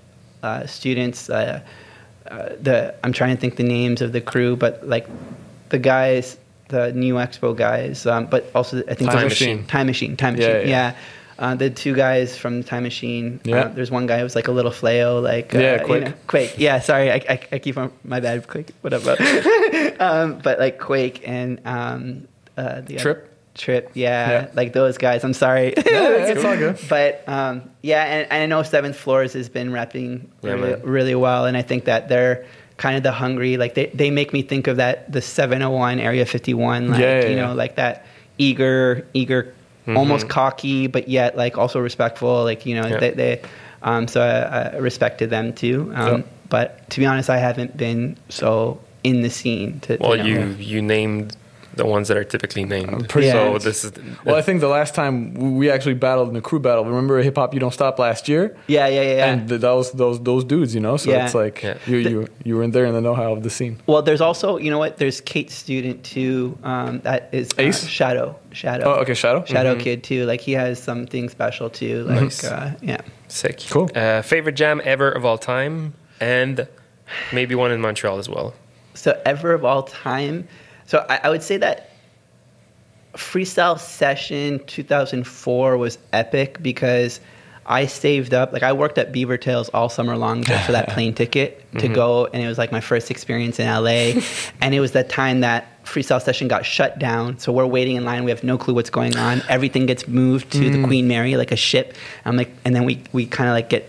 uh, students. Uh, uh, the I'm trying to think the names of the crew, but like the guys, the new Expo guys, um, but also I think Time Machine. Time Machine, Time Yeah, Machine, yeah. Uh, the two guys from the Time Machine. Yeah. Uh, there's one guy who was like a little flail, like uh, Yeah, you Quake. know, Quake. Yeah, sorry, I, I, I keep on my bad. Quake, whatever. um, but like Quake and um, uh, the Trip? trip. Yeah, Yeah. like those guys. I'm sorry. it's all good. But um, yeah, and, and I know Seventh Floors has been repping Yeah, really, really well, and I think that they're kind of the hungry. Like they, they make me think of that the 701 Area 51. Like Yeah, you know, like that eager, eager, Mm-hmm. almost cocky, but yet like also respectful. Like you know, Yeah. they, they um, so I, I respected them too. Um. But to be honest, I haven't been so in the scene to. Well, you you named the ones that are typically named. pretty so this is Well, I think the last time we actually battled in a crew battle, remember Hip Hop You Don't Stop last year? Yeah, yeah, yeah. yeah. And th- that was those those dudes, you know. So Yeah. it's like Yeah. you you you were in there in the know-how of the scene. Well, there's also, you know what? There's Kate Student too. Um, that is uh, Ace? Shadow. Shadow. Oh, okay, Shadow. Shadow Kid too. Like he has something special too. Like Nice. uh, yeah. sick. Cool. Uh, favorite jam ever of all time, and maybe one in Montreal as well. So ever of all time. So I, I would say that freestyle session 2004 was epic because I saved up. Like I worked at Beaver Tails all summer long just for that plane ticket to mm-hmm. go, and it was like my first experience in LA. and it was that time that freestyle session got shut down. So we're waiting in line. We have no clue what's going on. Everything gets moved to the mm. Queen Mary like a ship. I'm like, and then we we kind of like get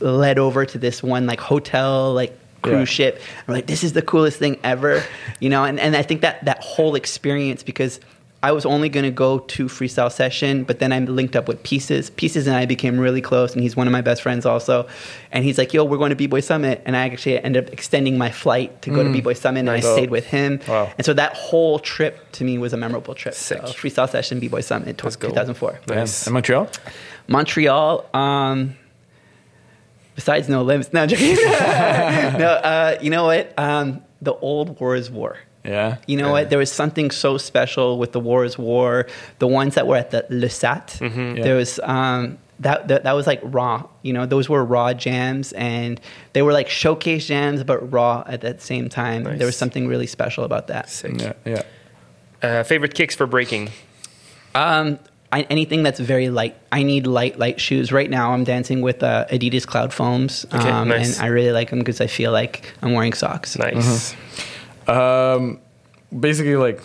led over to this one like hotel like cruise Yeah. ship. I'm like, this is the coolest thing ever, you know. And and I think that that whole experience because I was only going to go to freestyle session, but then I linked up with Pieces. Pieces and I became really close, and he's one of my best friends also. And he's like, "Yo, we're going to B Boy Summit," and I actually ended up extending my flight to go to B Boy Summit, and I Nice. stayed with him. Wow. And so that whole trip to me was a memorable trip. Sick. So freestyle session, B Boy Summit, Let's 2004. Nice. And Montreal. Montreal. Um, besides No Limits, no, I'm joking. no, uh, you know what? Um, the old War is War. Yeah. You know what? There was something so special with the War is War. The ones that were at the Le Sat. Yeah. There was um, that, that that was like raw. You know, those were raw jams, and they were like showcase jams, but raw at that same time. There was something really special about that. Sick. Yeah. Yeah. Uh, favorite kicks for breaking. Um, I, anything that's very light. I need light, light shoes. Right now, I'm dancing with uh, Adidas Cloud Foams, Okay, um, nice. and I really like them because I feel like I'm wearing socks. Nice. Um, basically, like,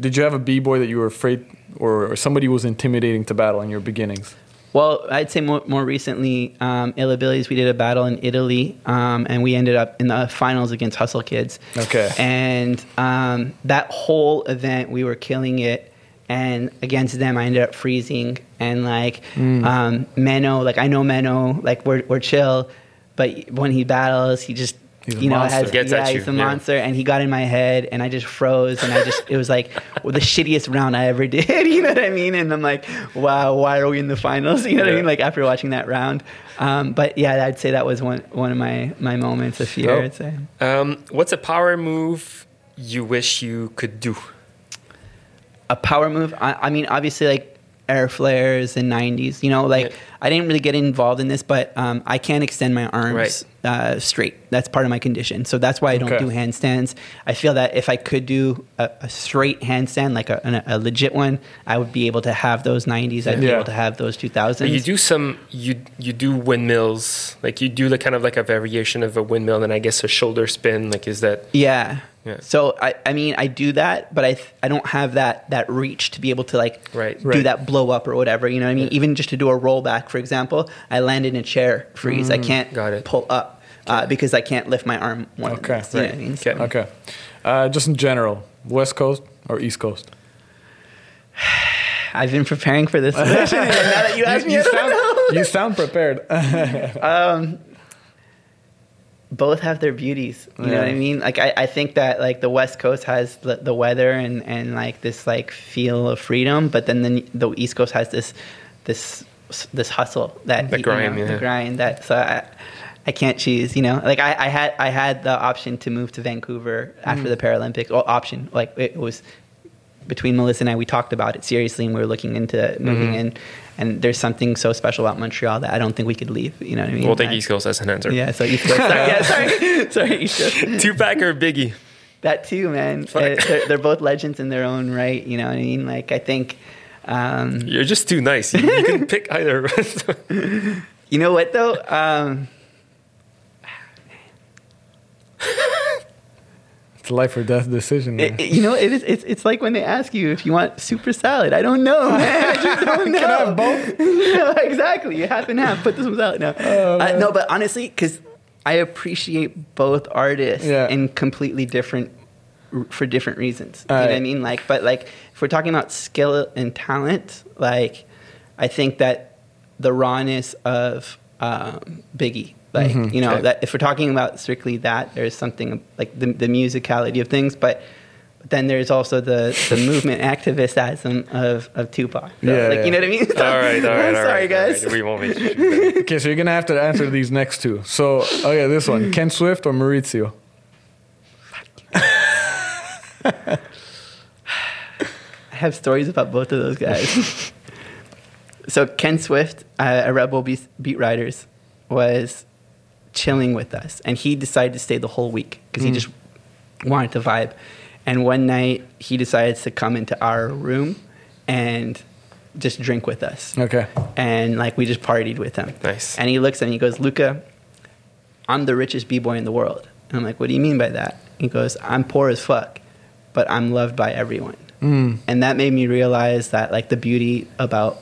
did you have a b boy that you were afraid, or, or somebody was intimidating to battle in your beginnings? Well, I'd say more, more recently, um, Ill Abilities, we did a battle in Italy, um, and we ended up in the finals against Hustle Kids. Okay. And um, that whole event, we were killing it. And against them, I ended up freezing. And like um, Menno, like I know Menno, like we're, we're chill, but when he battles, he just He's you know has Gets yeah at you, he's a yeah. monster. And he got in my head, and I just froze, and I just it was like well, the shittiest round I ever did. You know what I mean? And I'm like, wow, why are we in the finals? You know what I mean? Like after watching that round. Um, but yeah, I'd say that was one one of my my moments of fear. Dope. I'd say. Um, what's a power move you wish you could do? A power move. I, I mean, obviously, like air flares and 90s. You know, like Yeah. I didn't really get involved in this, but um, I can't extend my arms Right. uh, straight. That's part of my condition. So that's why I don't Okay. do handstands. I feel that if I could do a, a straight handstand, like a, an- a legit one, I would be able to have those 90s. I'd be able to have those 2000s. You do some you you do windmills like you do the kind of like a variation of a windmill and I guess a shoulder spin like is that Yeah. Yeah. So I, I mean I do that, but I th- I don't have that that reach to be able to like Right. do Right. that blow up or whatever. You know what I mean? Even just to do a rollback, for example, I land in a chair freeze. I can't Mm, got it. pull up uh, because I can't lift my arm. One Okay. You know what I mean? Okay. Okay. Uh, just in general, West Coast or East Coast? I've been preparing for this question. now that you asked me, you, I don't sound, know. you sound prepared. both have their beauties. You know what I mean? Like I, I think that like the West Coast has the, the weather and, and like this like feel of freedom, but then the, the East Coast has this this this hustle that The you know, grind, yeah. the grind that so I, I can't choose. You know, like I, I had I had the option to move to Vancouver after Mm. the Paralympics. Well, option like it was between Melissa and I. We talked about it seriously, and we were looking into moving Mm-hmm. in. And there's something so special about Montreal that I don't think we could leave. You know what I mean? we'll take I- East Coast as an answer. yeah, so East Coast. Sorry, yeah, sorry, sorry, East Coast. Tupac or Biggie? That too, man. They're, they're, they're both legends in their own right. You know what I mean? Like I think, um, You're just too nice. You, you can pick either. you know what though? Um, It's a life or death decision. It- it- you know, it is, it's, it's like when they ask you if you want super salad. I don't know, man. I just don't know. Can I have both? no, exactly. You have and have. Put this one out now. Oh, uh, no, but honestly, because I appreciate both artists Yeah. in completely different for different reasons. You know what I mean? Like, but like if we're talking about skill and talent, like I think that the rawness of um, Biggie, like you know, Okay. that if we're talking about strictly that, there's something like the, the musicality of things, but. But then there's also the, the movement activism of, of Tupac. So, Yeah, like yeah. you know what I mean? All right, all right, I'm all sorry, right, guys. all right. We won't make you. Okay, so you're gonna have to answer these next two. So, oh yeah, this one: Ken Swift or Maurizio? I have stories about both of those guys. so Ken Swift, uh, a Rebel Beat, Beat Riders, was chilling with us, and he decided to stay the whole week because he just wanted to vibe. And one night, he decides to come into our room and just drink with us. Okay. And like we just partied with him. Nice. And he looks at me, he goes, Luca, I'm the richest b boy in the world. And I'm like, what do you mean by that? He goes, I'm poor as fuck, but I'm loved by everyone. Mm. And that made me realize that like the beauty about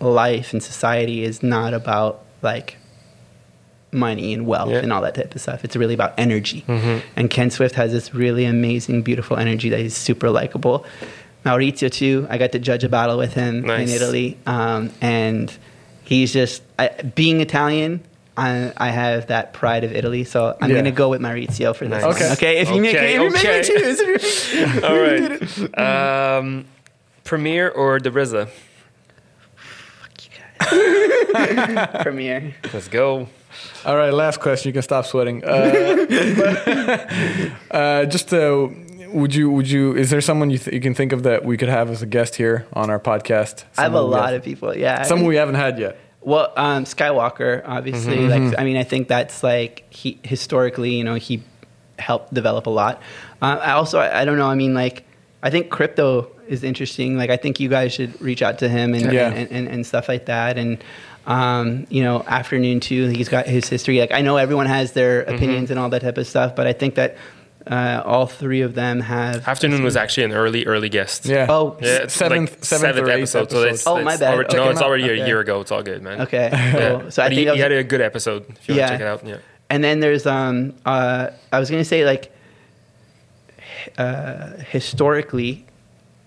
life and society is not about like money and wealth Yeah. and all that type of stuff. It's really about energy. And Ken Swift has this really amazing, beautiful energy that is super likable. Maurizio too. I got to judge a battle with him Nice. in Italy, um, and he's just I, being Italian. I, I have that pride of Italy, so I'm Yeah. gonna go with Maurizio for this. Nice. one. Okay. Okay. If you make Okay, if you make okay. me choose. if you- All right. Um, Premier or the RZA? Premier. Let's go. All right, last question. You can stop sweating. Uh, uh, just uh, would you would you is there someone you th- you can think of that we could have as a guest here on our podcast? I have a lot have- of people. Yeah. Someone we haven't had yet. Well, um, Skywalker, obviously. Mm-hmm. Like, I mean, I think that's like he historically, you know, he helped develop a lot. Uh, I also, I, I don't know. I mean, like, I think crypto is interesting. Like, I think you guys should reach out to him and Yeah. and, and, and stuff like that. And um, you know, afternoon too. He's got his history. Like, I know everyone has their Mm-hmm. opinions and all that type of stuff, but I think that uh, all three of them have. Afternoon was actually an early, early guest. Yeah. Oh, Yeah, it's Seventh- like seventh or eighth episode. So it's, episode. Oh, it's my bad. already- Check no, it's out. already a year ago. It's all good, man. Okay. Yeah. Cool. So I But think he, that he had a good episode. If you Yeah. want to check it out, yeah. And then there's um uh I was gonna say like uh, historically,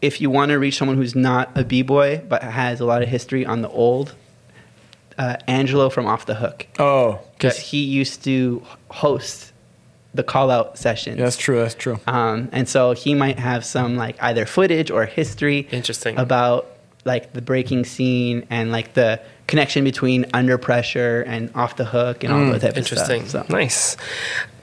if you want to reach someone who's not a b boy but has a lot of history on the old, uh, Angelo from Off the Hook, Oh, because Okay. he used to host the call out sessions. yeah, that's true. That's true. Um, and so he might have some like either footage or history Interesting. about like the breaking scene and like the connection between under pressure and off the hook and all that type of Interesting. stuff. So. Nice.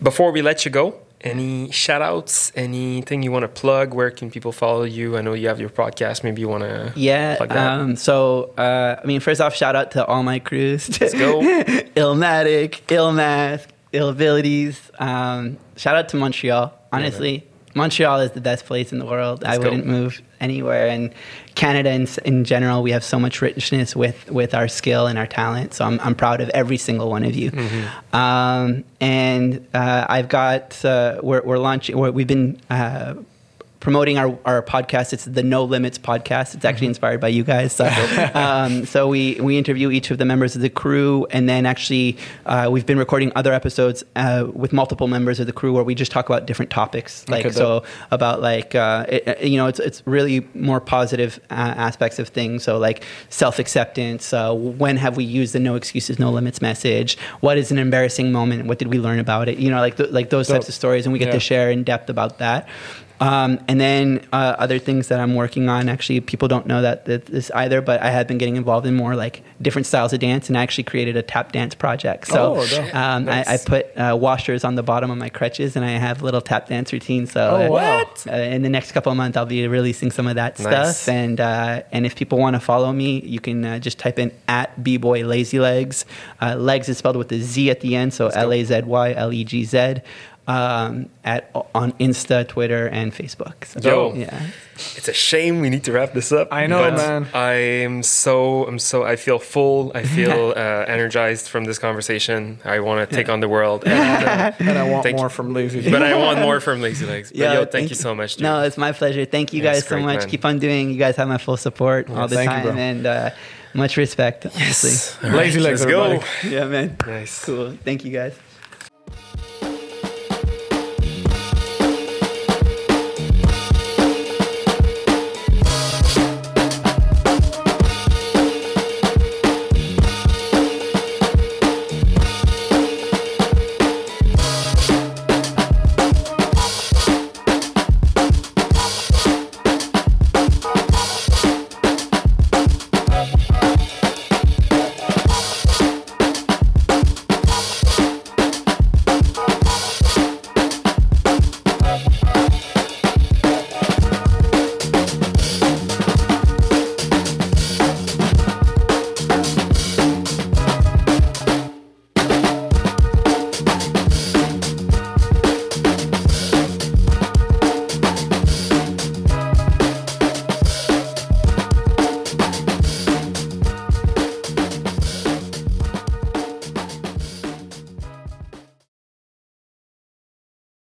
Before we let you go, any shout outs, anything you want to plug? Where can people follow you? I know you have your podcast. Maybe you want to Yeah. plug that. Um, so, uh, I mean, first off, shout out to all my crews. Let's go. Illmatic, Illmask, Ill Abilities. Um, shout out to Montreal. Honestly, Montreal is the best place in the world. I Let's go. wouldn't move anywhere. And Canada in, in general, we have so much richness with, with our skill and our talent. So I'm, I'm proud of every single one of you. Mm-hmm. Um, and uh, I've got, uh, we're, we're launching, we're, we've been uh, promoting our, our podcast. It's the No Limits podcast. It's actually inspired by you guys. So, um, so we, we interview each of the members of the crew, and then actually uh, we've been recording other episodes uh, with multiple members of the crew where we just talk about different topics. Like Okay, so about like uh, it, you know it's it's really more positive uh, aspects of things. So like self acceptance. Uh, when have we used the No Excuses No Limits message? What is an embarrassing moment? What did we learn about it? You know, like th- like those types of stories, and we get Yeah. to share in depth about that. Um, and then uh, other things that I'm working on. Actually, people don't know that, that this either, but I have been getting involved in more like different styles of dance, and I actually created a tap dance project. So Oh, um, I, I put uh, washers on the bottom of my crutches, and I have little tap dance routines. So Oh, uh, wow. uh, in the next couple of months, I'll be releasing some of that Nice. stuff. And uh, and if people want to follow me, you can uh, just type in at bboy lazy legs. Uh, legs is spelled with a Z at the end, so L A Z Y L E G Z. um, at on Insta, Twitter, and Facebook. So, Yo. yeah. It's a shame we need to wrap this up. I know, but man. I'm so I'm so I feel full. I feel uh, energized from this conversation. I want to take on the world. And, uh, And I want Thank more you. from Lazy. Legs. but I want more from Lazy Legs. But yo, thank, thank you so much. Dude. No, it's my pleasure. Thank you Yeah, guys it's so great, much. man. Keep on doing. You guys have my full support all the thank you, time, and uh, much respect. Yes. Honestly. All right, Lazy legs, Let's go. Yeah, man. Nice. Cool. Thank you guys.